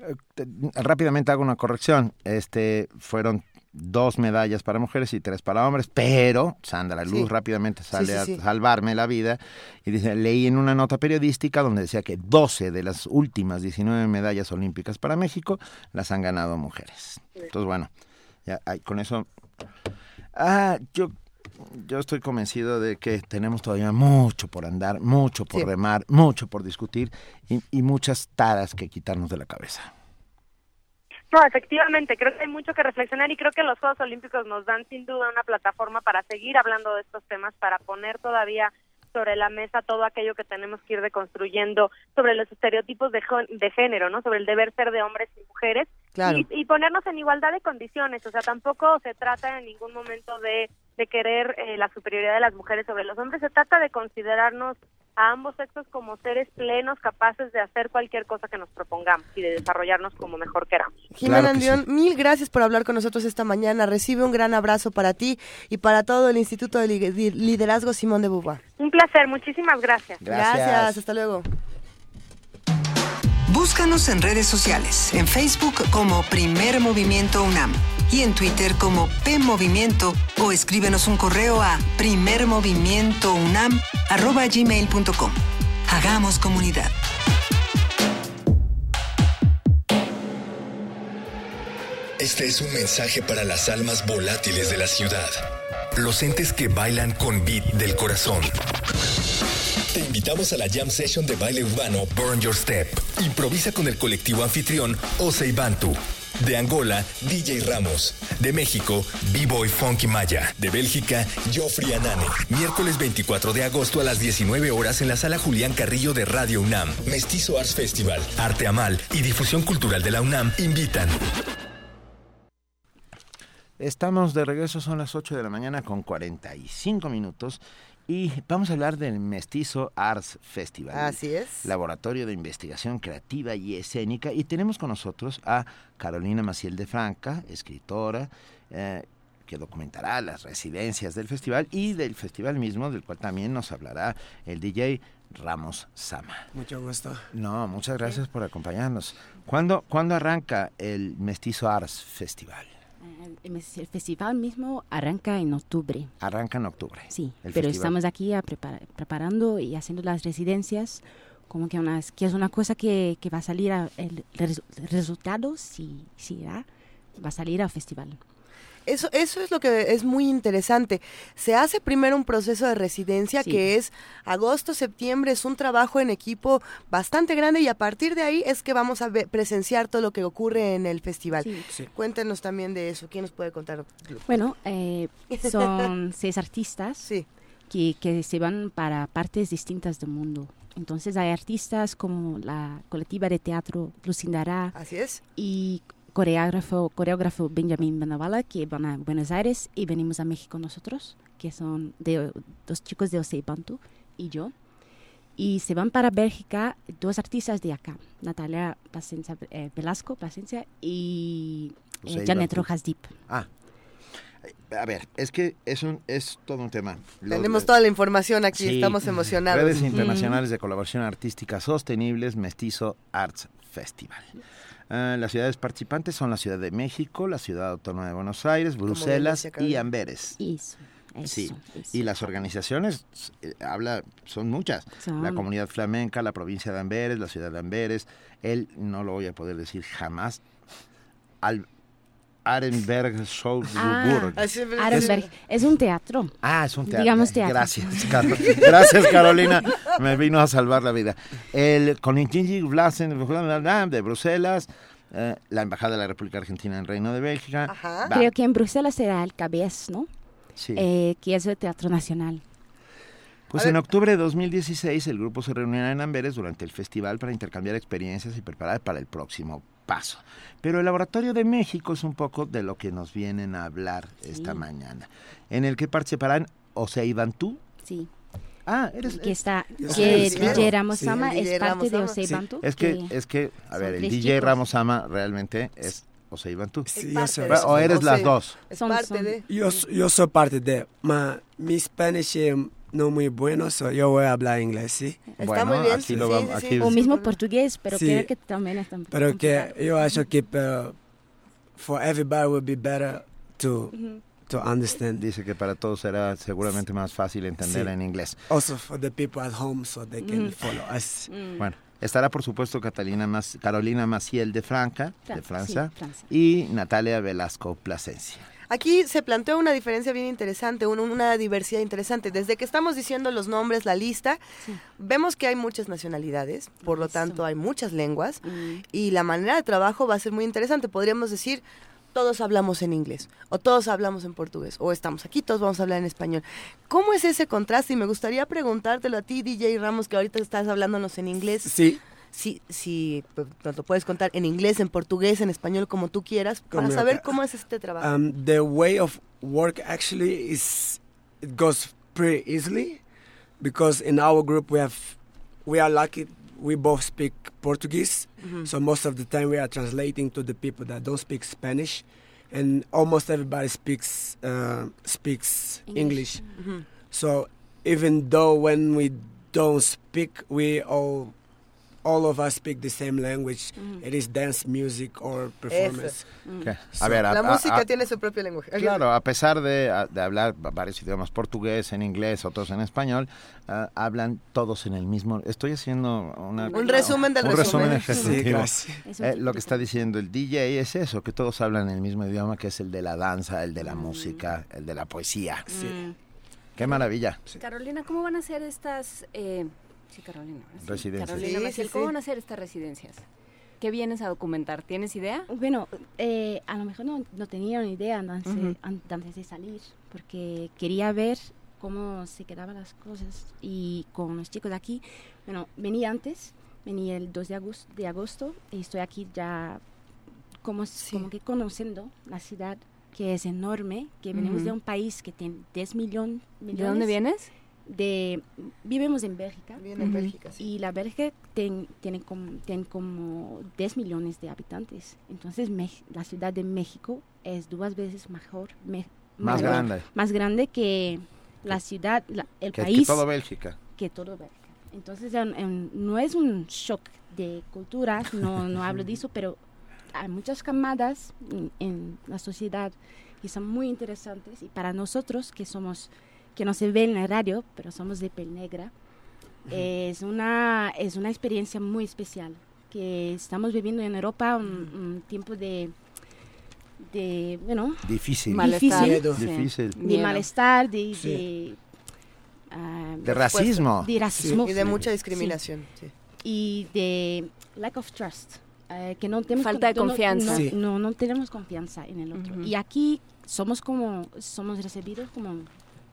Eh, rápidamente hago una corrección. Este fueron dos medallas para mujeres y tres para hombres, pero Sandra Luz rápidamente sale a salvarme la vida. Y dice, leí en una nota periodística donde decía que 12 de las últimas 19 medallas olímpicas para México las han ganado mujeres. Entonces, bueno, ya con eso... Ah, yo yo estoy convencido de que tenemos todavía mucho por andar, mucho por remar, mucho por discutir y, y muchas taras que quitarnos de la cabeza. No, efectivamente, creo que hay mucho que reflexionar y creo que los Juegos Olímpicos nos dan sin duda una plataforma para seguir hablando de estos temas, para poner todavía sobre la mesa todo aquello que tenemos que ir reconstruyendo sobre los estereotipos de, de género, ¿no? Sobre el deber ser de hombres y mujeres y, y, ponernos en igualdad de condiciones. O sea, tampoco se trata en ningún momento de, de querer eh, la superioridad de las mujeres sobre los hombres, se trata de considerarnos a ambos sexos como seres plenos, capaces de hacer cualquier cosa que nos propongamos y de desarrollarnos como mejor queramos. Jimena Andión, mil gracias por hablar con nosotros esta mañana. Recibe un gran abrazo para ti y para todo el Instituto de Liderazgo Simón de Beauvoir. Un placer, muchísimas gracias. Gracias, gracias hasta luego. Búscanos en redes sociales, en Facebook como Primer Movimiento UNAM y en Twitter como P Movimiento o escríbenos un correo a primermovimientounam@gmail.com. Hagamos comunidad. Este es un mensaje para las almas volátiles de la ciudad. Los entes que bailan con beat del corazón. Te invitamos a la jam session de baile urbano Burn Your Step. Improvisa con el colectivo anfitrión Osei Bantu. De Angola, DJ Ramos. De México, B-Boy Funky Maya. De Bélgica, Joffrey Anane. Miércoles 24 de agosto a las 19 horas en la sala Julián Carrillo de Radio UNAM. Mestizo Arts Festival, Arte Amal y Difusión Cultural de la UNAM invitan. Estamos de regreso, son las 8 de la mañana con 45 minutos y vamos a hablar del Mestizo Arts Festival. Así es. Laboratorio de Investigación Creativa y Escénica. Y tenemos con nosotros a Carolina Maciel de Franca, escritora, eh, que documentará las residencias del festival y del festival mismo, del cual también nos hablará el DJ Ramos Sama. Mucho gusto. No, muchas gracias por acompañarnos. ¿Cuándo, ¿Cuándo arranca el Mestizo Arts Festival? El festival mismo arranca en octubre. Arranca en octubre. Sí, pero estamos aquí a preparando y haciendo las residencias, como que, una, que es una cosa que, que va a salir, a, el, resultado, si, si va a salir al festival. Eso, eso es lo que es muy interesante. Se hace primero un proceso de residencia que es agosto, septiembre, es un trabajo en equipo bastante grande y a partir de ahí es que vamos a presenciar todo lo que ocurre en el festival. Cuéntenos también de eso. ¿Quién nos puede contar? Bueno, eh, son seis artistas que, que se van para partes distintas del mundo. Entonces hay artistas como la colectiva de teatro Lucindará. Así es. Y coreógrafo, coreógrafo Benjamin Benavala, que van a Buenos Aires y venimos a México nosotros, que son de, dos chicos de Osei Bantu y yo. Y se van para Bélgica dos artistas de acá, Natalia Plasencia, eh, Velasco Plasencia y eh, Janet. Rojas Deep. Ah. A ver, es que es, un, es todo un tema. Lo- Tenemos toda la información aquí, Sí. estamos emocionados. Redes internacionales de colaboración artística sostenibles, Mestizo Arts Festival. Ah, las ciudades participantes son la Ciudad de México, la Ciudad Autónoma de Buenos Aires, Bruselas y. Amberes. Eso, eso, Sí, eso. y las organizaciones eh, habla son muchas. Son. La comunidad flamenca, la provincia de Amberes, la ciudad de Amberes, él no lo voy a poder decir jamás. Al Arenberg Ah, Schauburg. Arenberg. Es un teatro. Ah, es un teatro. Digamos teatro. Gracias, Gracias, Carolina. Me vino a salvar la vida. El Koninklijke Blasen de Bruselas, eh, la Embajada de la República Argentina en Reino de Bélgica. Creo que en Bruselas será el KBS, ¿no? Sí. Eh, que es el Teatro Nacional. Pues en octubre de 2016 el grupo se reunirá en Amberes durante el festival para intercambiar experiencias y preparar para el próximo paso. Pero el Laboratorio de México es un poco de lo que nos vienen a hablar esta mañana, en el que participarán Osei Bantú. Sí. Ah, eres... Que está, que DJ claro. Ramosama Sí. es DJ parte de. Osei Sí, Bantu. Es que, es que, a ver, el DJ chicos. Ramosama realmente es Osei Bantú. Sí, yo soy. O eres las dos. Es Son- parte son- de... Yo, yo soy parte de. Ma, mi Spanish es no muy bueno, so yo voy a hablar inglés, ¿sí? Está muy bien, aquí lo sí, vamos- sí, aquí- O mismo portugués, pero Sí. creo que también está Pero que yo acho que pero, for everybody would be better to, to understand. Dice que para todos será seguramente más fácil entender Sí. en inglés. Also for the people at home so they can Mm. follow us. Bueno, estará por supuesto Catalina Mas- Carolina Maciel de Franca, Fra- de Francia, sí, Francia. y Natalia Velasco Plasencia. Aquí se planteó una diferencia bien interesante, un- una diversidad interesante. Desde que estamos diciendo los nombres, la lista, vemos que hay muchas nacionalidades, por lo tanto hay muchas lenguas, Mm. y la manera de trabajo va a ser muy interesante. Podríamos decir, todos hablamos en inglés, o todos hablamos en portugués, o estamos aquí, todos vamos a hablar en español. ¿Cómo es ese contraste? Y me gustaría preguntártelo a ti, DJ Ramos, que ahorita estás hablándonos en inglés. Sí. Sí, sí, pues, nos lo puedes contar en inglés, en portugués, en español, como tú quieras, para saber cómo es este trabajo. Um, the way of work actually is it goes pretty easily because in our group we have we are lucky we both speak Portuguese, Mhm. so most of the time we are translating to the people that don't speak Spanish, and almost everybody speaks uh, speaks English. Mhm. So even though when we don't speak, we all all of us speak the same language. Mhm. It is dance music or performance. Ok. A ver, a- la música a- tiene su propio lenguaje. Claro, a pesar de, de hablar va- varios idiomas, portugués, en inglés, otros en español, ah, hablan todos en el mismo. Estoy haciendo una, Un resumen del un resumen. ejecutivo. Sí, Eh, lo que está diciendo el DJ es eso, que todos hablan el mismo idioma, que es el de la danza, el de la música, el de la poesía. Sí. Qué maravilla. Carolina, ¿cómo van a ser estas... eh, sí, Carolina. sí. Residencias. Carolina Sí, Maciel, sí, ¿cómo van a ser estas residencias? ¿Qué vienes a documentar? ¿Tienes idea? Bueno, eh, a lo mejor no, no tenía una idea antes, de salir, porque quería ver cómo se quedaban las cosas. Y con los chicos de aquí, bueno, vení antes, vení el 2 de agosto, de agosto y estoy aquí ya como, que conociendo la ciudad que es enorme, que venimos de un país que tiene 10 millón, millones. dónde vienes? De, vivimos en Bélgica. En Y la Bélgica ten- tiene, como, tiene como 10 millones de habitantes. Entonces Mex- la Ciudad de México es dos veces mejor, me- Más mayor- grande. Más grande que la ciudad, la- el Que, que país. todo Bélgica. que todo Bélgica. Entonces en- en- no es un shock de cultura, no, no hablo de eso, pero hay muchas camadas en, en la sociedad y son muy interesantes. Y para nosotros que somos, que no se ve en la radio, pero somos de piel negra, es una, es una experiencia muy especial. Que estamos viviendo en Europa un, un tiempo de, de, bueno, Difícil. Malestar. Miedo. Sí. Difícil. de malestar, de, Sí. de, ah, De racismo. de racismo. Y de mucha discriminación. sí. Y de lack of trust. eh, que no tenemos Falta de no- no- confianza. No, Sí. no, no tenemos confianza en el otro. Ujú. Y aquí somos como, somos recibidos como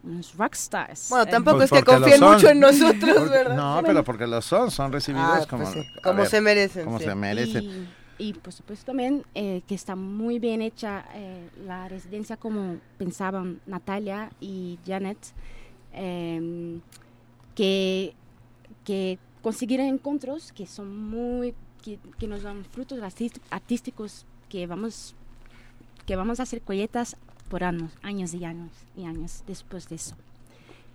unos rockstars. Bueno, Eh, tampoco Pues es que confíen mucho en nosotros, Porque- ¿verdad? No, pero porque lo son, son recibidos Ah, como, pues como ver, se merecen, Como sí. se merecen. Y- Y por supuesto también eh, que está muy bien hecha eh, la residencia como pensaban Natalia y Janet, em, que, que consiguieron encuentros que son muy, que, que nos dan frutos artísticos que vamos, que vamos a hacer colletas por años, años y años y años después de eso.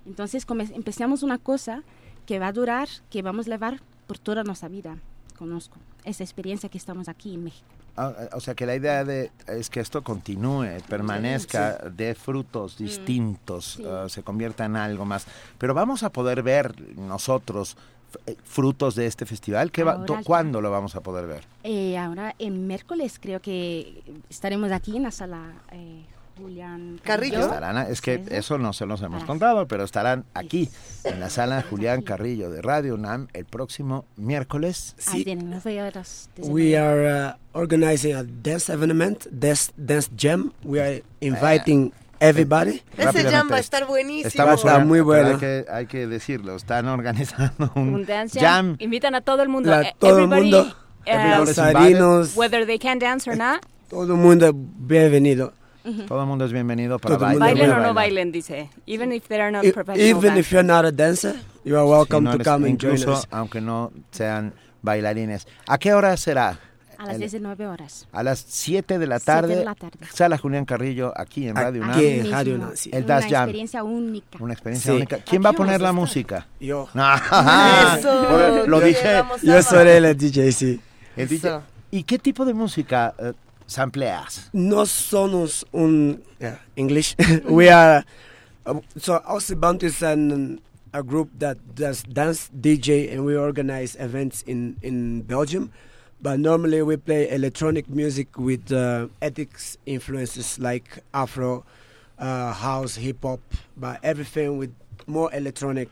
Entonces empezamos una cosa que va a durar, que vamos a llevar por toda nuestra vida. Conozco esa experiencia que estamos aquí en México. Ah, ah, O sea que la idea de, es que esto continúe, permanezca, dé frutos distintos, ah, se convierta en algo más. Pero vamos a poder ver nosotros eh, frutos de este festival. ¿Qué va- Ahora ya. ¿Cuándo lo vamos a poder ver? Eh, ahora, en miércoles creo que estaremos aquí en la sala eh, Julián Carrillo. Estarán, es que Sí, sí. eso no se los hemos contado, pero estarán aquí en la sala Julián Carrillo de Radio UNAM el próximo miércoles. Ah, de We are uh, organizing a dance event, dance, dance jam. We are inviting everybody. Ese jam va a estar buenísimo. Estamos estar muy pero bueno. Hay que, hay que decirlo, están organizando un, Un dance jam. jam. Invitan a todo el mundo. La- Eh, todo el everybody, mundo. eh, Danzarinos. Whether they can dance or not. Todo el mundo bienvenido. Todo el mundo es bienvenido para Todo bailar. Bailen o no bailen, dice. Even if they are not professional Even if you're not a dancer, you are welcome Si no to come and join incluso us. aunque no sean bailarines. ¿A qué hora será? A las El- 19 horas. A las 7 de la Siete tarde. de la tarde. Sala Julián Carrillo aquí en Radio UNAM. Aquí en. Radio UNAM, sí. El Una experiencia única. Una experiencia Sí. única. ¿Quién va a poner la música? Yo. Ah, Eso. lo Yo- dije. Yo soy el DJ, sí. El DJ. ¿Y qué tipo de música sampleas? No somos un yeah, English. we are uh, so Aussie is an a group that does dance DJ and we organize events in in Belgium. But normally we play electronic music with uh, ethics influences like Afro, uh, house, hip hop, but everything with more electronic.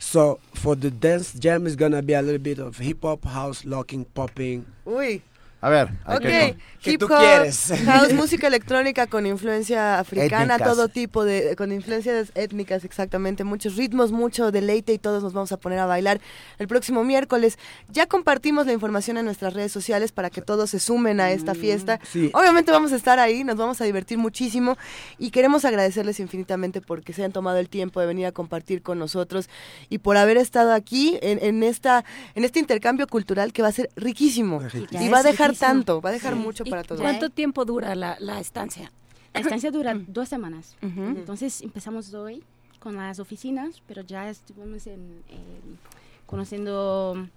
So for the dance jam is gonna be a little bit of hip hop, house, locking, popping. Uy. A ver, hay Ok, que- ¿Qué hip tú hop, quieres? house, música electrónica con influencia africana, Étnicas. todo tipo de, con influencias étnicas exactamente, muchos ritmos, mucho deleite y todos nos vamos a poner a bailar el próximo miércoles. Ya compartimos la información en nuestras redes sociales para que todos se sumen a esta fiesta. Sí. Obviamente vamos a estar ahí, nos vamos a divertir muchísimo y queremos agradecerles infinitamente porque se han tomado el tiempo de venir a compartir con nosotros y por haber estado aquí en, en esta en este intercambio cultural que va a ser riquísimo y va a es dejar tanto, va a dejar Sí. mucho ¿Y para todos. ¿Cuánto tiempo dura la, la estancia? La estancia dura dos semanas. Entonces empezamos hoy con las oficinas, pero ya estuvimos en, eh, conociendo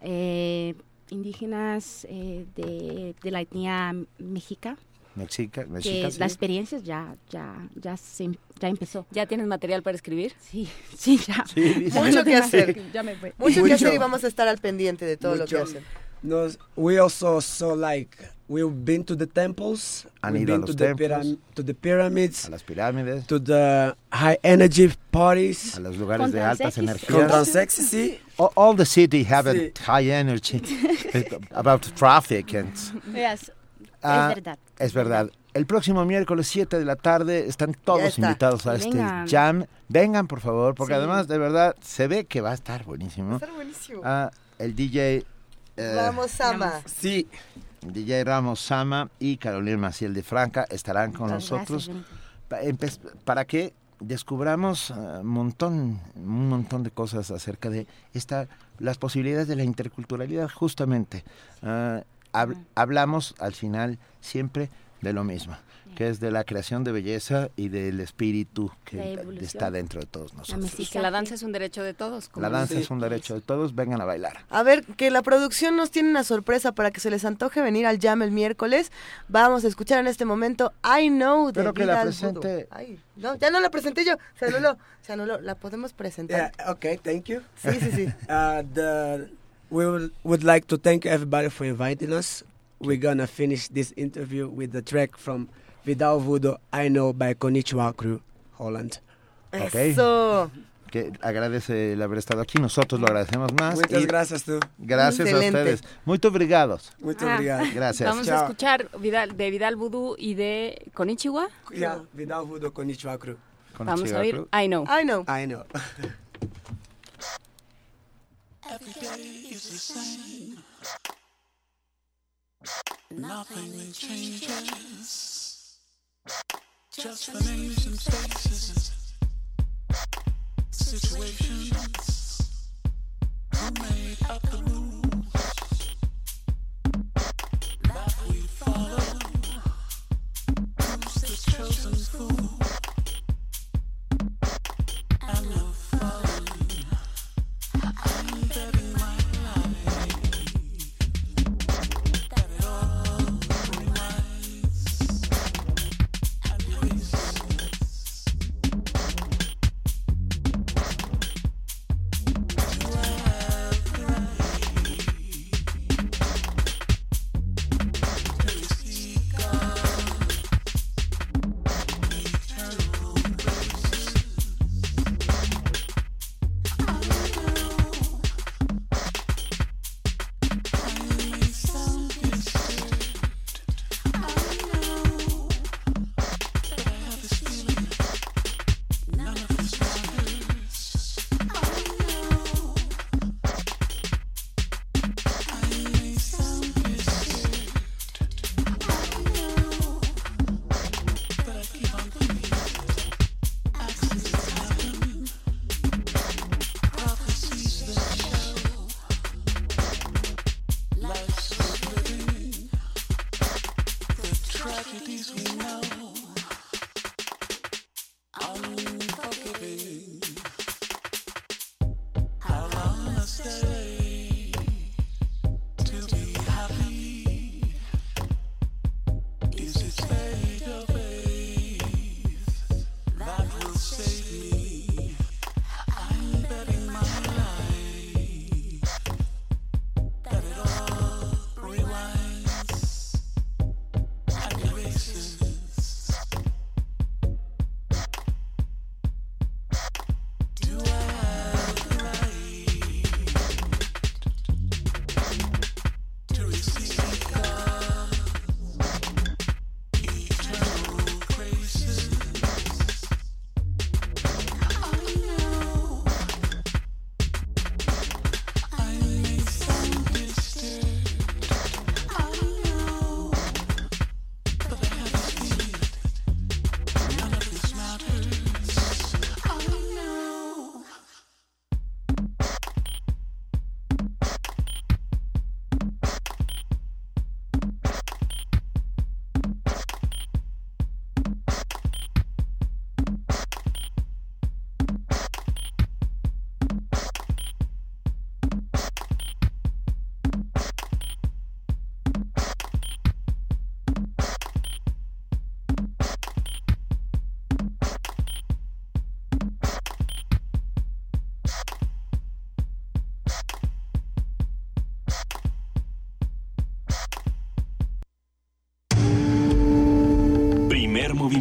eh, indígenas eh, de, de la etnia mexica. Mexica, Que Mexica, sí. la experiencia ya, ya, ya, se, ya empezó. ¿Ya tienes material para escribir? Sí, sí, ya. Sí. Mucho que hacer. Ya me fue. Mucho que hacer y vamos a estar al pendiente de todo lo que hacen. No, we also saw like we've been to the temples, Han we've ido a been los to the, templos. to the pyramids, A las pirámides, to the high energy parties. a los lugares de altas energías. Con transexy, sí. all, all the city have Sí. a high energy about traffic and Yes. Ah, es verdad. es verdad. El próximo miércoles 7 de la tarde están todos está. invitados a este Vengan. jam. Vengan, por favor, porque Sí. además de verdad se ve que va a estar buenísimo. Va a estar buenísimo. Ah, el DJ eh, Vamos, Sama. Sí. DJ Ramos Sama y Carolina Maciel de Franca estarán con Muchas nosotros. Gracias, para que descubramos un montón un montón de cosas acerca de esta las posibilidades de la interculturalidad justamente. Ah, hab- hablamos al final siempre de lo mismo que es de la creación de belleza y del espíritu La que está dentro de todos La nosotros Y que la danza es un derecho de todos. como la danza es un derecho de todos vengan a bailar A ver, que la producción nos tiene una sorpresa para que se les antoje venir al jam el miércoles. Vamos a escuchar en este momento I Know de Pero que la presente-. Ay, no, ya no la presenté yo. Se anuló. Se anuló. La podemos presentar. Yeah. Okay. Thank you. Sí, sí, sí. Uh, the we would, would like to thank everybody for inviting us. We're gonna finish this interview with the track from Vidal Voodoo I Know by Konichiwa Crew, Holland. Ok. Eso. que agradece el haber estado aquí nosotros lo agradecemos más Muchas y gracias tú. gracias Excelente. a ustedes muy obrigados Muchas Ah, obrigado. gracias Vamos a Chao. escuchar Vidal, de Vidal Vudú y de Konichiwa. Yeah, Vidal Voodoo Konichiwa Crew. Vamos a oír. I Know. I know. I know. Every day is the same. Nothing changes. Just the names and faces, situations. Who made up the rules that we follow? Who's the chosen fool?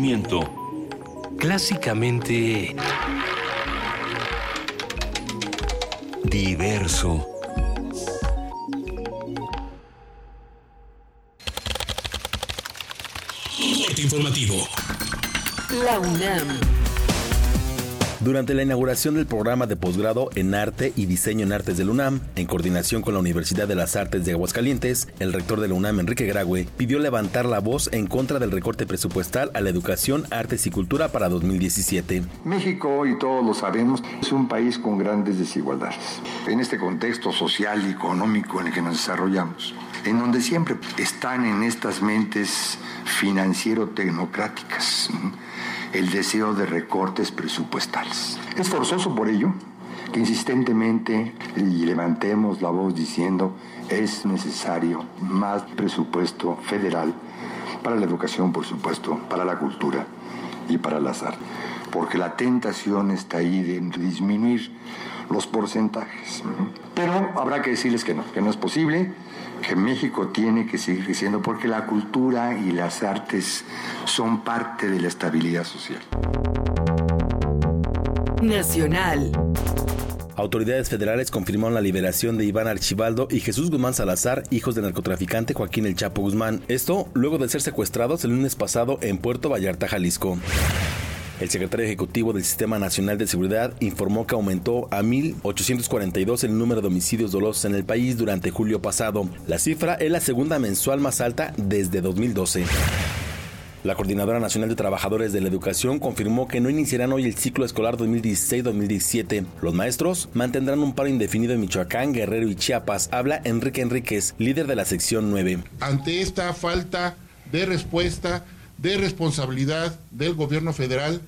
Movimiento. Clásicamente Diverso. Corte informativo. La UNAM. Durante la inauguración del programa de posgrado en Arte y Diseño en Artes del UNAM, en coordinación con la Universidad de las Artes de Aguascalientes, el rector de la UNAM, Enrique Graue, pidió levantar la voz en contra del recorte presupuestal a la educación, artes y cultura para 2017. México, y todos lo sabemos, es un país con grandes desigualdades. En este contexto social y económico en el que nos desarrollamos, en donde siempre están en estas mentes financiero-tecnocráticas. El deseo de recortes presupuestales. Es forzoso por ello que insistentemente levantemos la voz diciendo es necesario más presupuesto federal para la educación, por supuesto, para la cultura y para las artes. Porque la tentación está ahí de disminuir los porcentajes. Pero habrá que decirles que no, que no es posible, que México tiene que seguir creciendo porque la cultura y las artes son parte de la estabilidad social. Nacional. Autoridades federales confirmaron la liberación de Iván Archibaldo y Jesús Guzmán Salazar, hijos del narcotraficante Joaquín El Chapo Guzmán. Esto luego de ser secuestrados el lunes pasado en Puerto Vallarta, Jalisco. El secretario ejecutivo del Sistema Nacional de Seguridad informó que aumentó a 1.842 el número de homicidios dolosos en el país durante julio pasado. La cifra es la segunda mensual más alta desde 2012. La Coordinadora Nacional de Trabajadores de la Educación confirmó que no iniciarán hoy el ciclo escolar 2016-2017. Los maestros mantendrán un paro indefinido en Michoacán, Guerrero y Chiapas. Habla Enrique Enríquez, líder de la sección 9. Ante esta falta de respuesta, de responsabilidad del gobierno federal,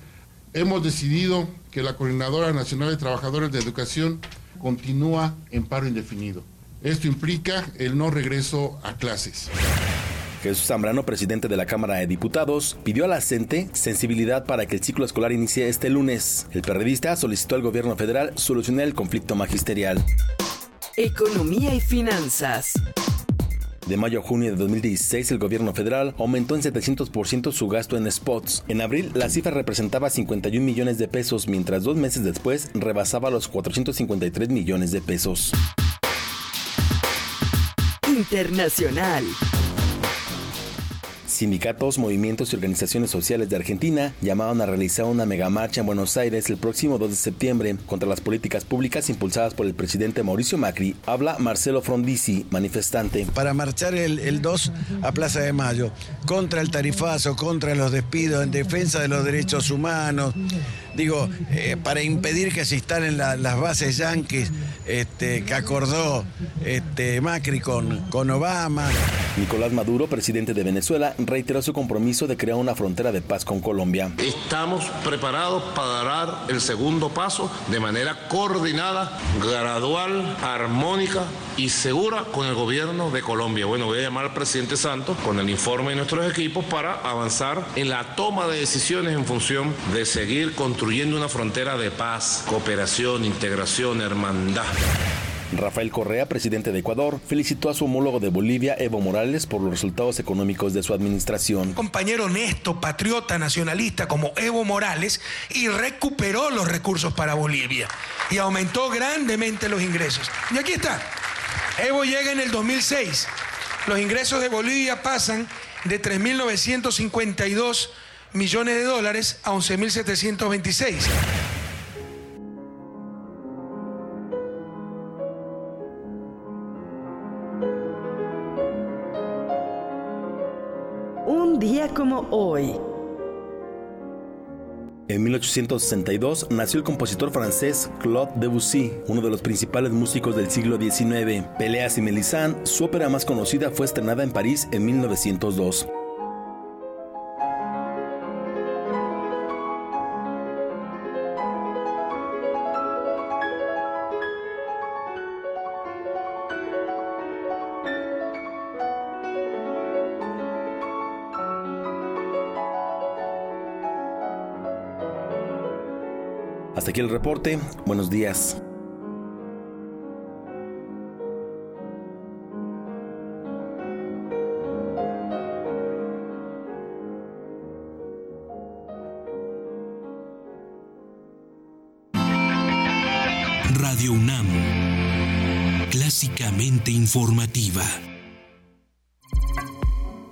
hemos decidido que la Coordinadora Nacional de Trabajadores de Educación continúa en paro indefinido. Esto implica el no regreso a clases. Jesús Zambrano, presidente de la Cámara de Diputados, pidió a la CENTE sensibilidad para que el ciclo escolar inicie este lunes. El periodista solicitó al gobierno federal solucionar el conflicto magisterial. Economía y finanzas. De mayo a junio de 2016, el gobierno federal aumentó en 700% su gasto en spots. En abril, la cifra representaba 51 millones de pesos, mientras dos meses después rebasaba los 453 millones de pesos. Internacional. Sindicatos, movimientos y organizaciones sociales de Argentina llamaron a realizar una megamarcha en Buenos Aires el próximo 2 de septiembre contra las políticas públicas impulsadas por el presidente Mauricio Macri. Habla Marcelo Frondizi, manifestante. Para marchar el, el 2 a Plaza de Mayo, contra el tarifazo, contra los despidos, en defensa de los derechos humanos, digo, eh, para impedir que se instalen la- las bases yanquis este, que acordó este, Macri con, con Obama. Nicolás Maduro, presidente de Venezuela, reiteró su compromiso de crear una frontera de paz con Colombia. Estamos preparados para dar el segundo paso de manera coordinada, gradual, armónica y segura con el gobierno de Colombia. Bueno, voy a llamar al presidente Santos con el informe de nuestros equipos para avanzar en la toma de decisiones en función de seguir construyendo una frontera de paz, cooperación, integración, hermandad. Rafael Correa, presidente de Ecuador, felicitó a su homólogo de Bolivia, Evo Morales, por los resultados económicos de su administración. compañero honesto, patriota, nacionalista como Evo Morales y recuperó los recursos para Bolivia y aumentó grandemente los ingresos. Y aquí está. Evo llega en el 2006. Los ingresos de Bolivia pasan de 3.952 millones de dólares a 11.726. día como hoy. En 1862 nació el compositor francés Claude Debussy, uno de los principales músicos del siglo XIX. Peleas y Mélisande, su ópera más conocida, fue estrenada en París en 1902. Aquí el reporte. Buenos días. Radio UNAM. Clásicamente informativa.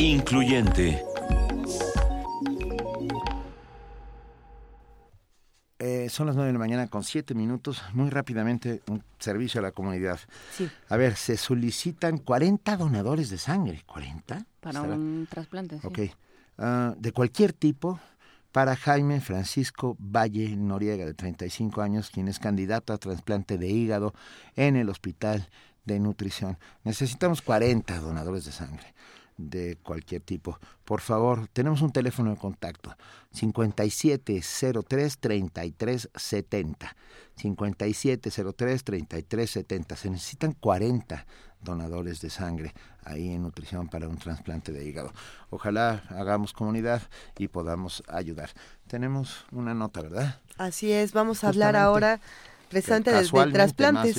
Incluyente. Eh, son las nueve de la mañana con siete minutos. Muy rápidamente, un servicio a la comunidad. Sí. A ver, se solicitan 40 donadores de sangre. ¿40? Para ¿Estará? un trasplante. sí. Ok. Ah, de cualquier tipo, para Jaime Francisco Valle Noriega, de 35 años, quien es candidato a trasplante de hígado en el Hospital de Nutrición. Necesitamos 40 donadores de sangre de cualquier tipo. Por favor, tenemos un teléfono de contacto 5703-3370. 5703-3370. Se necesitan 40 donadores de sangre ahí en nutrición para un trasplante de hígado. Ojalá hagamos comunidad y podamos ayudar. Tenemos una nota, ¿verdad? Así es, vamos a hablar ahora precisamente de- de, trasplantes.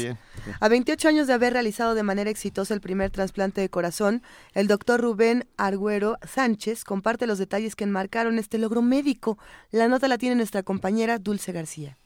A 28 años de haber realizado de manera exitosa el primer trasplante de corazón, el doctor Rubén Argüero Sánchez comparte los detalles que enmarcaron este logro médico. La nota la tiene nuestra compañera Dulce García.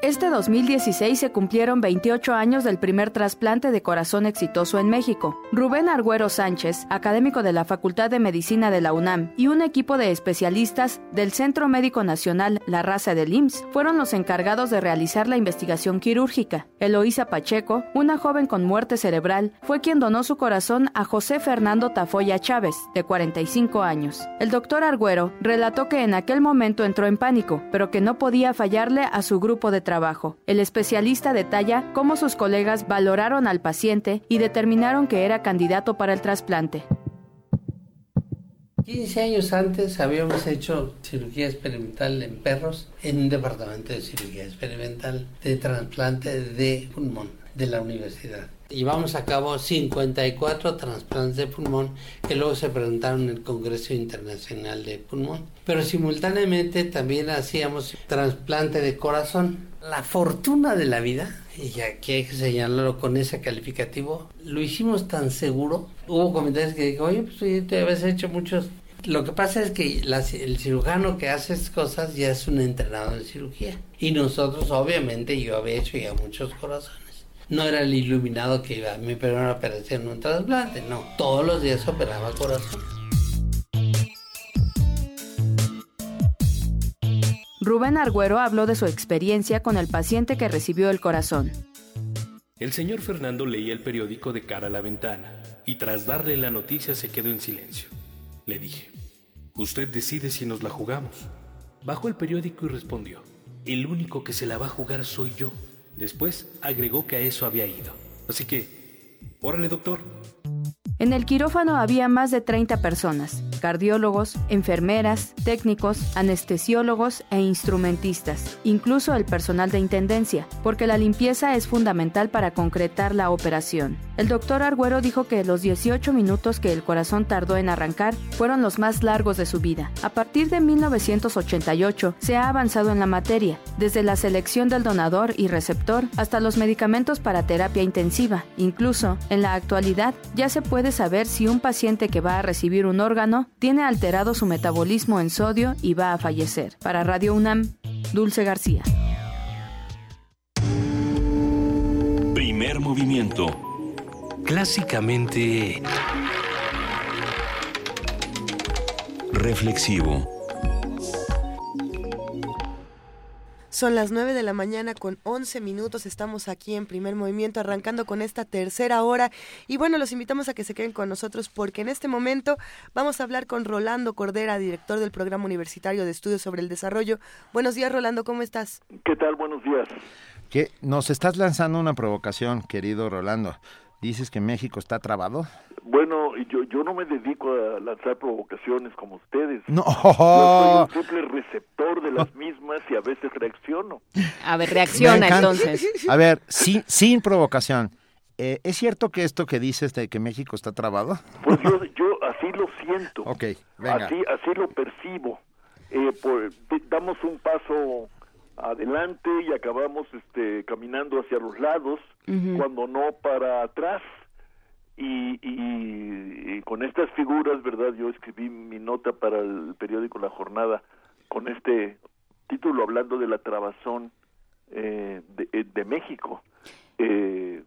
Este 2016 se cumplieron 28 años del primer trasplante de corazón exitoso en México. Rubén Argüero Sánchez, académico de la Facultad de Medicina de la UNAM, y un equipo de especialistas del Centro Médico Nacional La Raza del IMSS fueron los encargados de realizar la investigación quirúrgica. Eloísa Pacheco, una joven con muerte cerebral, fue quien donó su corazón a José Fernando Tafoya Chávez, de 45 años. El doctor Argüero relató que en aquel momento entró en pánico, pero que no podía fallarle a su grupo de trabajo. El especialista detalla cómo sus colegas valoraron al paciente y determinaron que era candidato para el trasplante. 15 años antes habíamos hecho cirugía experimental en perros en un departamento de cirugía experimental de trasplante de pulmón de la universidad. Llevamos a cabo 54 trasplantes de pulmón que luego se presentaron en el Congreso Internacional de Pulmón. Pero simultáneamente también hacíamos trasplante de corazón. La fortuna de la vida, y aquí hay que señalarlo con ese calificativo, lo hicimos tan seguro. Hubo comentarios que dijo, oye, pues sí, te habías hecho muchos. Lo que pasa es que la- el cirujano que hace estas cosas ya es un entrenador en cirugía. Y nosotros, obviamente, yo había hecho ya muchos corazones. No era el iluminado que iba a mi primera operación un trasplante, no. Todos los días operaba corazón. Rubén Argüero habló de su experiencia con el paciente que recibió el corazón. El señor Fernando leía el periódico de cara a la ventana y tras darle la noticia se quedó en silencio. Le dije, usted decide si nos la jugamos. Bajó el periódico y respondió, el único que se la va a jugar soy yo. Después agregó que a eso había ido. Así que, órale doctor. En el quirófano había más de 30 personas, cardiólogos, enfermeras, técnicos, anestesiólogos e instrumentistas, incluso el personal de intendencia, porque la limpieza es fundamental para concretar la operación. El doctor Argüero dijo que los 18 minutos que el corazón tardó en arrancar fueron los más largos de su vida. A partir de 1988 se ha avanzado en la materia, desde la selección del donador y receptor hasta los medicamentos para terapia intensiva. Incluso, en la actualidad, ya se puede saber si un paciente que va a recibir un órgano tiene alterado su metabolismo en sodio y va a fallecer. Para Radio UNAM, Dulce García. Primer movimiento. Clásicamente... Reflexivo. Son las 9 de la mañana con 11 minutos. Estamos aquí en primer movimiento, arrancando con esta tercera hora. Y bueno, los invitamos a que se queden con nosotros porque en este momento vamos a hablar con Rolando Cordera, director del Programa Universitario de Estudios sobre el Desarrollo. Buenos días, Rolando, ¿cómo estás? ¿Qué tal? Buenos días. Que nos estás lanzando una provocación, querido Rolando. Dices que México está trabado. Bueno, yo, yo no me dedico a lanzar provocaciones como ustedes. No. Yo soy un simple receptor de las mismas y a veces reacciono. A ver, reacciona entonces. A ver, sin, sin provocación. eh, ¿Es cierto que esto que dices de que México está trabado? Pues yo, yo así lo siento. Ok, venga. Así, así lo percibo. Eh, por- damos un paso adelante y acabamos este, caminando hacia los lados, cuando no para atrás. Y, y- y con estas figuras, ¿verdad? Yo escribí mi nota para el periódico La Jornada con este título hablando de la trabazón eh, de, eh, de México. Eh,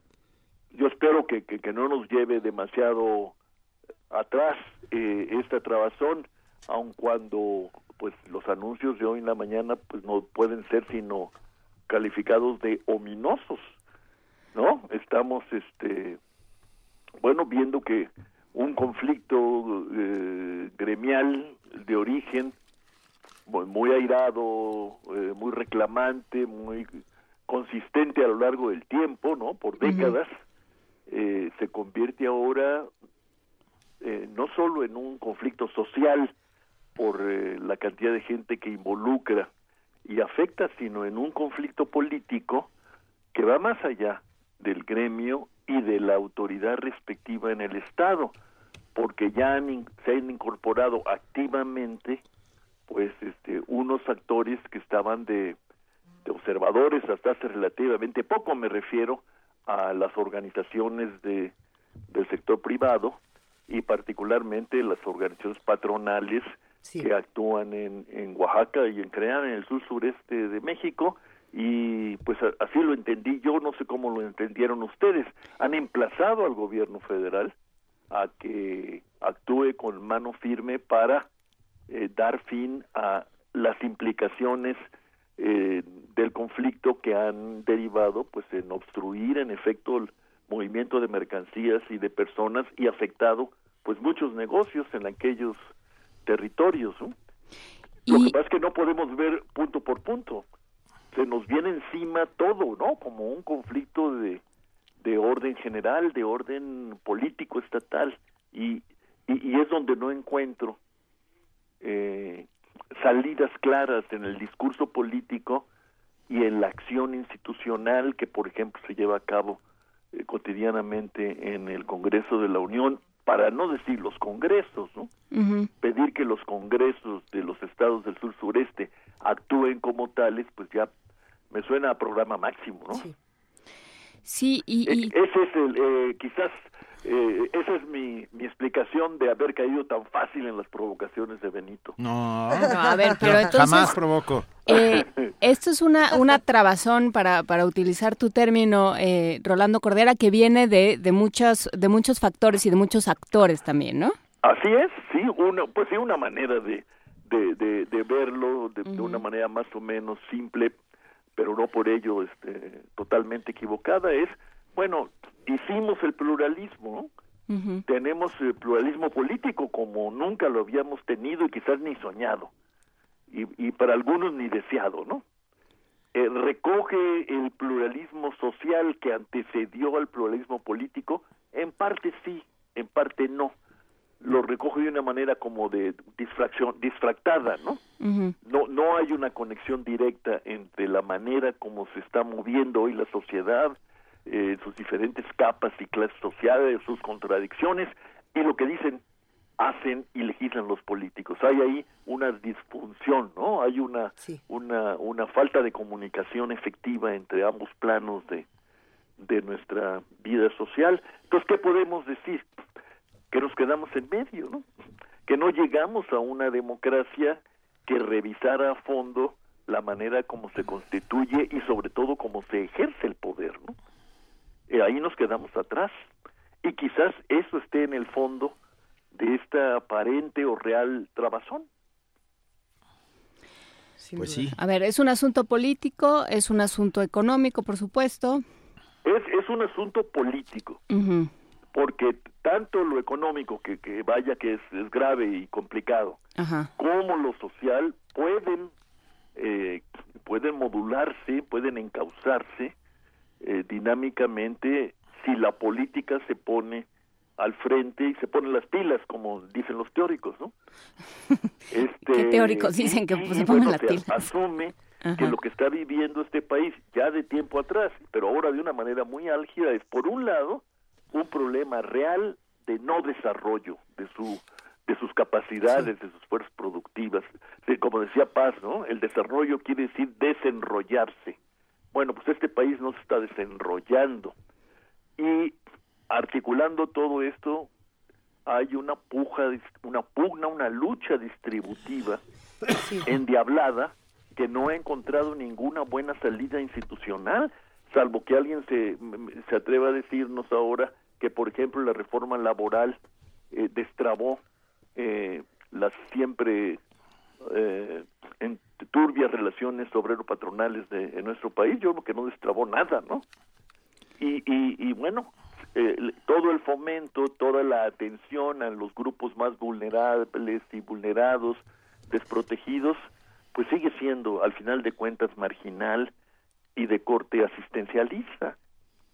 yo espero que, que, que no nos lleve demasiado atrás eh, esta trabazón, aun cuando pues los anuncios de hoy en la mañana pues no pueden ser sino calificados de ominosos, ¿no? Estamos este bueno viendo que un conflicto eh, gremial de origen muy, muy airado, eh, muy reclamante, muy consistente a lo largo del tiempo, ¿no? Por décadas, eh, se convierte ahora eh, no solo en un conflicto social por eh, la cantidad de gente que involucra y afecta, sino en un conflicto político que va más allá del gremio y de la autoridad respectiva en el Estado, porque ya han se han incorporado activamente pues este unos actores que estaban de, de observadores hasta hace relativamente poco me refiero a las organizaciones de del sector privado y particularmente las organizaciones patronales que actúan en, en Oaxaca y en Crean, en el sur sureste de México, y pues así lo entendí yo, no sé cómo lo entendieron ustedes. Han emplazado al gobierno federal a que actúe con mano firme para eh, dar fin a las implicaciones eh, del conflicto que han derivado pues en obstruir en efecto el movimiento de mercancías y de personas y afectado pues muchos negocios en aquellos territorios ¿no? lo que pasa es que no podemos ver punto por punto. Se nos viene encima todo no como un conflicto de de orden general de orden político estatal. Y y, y es donde no encuentro eh, salidas claras en el discurso político y en la acción institucional que, por ejemplo, se lleva a cabo eh, cotidianamente en el Congreso de la Unión, para no decir los congresos, ¿no? Pedir que los congresos de los estados del sur sureste actúen como tales, pues ya me suena a programa máximo, ¿no? Sí, y, E- Ese es el, eh, quizás, eh, esa es mi, mi explicación de haber caído tan fácil en las provocaciones de Benito. No, No, a ver, pero entonces- Jamás provoco. Eh, esto es una, una trabazón, para, para utilizar tu término, eh, Rolando Cordera, que viene de, de, muchos, de muchos factores y de muchos actores también, ¿no? Así es, sí, una, pues sí, una manera de, de, de, de verlo, de, de una manera más o menos simple, pero no por ello este, totalmente equivocada, es, bueno, hicimos el pluralismo, ¿no? tenemos el pluralismo político como nunca lo habíamos tenido y quizás ni soñado, y, y para algunos ni deseado, ¿no? Eh, recoge el pluralismo social que antecedió al pluralismo político, en parte sí, en parte no. Lo recoge de una manera como de disfractada, ¿no? No, no hay una conexión directa entre la manera como se está moviendo hoy la sociedad, eh, sus diferentes capas y clases sociales, sus contradicciones y lo que dicen, hacen y legislan los políticos. Hay ahí una disfunción, ¿no? Hay una una una falta de comunicación efectiva entre ambos planos de de nuestra vida social. Entonces, ¿qué podemos decir? Que nos quedamos en medio, ¿no? Que no llegamos a una democracia que revisara a fondo la manera como se constituye y sobre todo cómo se ejerce el poder, ¿no? Eh, ahí nos quedamos atrás. Y quizás eso esté en el fondo de esta aparente o real trabazón. Pues sí. A ver, es un asunto político, es un asunto económico, por supuesto. Es, es un asunto político, porque tanto lo económico, que, que vaya que es, es grave y complicado, Ajá. como lo social pueden, eh, pueden modularse, pueden encauzarse eh, dinámicamente si la política se pone al frente y se pone las pilas, como dicen los teóricos, ¿no? Este, ¿Qué teóricos dicen que se y, pongan bueno, las se pilas? asume que lo que está viviendo este país ya de tiempo atrás, pero ahora de una manera muy álgida, es por un lado un problema real de no desarrollo de su de sus capacidades, de sus fuerzas productivas. Como decía Paz, ¿no? El desarrollo quiere decir desenrollarse. Bueno, pues este país no se está desenrollando. Y articulando todo esto, hay una puja, una pugna, una lucha distributiva endiablada que no ha encontrado ninguna buena salida institucional, salvo que alguien se, se atreva a decirnos ahora que, por ejemplo, la reforma laboral eh, destrabó eh, las siempre eh, en turbias relaciones obrero-patronales de en nuestro país. Yo creo que no destrabó nada, ¿no? Y, y, y bueno, eh, todo el fomento, toda la atención a los grupos más vulnerables y vulnerados, desprotegidos, pues sigue siendo, al final de cuentas, marginal y de corte asistencialista,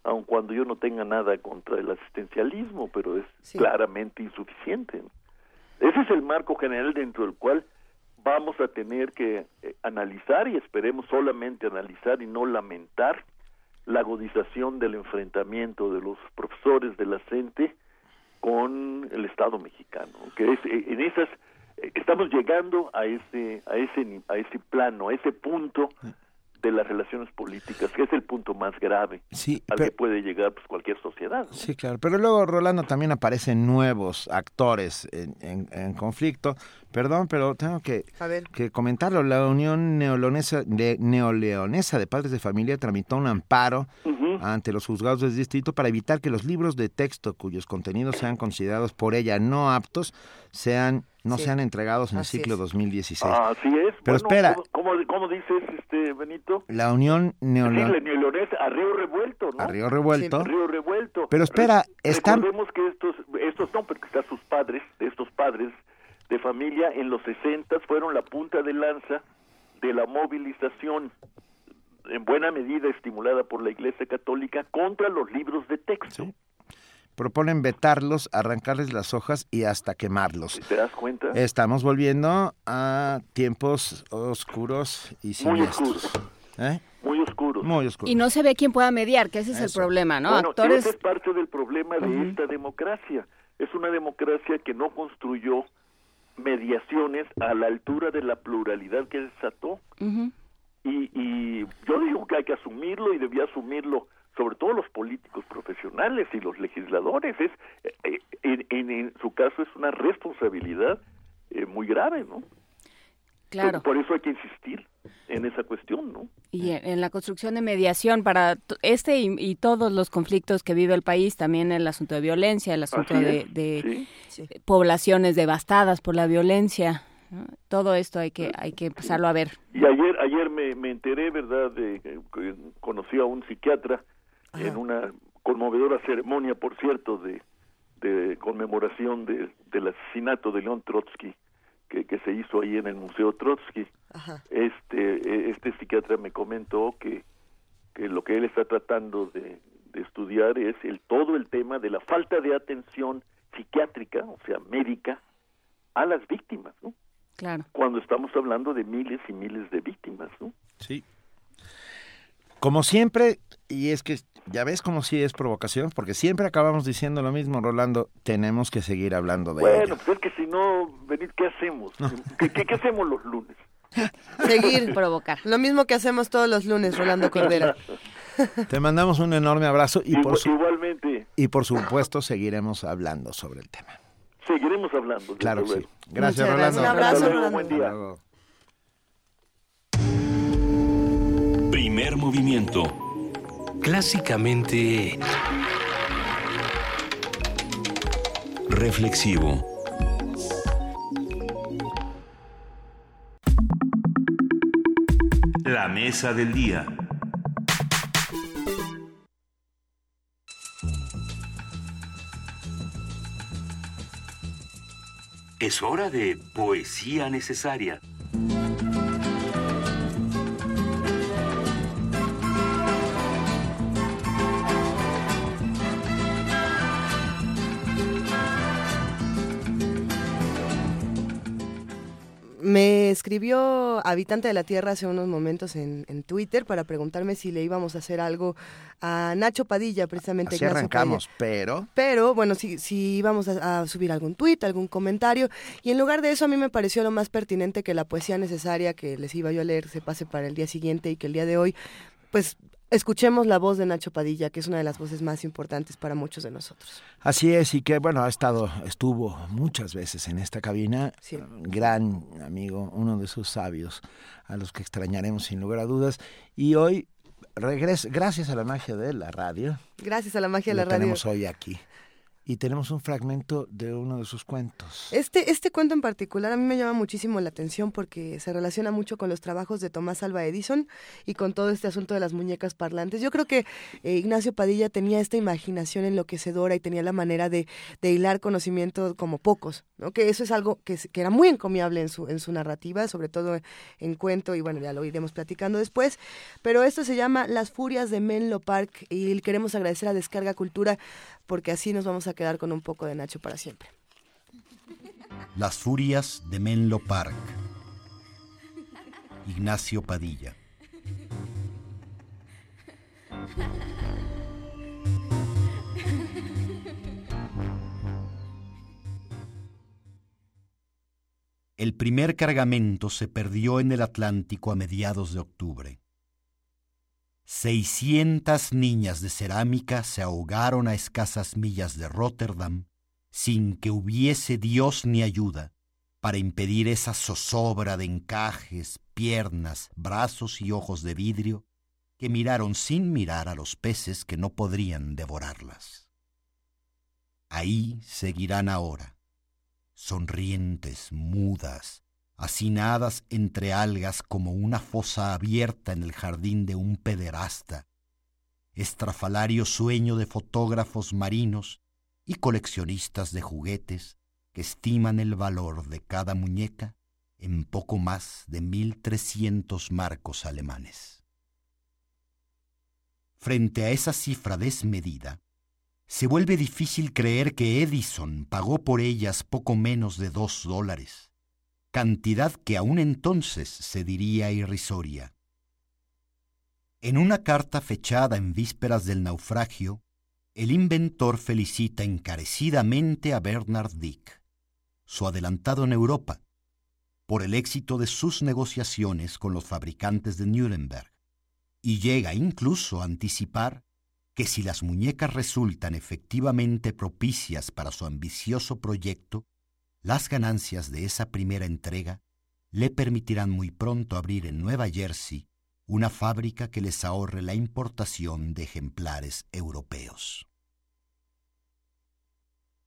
aun cuando yo no tenga nada contra el asistencialismo, pero es claramente insuficiente. Ese es el marco general dentro del cual vamos a tener que eh, analizar y esperemos solamente analizar y no lamentar la agudización del enfrentamiento de los profesores de la CENTE con el Estado mexicano, que es eh, en esas eh, estamos llegando a ese a ese a ese plano, a ese punto de las relaciones políticas, que es el punto más grave Sí, al pero- que puede llegar pues cualquier sociedad. ¿no? Sí, claro. Pero luego, Rolando, también aparecen nuevos actores en, en- en conflicto. Perdón, pero tengo que, que comentarlo. La Unión Neolonesa de, Neoleonesa de Padres de Familia tramitó un amparo ante los juzgados del distrito para evitar que los libros de texto cuyos contenidos sean considerados por ella no aptos sean no Sí. sean entregados en el ciclo es. 2016. Así es. Pero Bueno, espera, ¿cómo, cómo, cómo dices, este Benito? la Unión Sí, neoleonesa, a río revuelto, ¿no? A río revuelto. Sí, a río revuelto. Pero espera, Re- están- Recordemos que estos, estos no, porque quizás sus padres, de estos padres de familia en los 60 fueron la punta de lanza de la movilización en buena medida estimulada por la Iglesia Católica contra los libros de texto. proponen vetarlos, arrancarles las hojas y hasta quemarlos. ¿Te das cuenta? Estamos volviendo a tiempos oscuros y Muy siniestros. oscuros. ¿Eh? Muy oscuros. Muy oscuros. Y no se ve quién pueda mediar, que ese es el problema, ¿no? Bueno, Actores... ese es parte del problema de esta democracia. Es una democracia que no construyó mediaciones a la altura de la pluralidad que desató. Ujú. Y, y yo digo que hay que asumirlo y debía asumirlo sobre todo los políticos profesionales y los legisladores. Es eh, en, en- en su caso es una responsabilidad eh, muy grave, ¿no? Claro. Por, por eso hay que insistir en esa cuestión, ¿no? Y en, la construcción de mediación para este y, y todos los conflictos que vive el país, también el asunto de violencia, el asunto Así de, es, de sí. poblaciones devastadas por la violencia. ¿no? Todo esto hay que hay que empezarlo a ver. Y ayer ayer me, me enteré, ¿verdad? De, que conocí a un psiquiatra en una conmovedora ceremonia, por cierto, de, de conmemoración de- del asesinato de León Trotsky que, que se hizo ahí en el Museo Trotsky. Este eh, este psiquiatra me comentó que, que lo que él está tratando de, de estudiar es el todo el tema de la falta de atención psiquiátrica, o sea, médica, a las víctimas, ¿no? Claro. Cuando estamos hablando de miles y miles de víctimas, ¿no? Sí. Como siempre, y es que ya ves como si es provocación, porque siempre acabamos diciendo lo mismo, Rolando, tenemos que seguir hablando de Bueno, ello. pues es que si no, venid, ¿qué hacemos? ¿Qué, qué, qué hacemos los lunes? Seguir. Provocar. Lo mismo que hacemos todos los lunes, Rolando Cordera. Te mandamos un enorme abrazo y por, su- Igualmente, y por supuesto seguiremos hablando sobre el tema. seguiremos hablando. Claro que sí. Gracias, Muchas Rolando. gracias. Un abrazo, Hasta luego, Rolando. buen día. Hasta luego. Primer movimiento. Clásicamente... Reflexivo. La mesa del día. Es hora de poesía necesaria. Escribió Habitante de la Tierra hace unos momentos en, en Twitter para preguntarme si le íbamos a hacer algo a Nacho Padilla, precisamente. Así Ignacio arrancamos, Padilla. pero Pero bueno, si, si íbamos a, a subir algún tuit, algún comentario, y en lugar de eso a mí me pareció lo más pertinente que la poesía necesaria que les iba yo a leer se pase para el día siguiente y que el día de hoy, pues escuchemos la voz de Nacho Padilla, que es una de las voces más importantes para muchos de nosotros. Así es, y que bueno, ha estado, estuvo muchas veces en esta cabina, gran amigo, uno de esos sabios a los que extrañaremos sin lugar a dudas, y hoy regresa, gracias a la magia de la radio, Gracias a la magia de la radio. tenemos hoy aquí. Y tenemos un fragmento de uno de sus cuentos. Este, este cuento en particular a mí me llama muchísimo la atención porque se relaciona mucho con los trabajos de Tomás Alva Edison y con todo este asunto de las muñecas parlantes. Yo creo que eh, Ignacio Padilla tenía esta imaginación enloquecedora y tenía la manera de, hilar conocimiento como pocos, ¿no? que eso es algo que, que era muy encomiable en su, en su narrativa, sobre todo en cuento, y bueno, ya lo iremos platicando después. Pero esto se llama Las Furias de Menlo Park y queremos agradecer a Descarga Cultura porque así nos vamos a quedar con un poco de Nacho para siempre. Las furias de Menlo Park. Ignacio Padilla. El primer cargamento se perdió en el Atlántico a mediados de octubre. 600 niñas de cerámica se ahogaron a escasas millas de Rotterdam sin que hubiese Dios ni ayuda para impedir esa zozobra de encajes, piernas, brazos y ojos de vidrio que miraron sin mirar a los peces que no podrían devorarlas. Ahí seguirán ahora, sonrientes, mudas, hacinadas entre algas como una fosa abierta en el jardín de un pederasta, estrafalario sueño de fotógrafos marinos y coleccionistas de juguetes que estiman el valor de cada muñeca en poco más de 1.300 marcos alemanes. Frente a esa cifra desmedida, se vuelve difícil creer que Edison pagó por ellas poco menos de dos dólares, cantidad que aún entonces se diría irrisoria. En una carta fechada en vísperas del naufragio, el inventor felicita encarecidamente a Bernard Dick, su adelantado en Europa, por el éxito de sus negociaciones con los fabricantes de Nuremberg, y llega incluso a anticipar que si las muñecas resultan efectivamente propicias para su ambicioso proyecto, las ganancias de esa primera entrega le permitirán muy pronto abrir en Nueva Jersey una fábrica que les ahorre la importación de ejemplares europeos.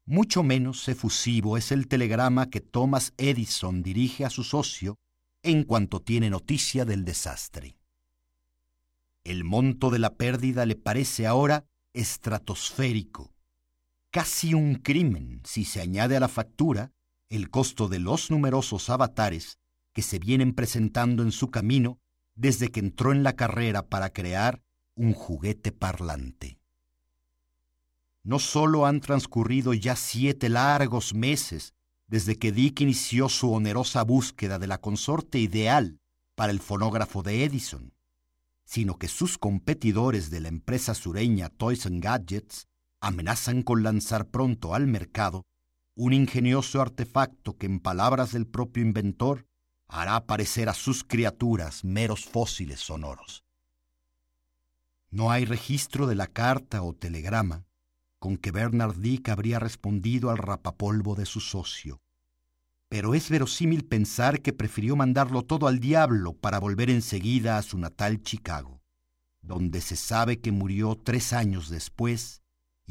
Mucho menos efusivo es el telegrama que Thomas Edison dirige a su socio en cuanto tiene noticia del desastre. El monto de la pérdida le parece ahora estratosférico, casi un crimen si se añade a la factura el costo de los numerosos avatares que se vienen presentando en su camino desde que entró en la carrera para crear un juguete parlante. No solo han transcurrido ya siete largos meses desde que Dick inició su onerosa búsqueda de la consorte ideal para el fonógrafo de Edison, sino que sus competidores de la empresa sureña Toys and Gadgets amenazan con lanzar pronto al mercado un ingenioso artefacto que en palabras del propio inventor hará parecer a sus criaturas meros fósiles sonoros. No hay registro de la carta o telegrama con que Bernard Dick habría respondido al rapapolvo de su socio. Pero es verosímil pensar que prefirió mandarlo todo al diablo para volver enseguida a su natal Chicago, donde se sabe que murió tres años después,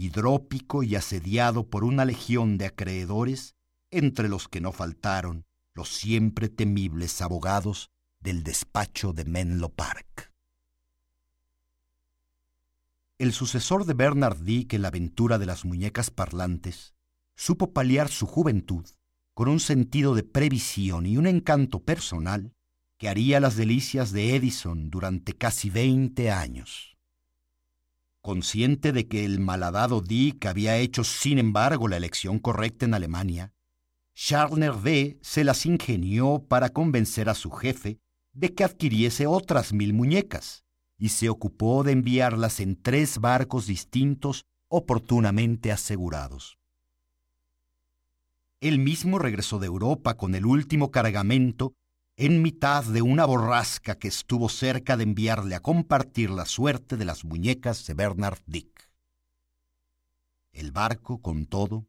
hidrópico y asediado por una legión de acreedores, entre los que no faltaron los siempre temibles abogados del despacho de Menlo Park. El sucesor de Bernard Dick en la aventura de las muñecas parlantes supo paliar su juventud con un sentido de previsión y un encanto personal que haría las delicias de Edison durante casi veinte años. Consciente de que el malhadado Dick había hecho sin embargo la elección correcta en Alemania, Charles Nervé se las ingenió para convencer a su jefe de que adquiriese otras mil muñecas y se ocupó de enviarlas en tres barcos distintos oportunamente asegurados. Él mismo regresó de Europa con el último cargamento en mitad de una borrasca que estuvo cerca de enviarle a compartir la suerte de las muñecas de Bernard Dick. El barco, con todo,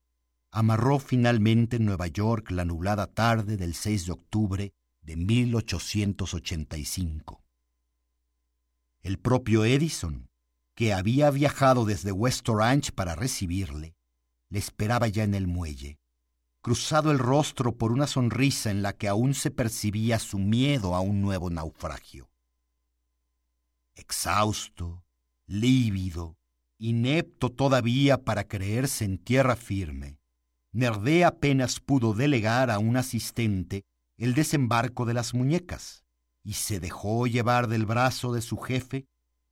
amarró finalmente en Nueva York la nublada tarde del 6 de octubre de 1885. El propio Edison, que había viajado desde West Orange para recibirle, le esperaba ya en el muelle, cruzado el rostro por una sonrisa en la que aún se percibía su miedo a un nuevo naufragio. Exhausto, lívido, inepto todavía para creerse en tierra firme, Nerdé apenas pudo delegar a un asistente el desembarco de las muñecas y se dejó llevar del brazo de su jefe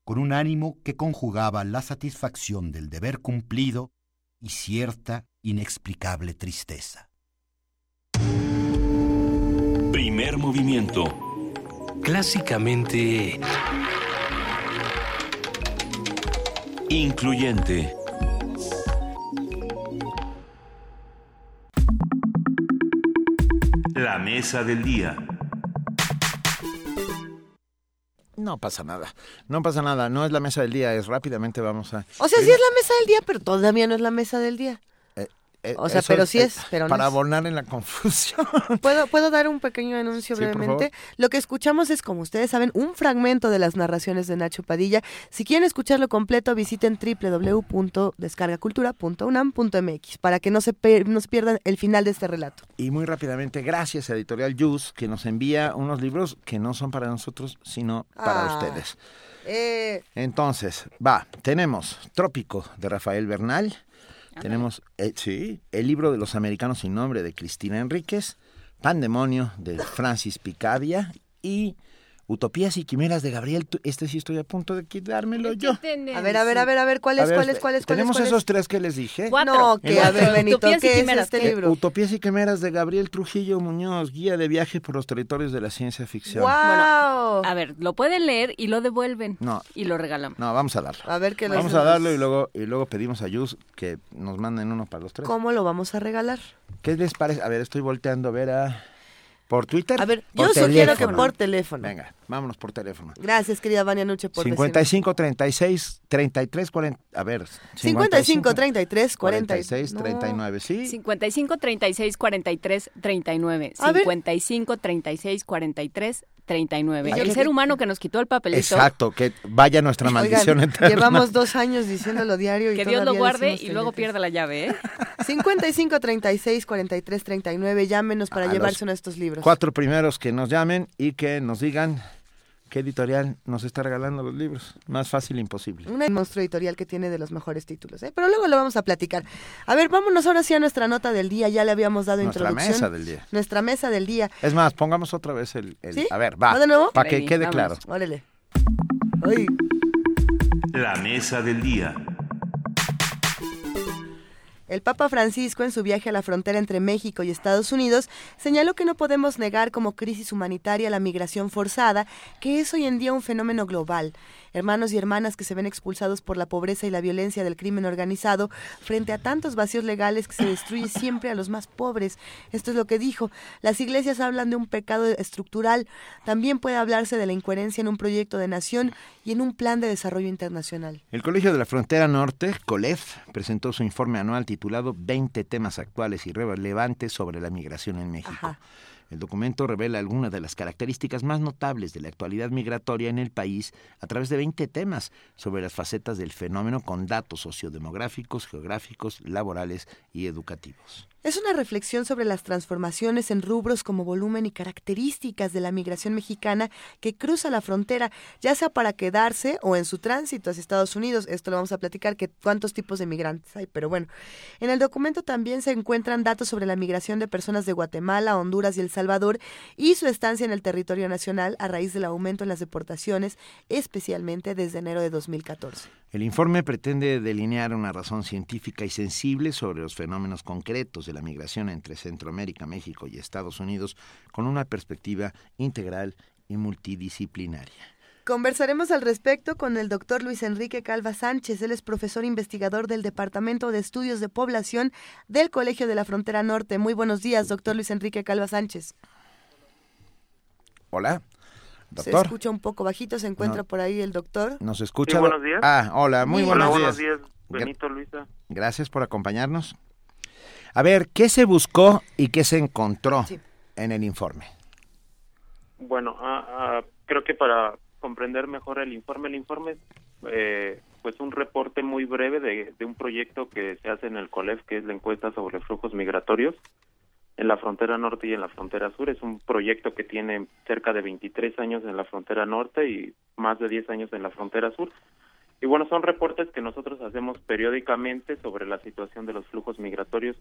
con un ánimo que conjugaba la satisfacción del deber cumplido y cierta inexplicable tristeza. Primer movimiento. Clásicamente... Incluyente. La mesa del día. No pasa nada, no pasa nada, no es la mesa del día, es rápidamente vamos a... O sea, sí es la mesa del día, pero todavía no es la mesa del día. Eh, O sea, pero sí es, pero no Para es. abonar en la confusión. ¿Puedo, ¿Puedo dar un pequeño anuncio Sí, brevemente? Lo que escuchamos es, como ustedes saben, un fragmento de las narraciones de Nacho Padilla. Si quieren escucharlo completo, visiten www.descargacultura.unam.mx para que no se, no se pierdan el final de este relato. Y muy rápidamente, gracias a Editorial Jus, que nos envía unos libros que no son para nosotros, sino para Ah. ustedes. Eh, Entonces, va, tenemos Trópico de Rafael Bernal, tenemos, eh, El libro de los americanos sin nombre de Cristina Enríquez, Pandemonio de Francis Picadia y Utopías y Quimeras de Gabriel. Este sí estoy a punto de quitármelo yo. a ver, a ver, a ver, a ver, ¿cuál A es, ver, cuál es, cuál es, cuál es? Tenemos cuál es? esos tres que les dije. Cuatro. No, que, a ver, Benito, Utopías y ¿qué es quimeras, este ¿qué? libro? Utopías y Quimeras de Gabriel Trujillo Muñoz, guía de viaje por los territorios de la ciencia ficción. Bueno, a ver, lo pueden leer y lo devuelven. No. Y lo regalamos. No, vamos a darlo. A ver qué Vamos a darlo y luego y luego pedimos a Yus que nos manden uno para los tres. ¿Cómo lo vamos a regalar? ¿Qué les parece? A ver, estoy volteando a ver a por Twitter. A ver, Por yo sugiero que teléfono. por teléfono. Venga, vámonos por teléfono. Gracias, querida Vania Nuche, por 55 36 33 40. A ver, 55 33 46 no. 39, sí. 55 36 43 39. A ver. 55 36 43 39. Ay, El ser humano que nos quitó el papelito. Exacto, que vaya nuestra maldición Oigan, eterna. llevamos dos años diciéndolo diario y Que Dios lo guarde y luego pierda la llave, ¿eh? 55 36 43 39, llámenos para A llevarse los uno de estos libros. Cuatro primeros que nos llamen y que nos digan qué editorial nos está regalando los libros. Más fácil imposible. Un monstruo editorial que tiene de los mejores títulos, ¿eh? Pero luego lo vamos a platicar. A ver, vámonos ahora sí a nuestra nota del día. Ya le habíamos dado Nuestra introducción. mesa del día. Nuestra mesa del día. Es más, pongamos otra vez el... el- ¿Sí? A ver, va. ¿Va de nuevo? Para que quede vámonos. claro. Órale. Ay. La mesa del día. El Papa Francisco, en su viaje a la frontera entre México y Estados Unidos, señaló que no podemos negar como crisis humanitaria la migración forzada, que es hoy en día un fenómeno global. Hermanos y hermanas que se ven expulsados por la pobreza y la violencia del crimen organizado frente a tantos vacíos legales que se destruye siempre a los más pobres. Esto es lo que dijo. Las iglesias hablan de un pecado estructural. También puede hablarse de la incoherencia en un proyecto de nación y en un plan de desarrollo internacional. El Colegio de la Frontera Norte, COLEF, presentó su informe anual titulado 20 temas actuales y relevantes sobre la migración en México. El documento revela algunas de las características más notables de la actualidad migratoria en el país a través de 20 temas sobre las facetas del fenómeno con datos sociodemográficos, geográficos, laborales y educativos. Es una reflexión sobre las transformaciones en rubros como volumen y características de la migración mexicana que cruza la frontera, ya sea para quedarse o en su tránsito hacia Estados Unidos. Esto lo vamos a platicar, que cuántos tipos de migrantes hay, pero bueno. En el documento también se encuentran datos sobre la migración de personas de Guatemala, Honduras y El Salvador y su estancia en el territorio nacional a raíz del aumento en las deportaciones, especialmente desde enero de 2014. El informe pretende delinear una razón científica y sensible sobre los fenómenos concretos de la migración entre Centroamérica, México y Estados Unidos con una perspectiva integral y multidisciplinaria. Conversaremos al respecto con el doctor Luis Enrique Calva Sánchez. Él es profesor investigador del Departamento de Estudios de Población del Colegio de la Frontera Norte. Muy buenos días, doctor Luis Enrique Calva Sánchez. Hola, Se doctor. escucha un poco bajito, se encuentra No. por ahí el doctor. ¿Nos escucha? Sí, buenos días. Ah, hola, muy Hola, buenos buenos días. días, Benito, Luisa. Gracias por acompañarnos. A ver, ¿qué se buscó y qué se encontró en el informe? Bueno, ah, ah, creo que para comprender mejor el informe, el informe es eh, pues un reporte muy breve de, de un proyecto que se hace en el COLEF, que es la encuesta sobre flujos migratorios en la frontera norte y en la frontera sur. Es un proyecto que tiene cerca de 23 años en la frontera norte y más de 10 años en la frontera sur. Y bueno, son reportes que nosotros hacemos periódicamente sobre la situación de los flujos migratorios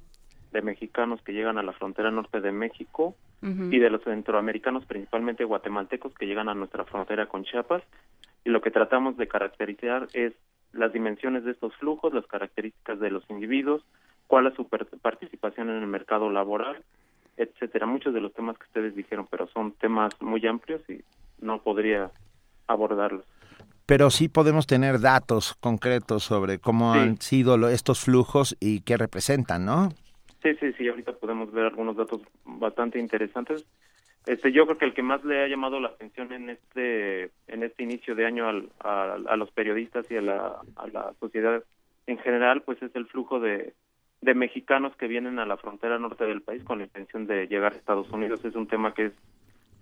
de mexicanos que llegan a la frontera norte de México y de los centroamericanos, principalmente guatemaltecos, que llegan a nuestra frontera con Chiapas. Y lo que tratamos de caracterizar es las dimensiones de estos flujos, las características de los individuos, cuál es su participación en el mercado laboral, etcétera. Muchos de los temas que ustedes dijeron, pero son temas muy amplios y no podría abordarlos. Pero sí podemos tener datos concretos sobre cómo Sí. han sido estos flujos y qué representan, ¿no? Sí, sí, sí, ahorita podemos ver algunos datos bastante interesantes. Este, yo creo que el que más le ha llamado la atención en este en este inicio de año al- a, a los periodistas y a la, a la sociedad en general, pues es el flujo de, de mexicanos que vienen a la frontera norte del país con la intención de llegar a Estados Unidos. Es un tema que es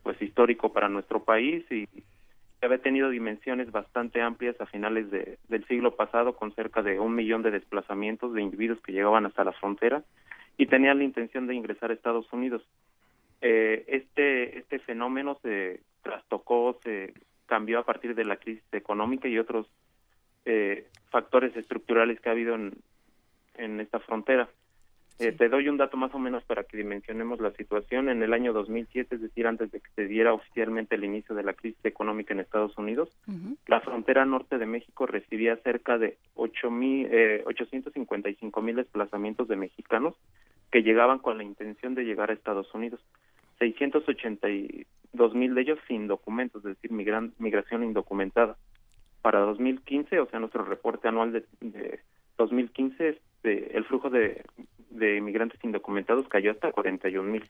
pues histórico para nuestro país y que había tenido dimensiones bastante amplias a finales de- del siglo pasado con cerca de un millón de desplazamientos de individuos que llegaban hasta la frontera y tenían la intención de ingresar a Estados Unidos. Eh, este este fenómeno se trastocó, se cambió a partir de la crisis económica y otros eh, factores estructurales que ha habido en, en esta frontera. Eh, te doy un dato más o menos para que dimensionemos la situación. En el año 2007, es decir, antes de que se diera oficialmente el inicio de la crisis económica en Estados Unidos, la frontera norte de México recibía cerca de 8 mil, eh, 855 mil desplazamientos de mexicanos que llegaban con la intención de llegar a Estados Unidos. 682 mil de ellos sin documentos, es decir, migran- migración indocumentada. Para 2015, o sea, nuestro reporte anual de, de 2015, este, el flujo de, de inmigrantes indocumentados cayó hasta 41 mil.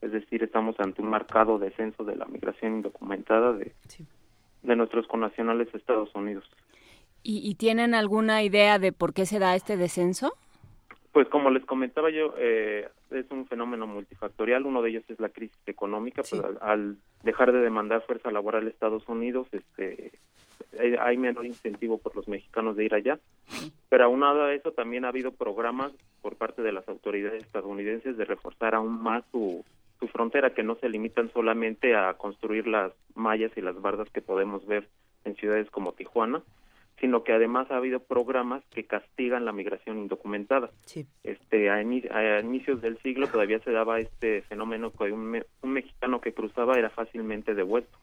Es decir, estamos ante un marcado descenso de la migración indocumentada de, de nuestros connacionales a Estados Unidos. ¿Y, y tienen alguna idea de por qué se da este descenso? Pues como les comentaba yo, eh, es un fenómeno multifactorial. Uno de ellos es la crisis económica. Pues, al, al dejar de demandar fuerza laboral a Estados Unidos, este, hay, menor incentivo por los mexicanos de ir allá. Pero aunado a eso, también ha habido programas por parte de las autoridades estadounidenses de reforzar aún más su, su frontera, que no se limitan solamente a construir las mallas y las bardas que podemos ver en ciudades como Tijuana, sino que además ha habido programas que castigan la migración indocumentada. Este, a, a inicios del siglo todavía se daba este fenómeno que un, me- un mexicano que cruzaba era fácilmente devuelto.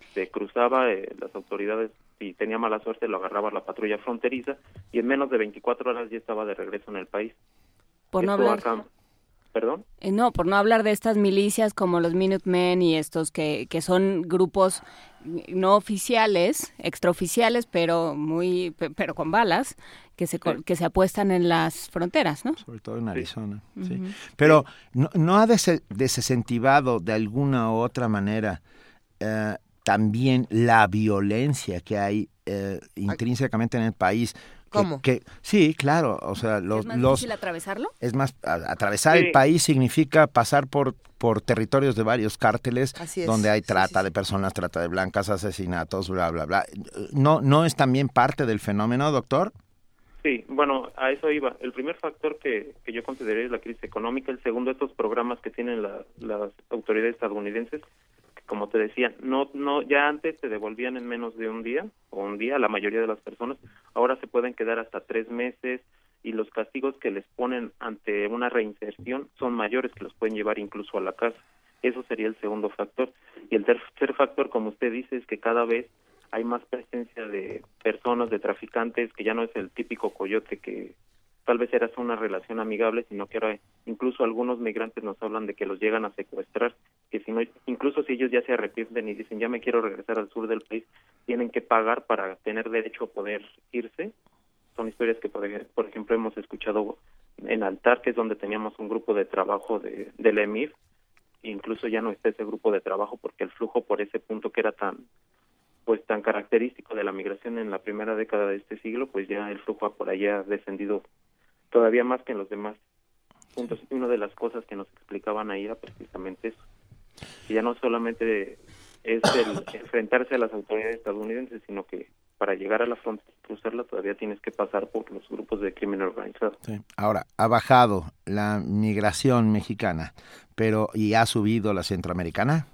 Este, cruzaba, eh, las autoridades, si tenía mala suerte, lo agarraba la patrulla fronteriza y en menos de 24 horas ya estaba de regreso en el país. Por no Esto hablar, ¿Perdón? eh, no, por no hablar de estas milicias como los Minutemen y estos que, que son grupos no oficiales, extraoficiales, pero muy, pe- pero con balas, que se, co- que se apuestan en las fronteras, ¿no? Sobre todo en Arizona. sí. Pero ¿no, no ha dese- desincentivado de alguna u otra manera eh, también la violencia que hay eh, intrínsecamente en el país? que- ¿Cómo? Que, sí, claro. O sea, los, ¿Es más los, difícil atravesarlo? es más, a- atravesar Sí. el país significa pasar por, por territorios de varios cárteles donde hay trata de personas, trata de blancas, asesinatos, bla, bla, bla. ¿No, ¿No es también parte del fenómeno, doctor? Sí, bueno, a eso iba. El primer factor que, que yo consideré es la crisis económica. El segundo, estos programas que tienen la- las autoridades estadounidenses, como te decía, no, no, ya antes se devolvían en menos de un día o un día la mayoría de las personas. Ahora se pueden quedar hasta tres meses y los castigos que les ponen ante una reinserción son mayores que los pueden llevar incluso a la casa. Eso sería el segundo factor. Y el tercer factor, como usted dice, es que cada vez hay más presencia de personas, de traficantes, que ya no es el típico coyote que, tal vez era una relación amigable, sino que ahora incluso algunos migrantes nos hablan de que los llegan a secuestrar, que si no, incluso si ellos ya se arrepienten y dicen ya me quiero regresar al sur del país, tienen que pagar para tener derecho a poder irse. Son historias que, por, ejemplo, hemos escuchado en Altar, que es donde teníamos un grupo de trabajo de, del EMIF, incluso ya no está ese grupo de trabajo porque el flujo por ese punto que era tan pues tan característico de la migración en la primera década de este siglo, pues ya el flujo por allá ha descendido todavía más que en los demás puntos. Y una de las cosas que nos explicaban ahí era precisamente eso. Que ya no solamente es el enfrentarse a las autoridades estadounidenses, sino que para llegar a la frontera y cruzarla todavía tienes que pasar por los grupos de crimen organizado. Ahora, ha bajado la migración mexicana, pero ¿y ha subido la centroamericana?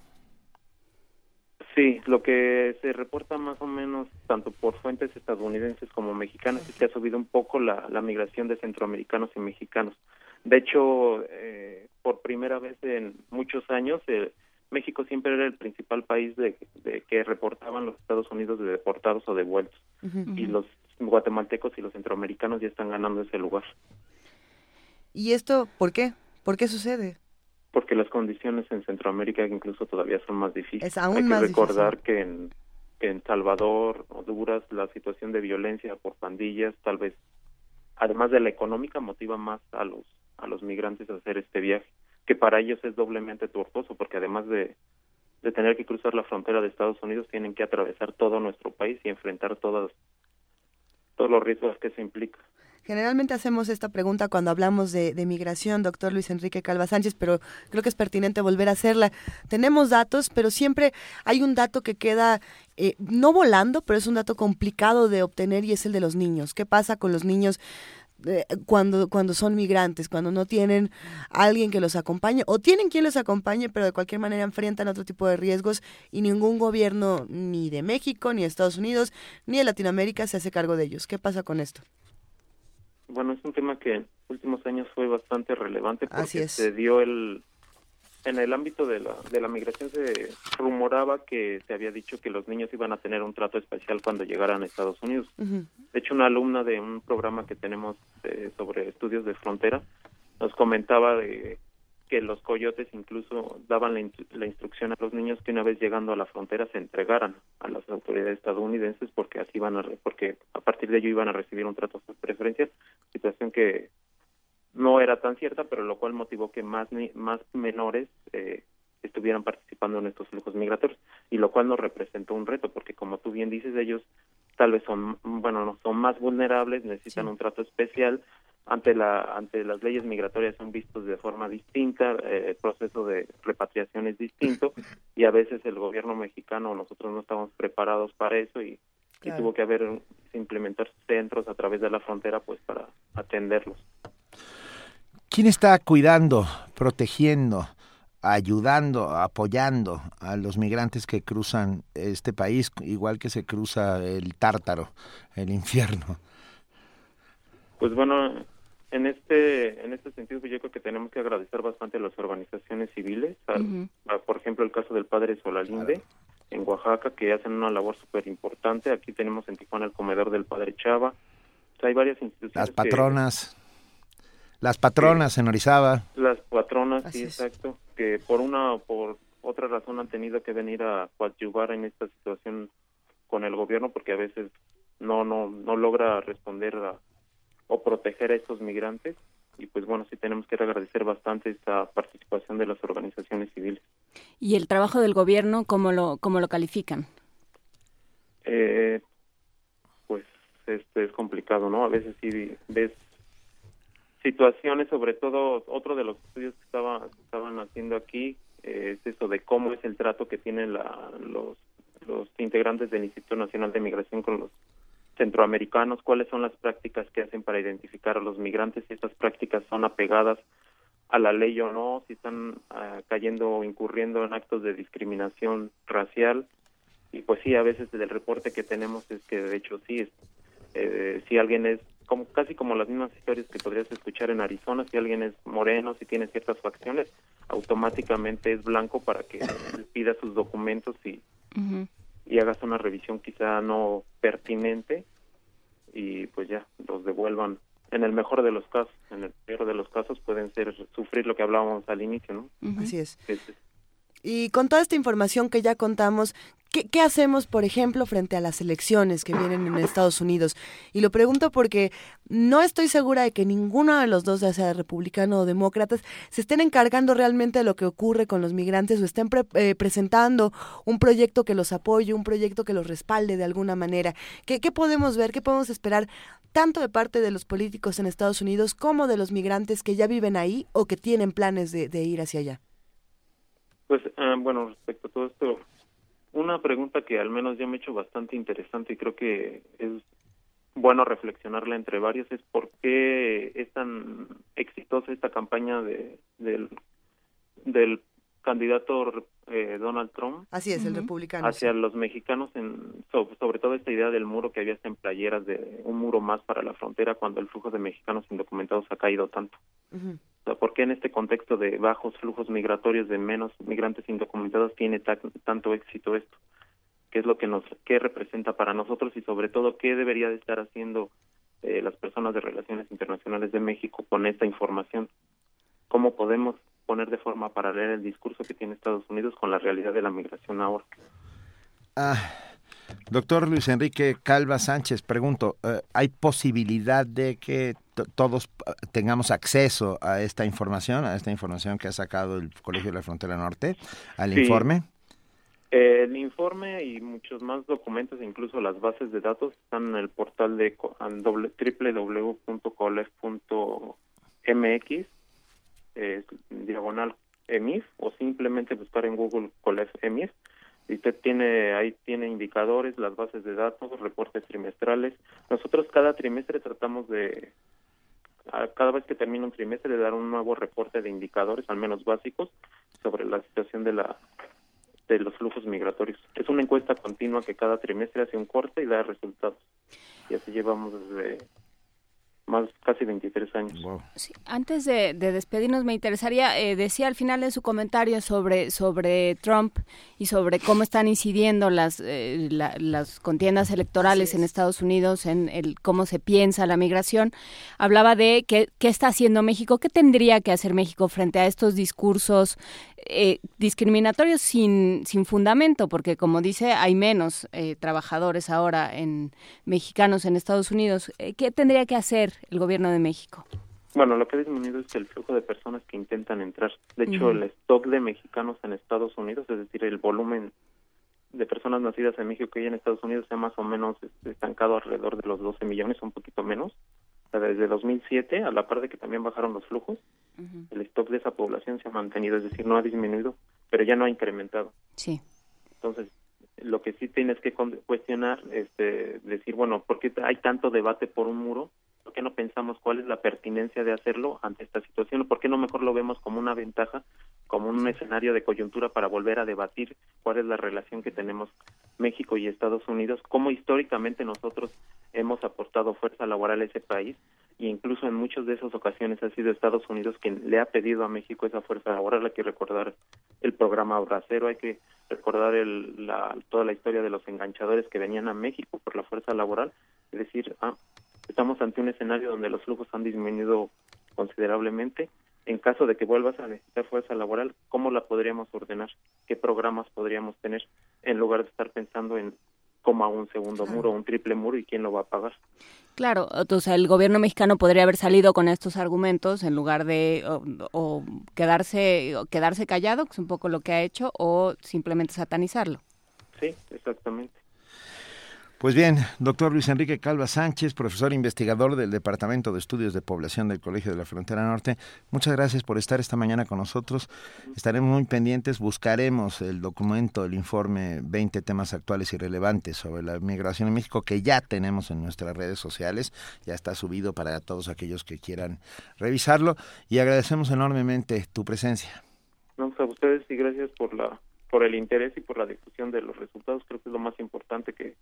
Sí, lo que se reporta más o menos tanto por fuentes estadounidenses como mexicanas es que ha subido un poco la, la migración de centroamericanos y mexicanos. De hecho, eh, por primera vez en muchos años, eh, México siempre era el principal país de, que reportaban los Estados Unidos de deportados o devueltos. Y los guatemaltecos y los centroamericanos ya están ganando ese lugar. ¿Y esto por qué? ¿Por qué sucede? Porque las condiciones en Centroamérica incluso todavía son más difíciles. Hay que recordar que en, que en Salvador, Honduras, la situación de violencia por pandillas, tal vez, además de la económica, motiva más a los a los migrantes a hacer este viaje, que para ellos es doblemente tortuoso, porque además de, de tener que cruzar la frontera de Estados Unidos, tienen que atravesar todo nuestro país y enfrentar todos todos los riesgos que eso implica. Generalmente hacemos esta pregunta cuando hablamos de, migración, doctor Luis Enrique Calva Sánchez, pero creo que es pertinente volver a hacerla. Tenemos datos, pero siempre hay un dato que queda eh, no volando, pero es un dato complicado de obtener y es el de los niños. ¿Qué pasa con los niños? Eh, cuando, cuando son migrantes, cuando no tienen alguien que los acompañe o tienen quien los acompañe, pero de cualquier manera enfrentan otro tipo de riesgos y ningún gobierno ni de México, ni de Estados Unidos, ni de Latinoamérica se hace cargo de ellos. ¿Qué pasa con esto? Bueno, es un tema que en últimos años fue bastante relevante porque se dio el en el ámbito de la, de la migración se rumoraba que se había dicho que los niños iban a tener un trato especial cuando llegaran a Estados Unidos. De hecho, una alumna de un programa que tenemos eh, sobre estudios de frontera nos comentaba de que los coyotes incluso daban la, instrucción a los niños que una vez llegando a la frontera se entregaran a las autoridades estadounidenses porque así van a porque a partir de ello iban a recibir un trato de preferencias situación que no era tan cierta pero lo cual motivó que más más menores eh, estuvieran participando en estos flujos migratorios y lo cual nos representó un reto porque como tú bien dices ellos tal vez son bueno no son más vulnerables necesitan un trato especial ante la ante las leyes migratorias son vistos de forma distinta eh, el proceso de repatriación es distinto y a veces el gobierno mexicano nosotros no estamos preparados para eso y, tuvo que haber implementar centros a través de la frontera pues para atenderlos. Quién está cuidando protegiendo ayudando apoyando a los migrantes que cruzan este país igual que se cruza el tártaro el infierno pues bueno, en este en este sentido pues yo creo que tenemos que agradecer bastante a las organizaciones civiles por ejemplo el caso del padre Solalinde en Oaxaca que hacen una labor súper importante aquí tenemos en Tijuana el comedor del padre Chava. Hay varias instituciones las patronas. Las patronas en Orizaba. Las patronas sí exacto que por una o por otra razón han tenido que venir a coadyuvar en esta situación con el gobierno porque a veces no no no logra responder a o proteger a estos migrantes y pues bueno, sí tenemos que agradecer bastante esta participación de las organizaciones civiles. ¿Y el trabajo del gobierno cómo lo, cómo lo califican? Eh, pues este es complicado, ¿no? A veces sí ves situaciones, sobre todo otro de los estudios que estaba, estaban haciendo aquí eh, es eso de cómo es el trato que tienen la, los, los integrantes del Instituto Nacional de Migración con los centroamericanos, cuáles son las prácticas que hacen para identificar a los migrantes, si estas prácticas son apegadas a la ley o no, si están ah, cayendo o incurriendo en actos de discriminación racial. Y pues sí, a veces el reporte que tenemos es que de hecho sí, eh, si alguien es como casi como las mismas historias que podrías escuchar en Arizona, si alguien es moreno, si tiene ciertas facciones, automáticamente es blanco para que pida sus documentos y, y hagas una revisión quizá no pertinente y pues ya los devuelvan en el mejor de los casos, en el peor de los casos pueden ser sufrir lo que hablábamos al inicio, ¿no? Así es. Es- Y con toda esta información que ya contamos, ¿qué, hacemos, por ejemplo, frente a las elecciones que vienen en Estados Unidos? Y lo pregunto porque no estoy segura de que ninguno de los dos, ya sea republicano o demócratas, se estén encargando realmente de lo que ocurre con los migrantes o estén pre- eh, presentando un proyecto que los apoye, un proyecto que los respalde de alguna manera. ¿Qué, ¿Qué podemos ver? ¿Qué podemos esperar tanto de parte de los políticos en Estados Unidos como de los migrantes que ya viven ahí o que tienen planes de ir hacia allá? Pues eh, bueno, respecto a todo esto, una pregunta que al menos yo me he hecho bastante interesante y creo que es bueno reflexionarla entre varios es por qué es tan exitosa esta campaña de, del, del candidato eh, Donald Trump Así es, el republicano. hacia los mexicanos, en, so- sobre todo esta idea del muro que había hasta en playeras de un muro más para la frontera cuando el flujo de mexicanos indocumentados ha caído tanto. ¿Por qué en este contexto de bajos flujos migratorios de menos migrantes indocumentados tiene ta- tanto éxito esto? ¿Qué es lo que nos qué representa para nosotros y sobre todo qué debería de estar haciendo eh, las personas de relaciones internacionales de México con esta información? ¿Cómo podemos poner de forma paralela el discurso que tiene Estados Unidos con la realidad de la migración ahora? Ah, doctor Luis Enrique Calva Sánchez, pregunto, eh, ¿hay posibilidad de que to- todos eh, tengamos acceso a esta información, a esta información que ha sacado el Colegio de la Frontera Norte, al Sí. informe? Eh, el informe y muchos más documentos, incluso las bases de datos, están en el portal de www.colef.mx, eh, diagonal EMIF, o simplemente buscar en Google Colef EMIF. Usted tiene, ahí tiene indicadores, las bases de datos, reportes trimestrales. Nosotros cada trimestre tratamos de, cada vez que termina un trimestre, de dar un nuevo reporte de indicadores, al menos básicos, sobre la situación de la de los flujos migratorios. Es una encuesta continua que cada trimestre hace un corte y da resultados. Y así llevamos desde más casi 23 años. Antes de, de despedirnos, me interesaría, eh, decía al final de su comentario sobre, sobre Trump y sobre cómo están incidiendo las, eh, la- las contiendas electorales en Estados Unidos, en el cómo se piensa la migración. Hablaba de qué, qué está haciendo México, qué tendría que hacer México frente a estos discursos eh, discriminatorios sin, sin fundamento, porque como dice, hay menos eh, trabajadores ahora en mexicanos en Estados Unidos. Eh, ¿Qué tendría que hacer el gobierno de México? Bueno, lo que ha disminuido es el flujo de personas que intentan entrar. De hecho, el stock de mexicanos en Estados Unidos, es decir, el volumen de personas nacidas en México y en Estados Unidos se ha más o menos estancado alrededor de los 12 millones, un poquito menos. O sea, desde 2007, a la par de que también bajaron los flujos, el stock de esa población se ha mantenido, es decir, no ha disminuido, pero ya no ha incrementado. Sí. Entonces, lo que sí tienes que cuestionar, este, decir, bueno, ¿por qué hay tanto debate por un muro? ¿Por qué no pensamos cuál es la pertinencia de hacerlo ante esta situación? ¿Por qué no mejor lo vemos como una ventaja, como un escenario de coyuntura para volver a debatir cuál es la relación que tenemos México y Estados Unidos? Cómo históricamente nosotros hemos aportado fuerza laboral a ese país y incluso en muchas de esas ocasiones ha sido Estados Unidos quien le ha pedido a México esa fuerza laboral. Hay que recordar el programa Bracero, hay que recordar el, la, toda la historia de los enganchadores que venían a México por la fuerza laboral. Es decir, ah, estamos ante un escenario donde los flujos han disminuido considerablemente. En caso de que vuelvas a necesitar fuerza laboral, ¿cómo la podríamos ordenar? ¿Qué programas podríamos tener en lugar de estar pensando en cómo hago un segundo muro, un triple muro y quién lo va a pagar? Claro, o sea, el gobierno mexicano podría haber salido con estos argumentos en lugar de o, o quedarse o quedarse callado, que es un poco lo que ha hecho, o simplemente satanizarlo. Sí, exactamente. Pues bien, doctor Luis Enrique Calva Sánchez, profesor investigador del Departamento de Estudios de Población del Colegio de la Frontera Norte, muchas gracias por estar esta mañana con nosotros. Estaremos muy pendientes, buscaremos el documento, el informe 20 temas actuales y relevantes sobre la migración en México que ya tenemos en nuestras redes sociales, ya está subido para todos aquellos que quieran revisarlo y agradecemos enormemente tu presencia. No, pues a ustedes y gracias por la por el interés y por la difusión de los resultados. Creo que es lo más importante que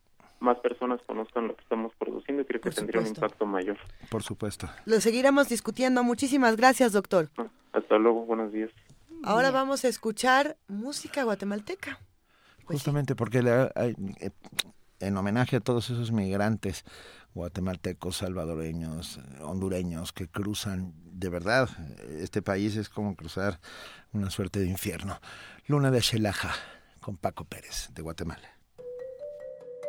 más personas conozcan lo que estamos produciendo y creo que Por tendría un impacto mayor. Por supuesto. Lo seguiremos discutiendo. Muchísimas gracias, doctor. Hasta luego, buenos días. Ahora vamos a escuchar música guatemalteca. Justamente porque le- hay- eh, en homenaje a todos esos migrantes guatemaltecos, salvadoreños, hondureños que cruzan de verdad. Este país es como cruzar una suerte de infierno. Luna de Xelaja con Paco Pérez de Guatemala.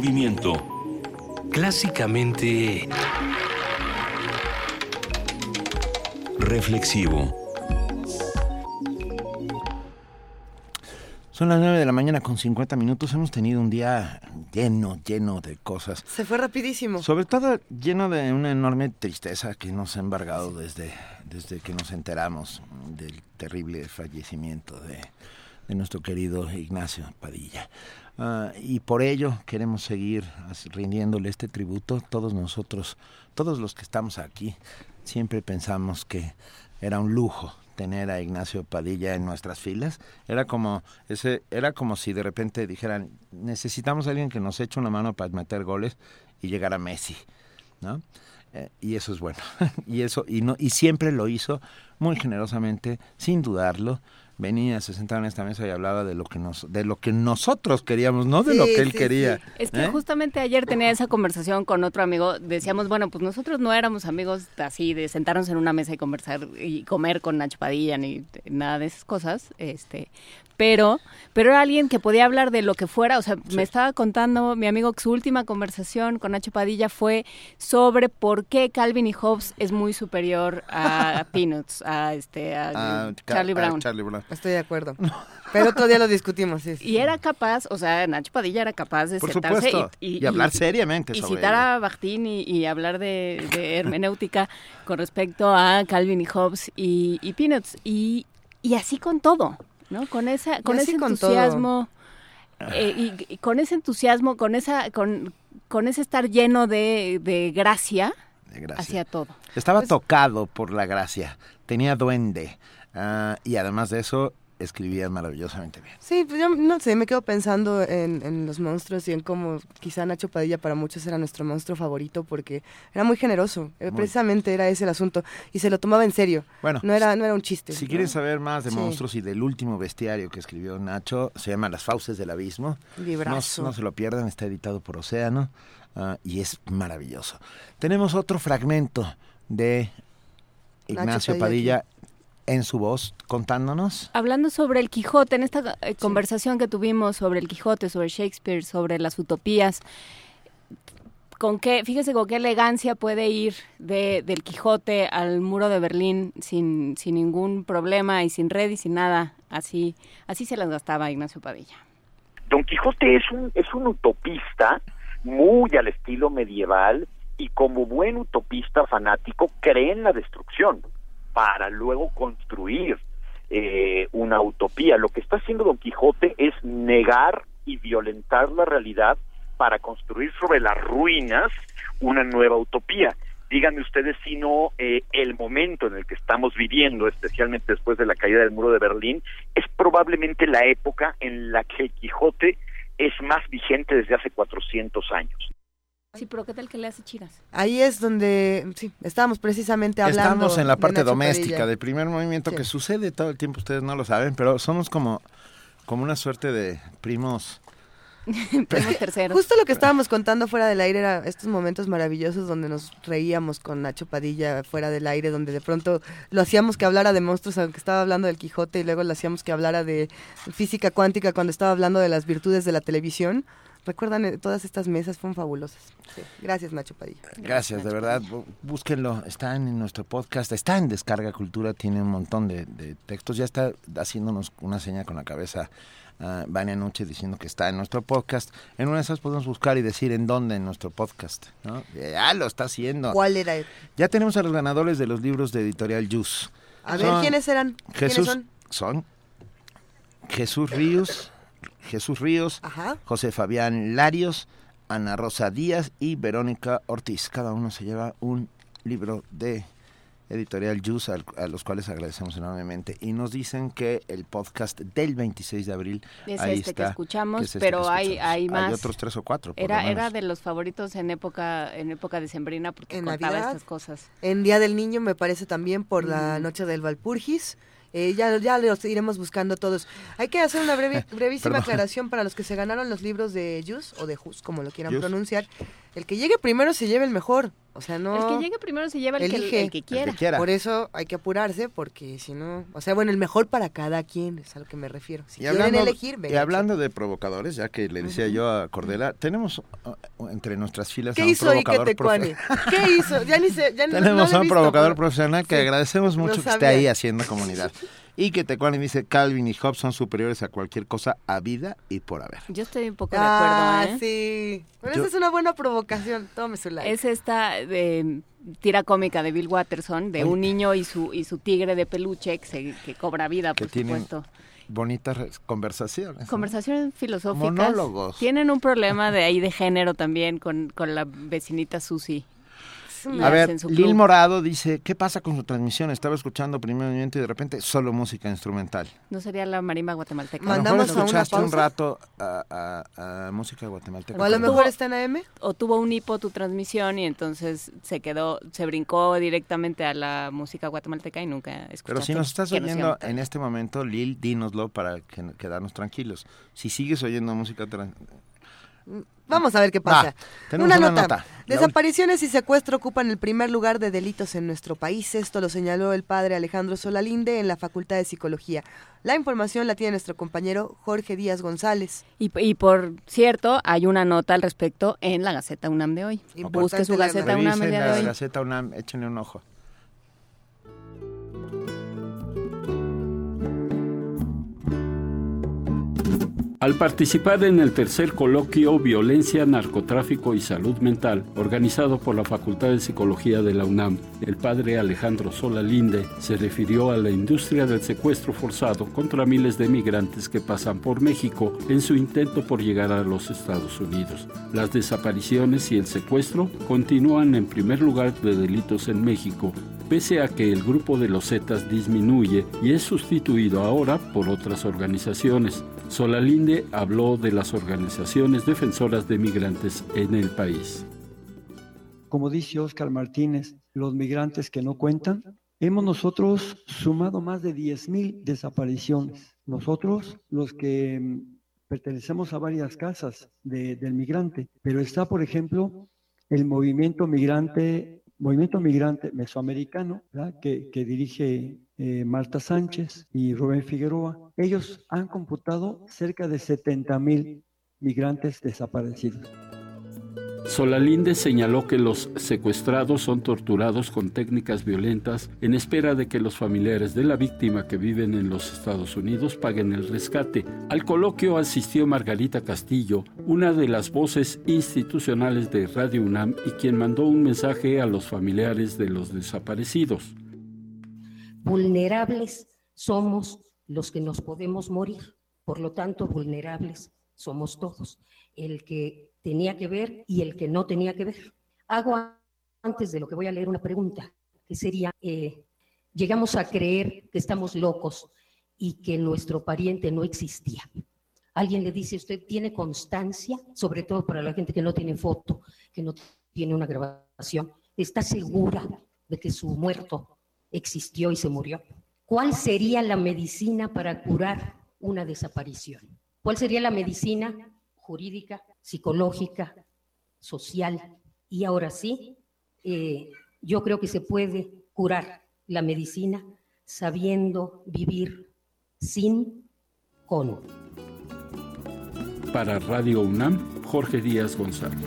movimiento. Clásicamente... Reflexivo. Son las 9 de la mañana con 50 minutos. Hemos tenido un día lleno, lleno de cosas. Se fue rapidísimo. Sobre todo lleno de una enorme tristeza que nos ha embargado desde, desde que nos enteramos del terrible fallecimiento de, de nuestro querido Ignacio Padilla. Uh, y por ello queremos seguir rindiéndole este tributo. Todos nosotros, todos los que estamos aquí, siempre pensamos que era un lujo tener a Ignacio Padilla en nuestras filas. Era como ese, era como si de repente dijeran necesitamos a alguien que nos eche una mano para meter goles y llegar a Messi, ¿no? Eh, y eso es bueno. y eso y no y siempre lo hizo muy generosamente, sin dudarlo. Venía, se sentaba en esta mesa y hablaba de lo que nos de lo que nosotros queríamos, no de lo que él sí, quería. sí. Es que ¿eh? justamente ayer tenía esa conversación con otro amigo. Decíamos, bueno, pues nosotros no éramos amigos así de sentarnos en una mesa y conversar y comer con Nacho Padilla ni nada de esas cosas. Este, pero, pero era alguien que podía hablar de lo que fuera. O sea, me estaba contando mi amigo que su última conversación con Nacho Padilla fue sobre por qué Calvin y Hobbes es muy superior a Peanuts, a este, a, Ah, Charlie Brown. Charlie Brown. Estoy de acuerdo. Pero otro día lo discutimos, sí. sí. Y era capaz, o sea, Nacho Padilla era capaz de Por sentarse supuesto, y, y hablar seriamente y sobre citar ello. a Bakhtin y, y hablar de, de hermenéutica con respecto a Calvin y Hobbes y, y Peanuts y, y así con todo, ¿no? Con esa, con ese con entusiasmo eh, y, y con ese entusiasmo, con esa, con, con ese estar lleno de, de gracia, gracia. hacia todo. Estaba tocado por la gracia, tenía duende ah, y además de eso escribía maravillosamente bien. Sí, pues yo no sé, me quedo pensando en, en los monstruos y en cómo quizá Nacho Padilla para muchos era nuestro monstruo favorito porque era muy generoso, eh, Muy. precisamente era ese el asunto y se lo tomaba en serio. Bueno, no era no era un chiste. Si ¿no? quieren saber más de Sí. monstruos y del último bestiario que escribió Nacho, se llama Las fauces del abismo. Librazo. No, no se lo pierdan, está editado por Océano ah, y es maravilloso. Tenemos otro fragmento de Ignacio Padilla Padilla en su voz contándonos. Hablando sobre el Quijote, en esta eh, conversación que tuvimos sobre el Quijote, sobre Shakespeare, sobre las utopías, con qué, fíjese con qué elegancia puede ir de, del Quijote al muro de Berlín sin, sin ningún problema y sin red y sin nada. Así, así se las gastaba Ignacio Padilla. Don Quijote es un, es un utopista muy al estilo medieval y como buen utopista fanático cree en la destrucción para luego construir eh, una utopía. Lo que está haciendo Don Quijote es negar y violentar la realidad para construir sobre las ruinas una nueva utopía. Díganme ustedes si no eh, el momento en el que estamos viviendo, especialmente después de la caída del muro de Berlín, es probablemente la época en la que Quijote es más vigente desde hace 400 años. Sí, pero ¿qué tal que le hace chiras? Ahí es donde sí, estábamos precisamente hablando. Estamos en la parte doméstica Padilla. del primer movimiento Sí. que sucede todo el tiempo, ustedes no lo saben, pero somos como, como una suerte de primos. Primos terceros. Justo lo que estábamos contando fuera del aire era estos momentos maravillosos donde nos reíamos con Nacho Padilla fuera del aire, donde de pronto lo hacíamos que hablara de monstruos aunque estaba hablando del Quijote y luego lo hacíamos que hablara de física cuántica cuando estaba hablando de las virtudes de la televisión. Recuerdan, eh, todas estas mesas fueron fabulosas. Sí. Gracias, Nacho Padilla. Gracias, de verdad. bú- Búsquenlo. Está en nuestro podcast. Está en Descarga Cultura. Tiene un montón de, de textos. Ya está haciéndonos una seña con la cabeza. ah, Vania Noche diciendo que está en nuestro podcast. En una de esas podemos buscar y decir en dónde en nuestro podcast. ¿no? Ya lo está haciendo. ¿Cuál era? Ya tenemos a los ganadores de los libros de Editorial Jus. A ver, ¿quiénes eran? ¿Quiénes Jesús, son? son Jesús Ríos, Jesús Ríos, Ajá. José Fabián Larios, Ana Rosa Díaz y Verónica Ortiz. Cada uno se lleva un libro de Editorial Jus, al- a, los cuales agradecemos enormemente. Y nos dicen que el podcast del 26 de abril, Es ahí este está, que escuchamos, que es este pero que escuchamos. hay más. Hay otros tres o cuatro, por Era, era de los favoritos en época, en época decembrina porque En contaba Navidad. estas cosas. En Día del Niño me parece también por la noche del Valpurgis. Eh, ya, ya los iremos buscando todos. Hay que hacer una breve, brevísima Perdón. aclaración para los que se ganaron los libros de Jus o de Jus, como lo quieran pronunciar. El que llegue primero se lleve el mejor. O sea, no. El que llegue primero se lleva el, que, Elige. el que quiera. Por eso hay que apurarse, porque si no. O sea, bueno, el mejor para cada quien, es a lo que me refiero. Si Y quieren hablando, elegir, y venga. hablando de provocadores, ya que le decía yo a Cordela, tenemos uh, entre nuestras filas a ¿Qué un hizo provocador Ike Tecuani? profe- ¿Qué hizo? Ya ni sé. Ya no- no Tenemos a un visto, provocador pero- profesional que Sí. agradecemos No mucho que esté ahí haciendo comunidad. Y que Tecuani dice, Calvin y Hobbes son superiores a cualquier cosa a vida y por haber. Yo estoy un poco Ah, de acuerdo, ¿eh? sí. Pero Yo- esa es una buena provocación. Tome su like. Es esta eh, tira cómica de Bill Watterson de Oye. un niño y su y su tigre de peluche que, se- que cobra vida, Que por tienen supuesto. bonitas conversaciones. ¿no? Conversaciones filosóficas. Monólogos. Tienen un problema de ahí de género también con, con la vecinita Susie. A ver, en su Lil. Morado dice, ¿qué pasa con su transmisión? Estaba escuchando primer movimiento y de repente solo música instrumental. No sería la marimba guatemalteca. A lo mejor ¿Mandamos a una escuchaste un rato a, a- a música guatemalteca. O a lo mejor está en AM. O tuvo un hipo tu transmisión y entonces se quedó, se brincó directamente a la música guatemalteca y nunca escuchaste. Pero si nos estás oyendo en este momento, Lil, dínoslo para que, quedarnos tranquilos. Si sigues oyendo música... Vamos a ver qué pasa. Va, tenemos una, una nota. nota. La Desapariciones y secuestro ocupan el primer lugar de delitos en nuestro país. Esto lo señaló el padre Alejandro Solalinde en la Facultad de Psicología. La información la tiene nuestro compañero Jorge Díaz González. Y, y por cierto, hay una nota al respecto en la Gaceta UNAM de hoy. Busque su Gaceta UNAM de la hoy. Gaceta UNAM, échenle un ojo. Al participar en el tercer coloquio Violencia, Narcotráfico y Salud Mental, organizado por la Facultad de Psicología de la UNAM, el padre Alejandro Sola Linde se refirió a la industria del secuestro forzado contra miles de migrantes que pasan por México en su intento por llegar a los Estados Unidos. Las desapariciones y el secuestro continúan en primer lugar de delitos en México, pese a que el grupo de los Zetas disminuye y es sustituido ahora por otras organizaciones. Solalinde habló de las organizaciones defensoras de migrantes en el país. Como dice Óscar Martínez, los migrantes que no cuentan, hemos nosotros sumado más de 10.000 desapariciones. Nosotros, los que mm, pertenecemos a varias casas de- del migrante, pero está, por ejemplo, el movimiento migrante, movimiento migrante mesoamericano, que dirige eh, Marta Sánchez y Rubén Figueroa. Ellos han computado cerca de 70.000 migrantes desaparecidos. Solalinde señaló que los secuestrados son torturados con técnicas violentas en espera de que los familiares de la víctima que viven en los Estados Unidos paguen el rescate. Al coloquio asistió Margarita Castillo, una de las voces institucionales de Radio UNAM y quien mandó un mensaje a los familiares de los desaparecidos. Vulnerables somos los que nos podemos morir. Por lo tanto, vulnerables somos todos. El que tenía que ver y el que no tenía que ver. Hago antes de lo que voy a leer una pregunta, que sería, eh, llegamos a creer que estamos locos y que nuestro pariente no existía. Alguien le dice, usted tiene constancia, sobre todo para la gente que no tiene foto, que no tiene una grabación, está segura de que su muerto existió y se murió. ¿Cuál sería la medicina para curar una desaparición? ¿Cuál sería la medicina jurídica, psicológica, social? Y ahora sí, eh, yo creo que se puede curar la medicina sabiendo vivir sin con. Para Radio UNAM, Jorge Díaz González.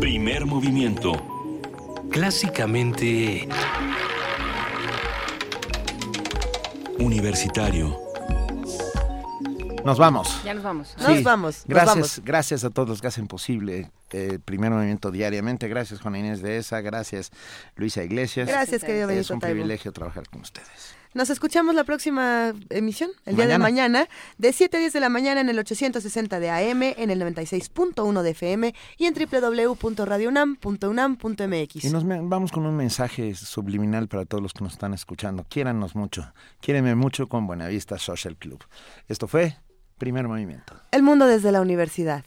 Primer movimiento. Clásicamente Universitario. Nos vamos. Ya nos vamos. Nos vamos, nos Gracias, vamos. gracias a todos los que hacen posible eh, el primer movimiento diariamente. Gracias, Juana Inés de esa. Gracias, Luisa Iglesias. Gracias, querido Es un privilegio trabajar con ustedes. Nos escuchamos la próxima emisión, el día de Mañana. de 7 a 10 de la mañana en el 860 de AM, en el 96.1 de FM y en www.radiounam.unam.mx. Y nos vamos con un mensaje subliminal para todos los que nos están escuchando. Quiérannos mucho. Quiérenme mucho con Buenavista Social Club. Esto fue Primer Movimiento. El mundo desde la universidad.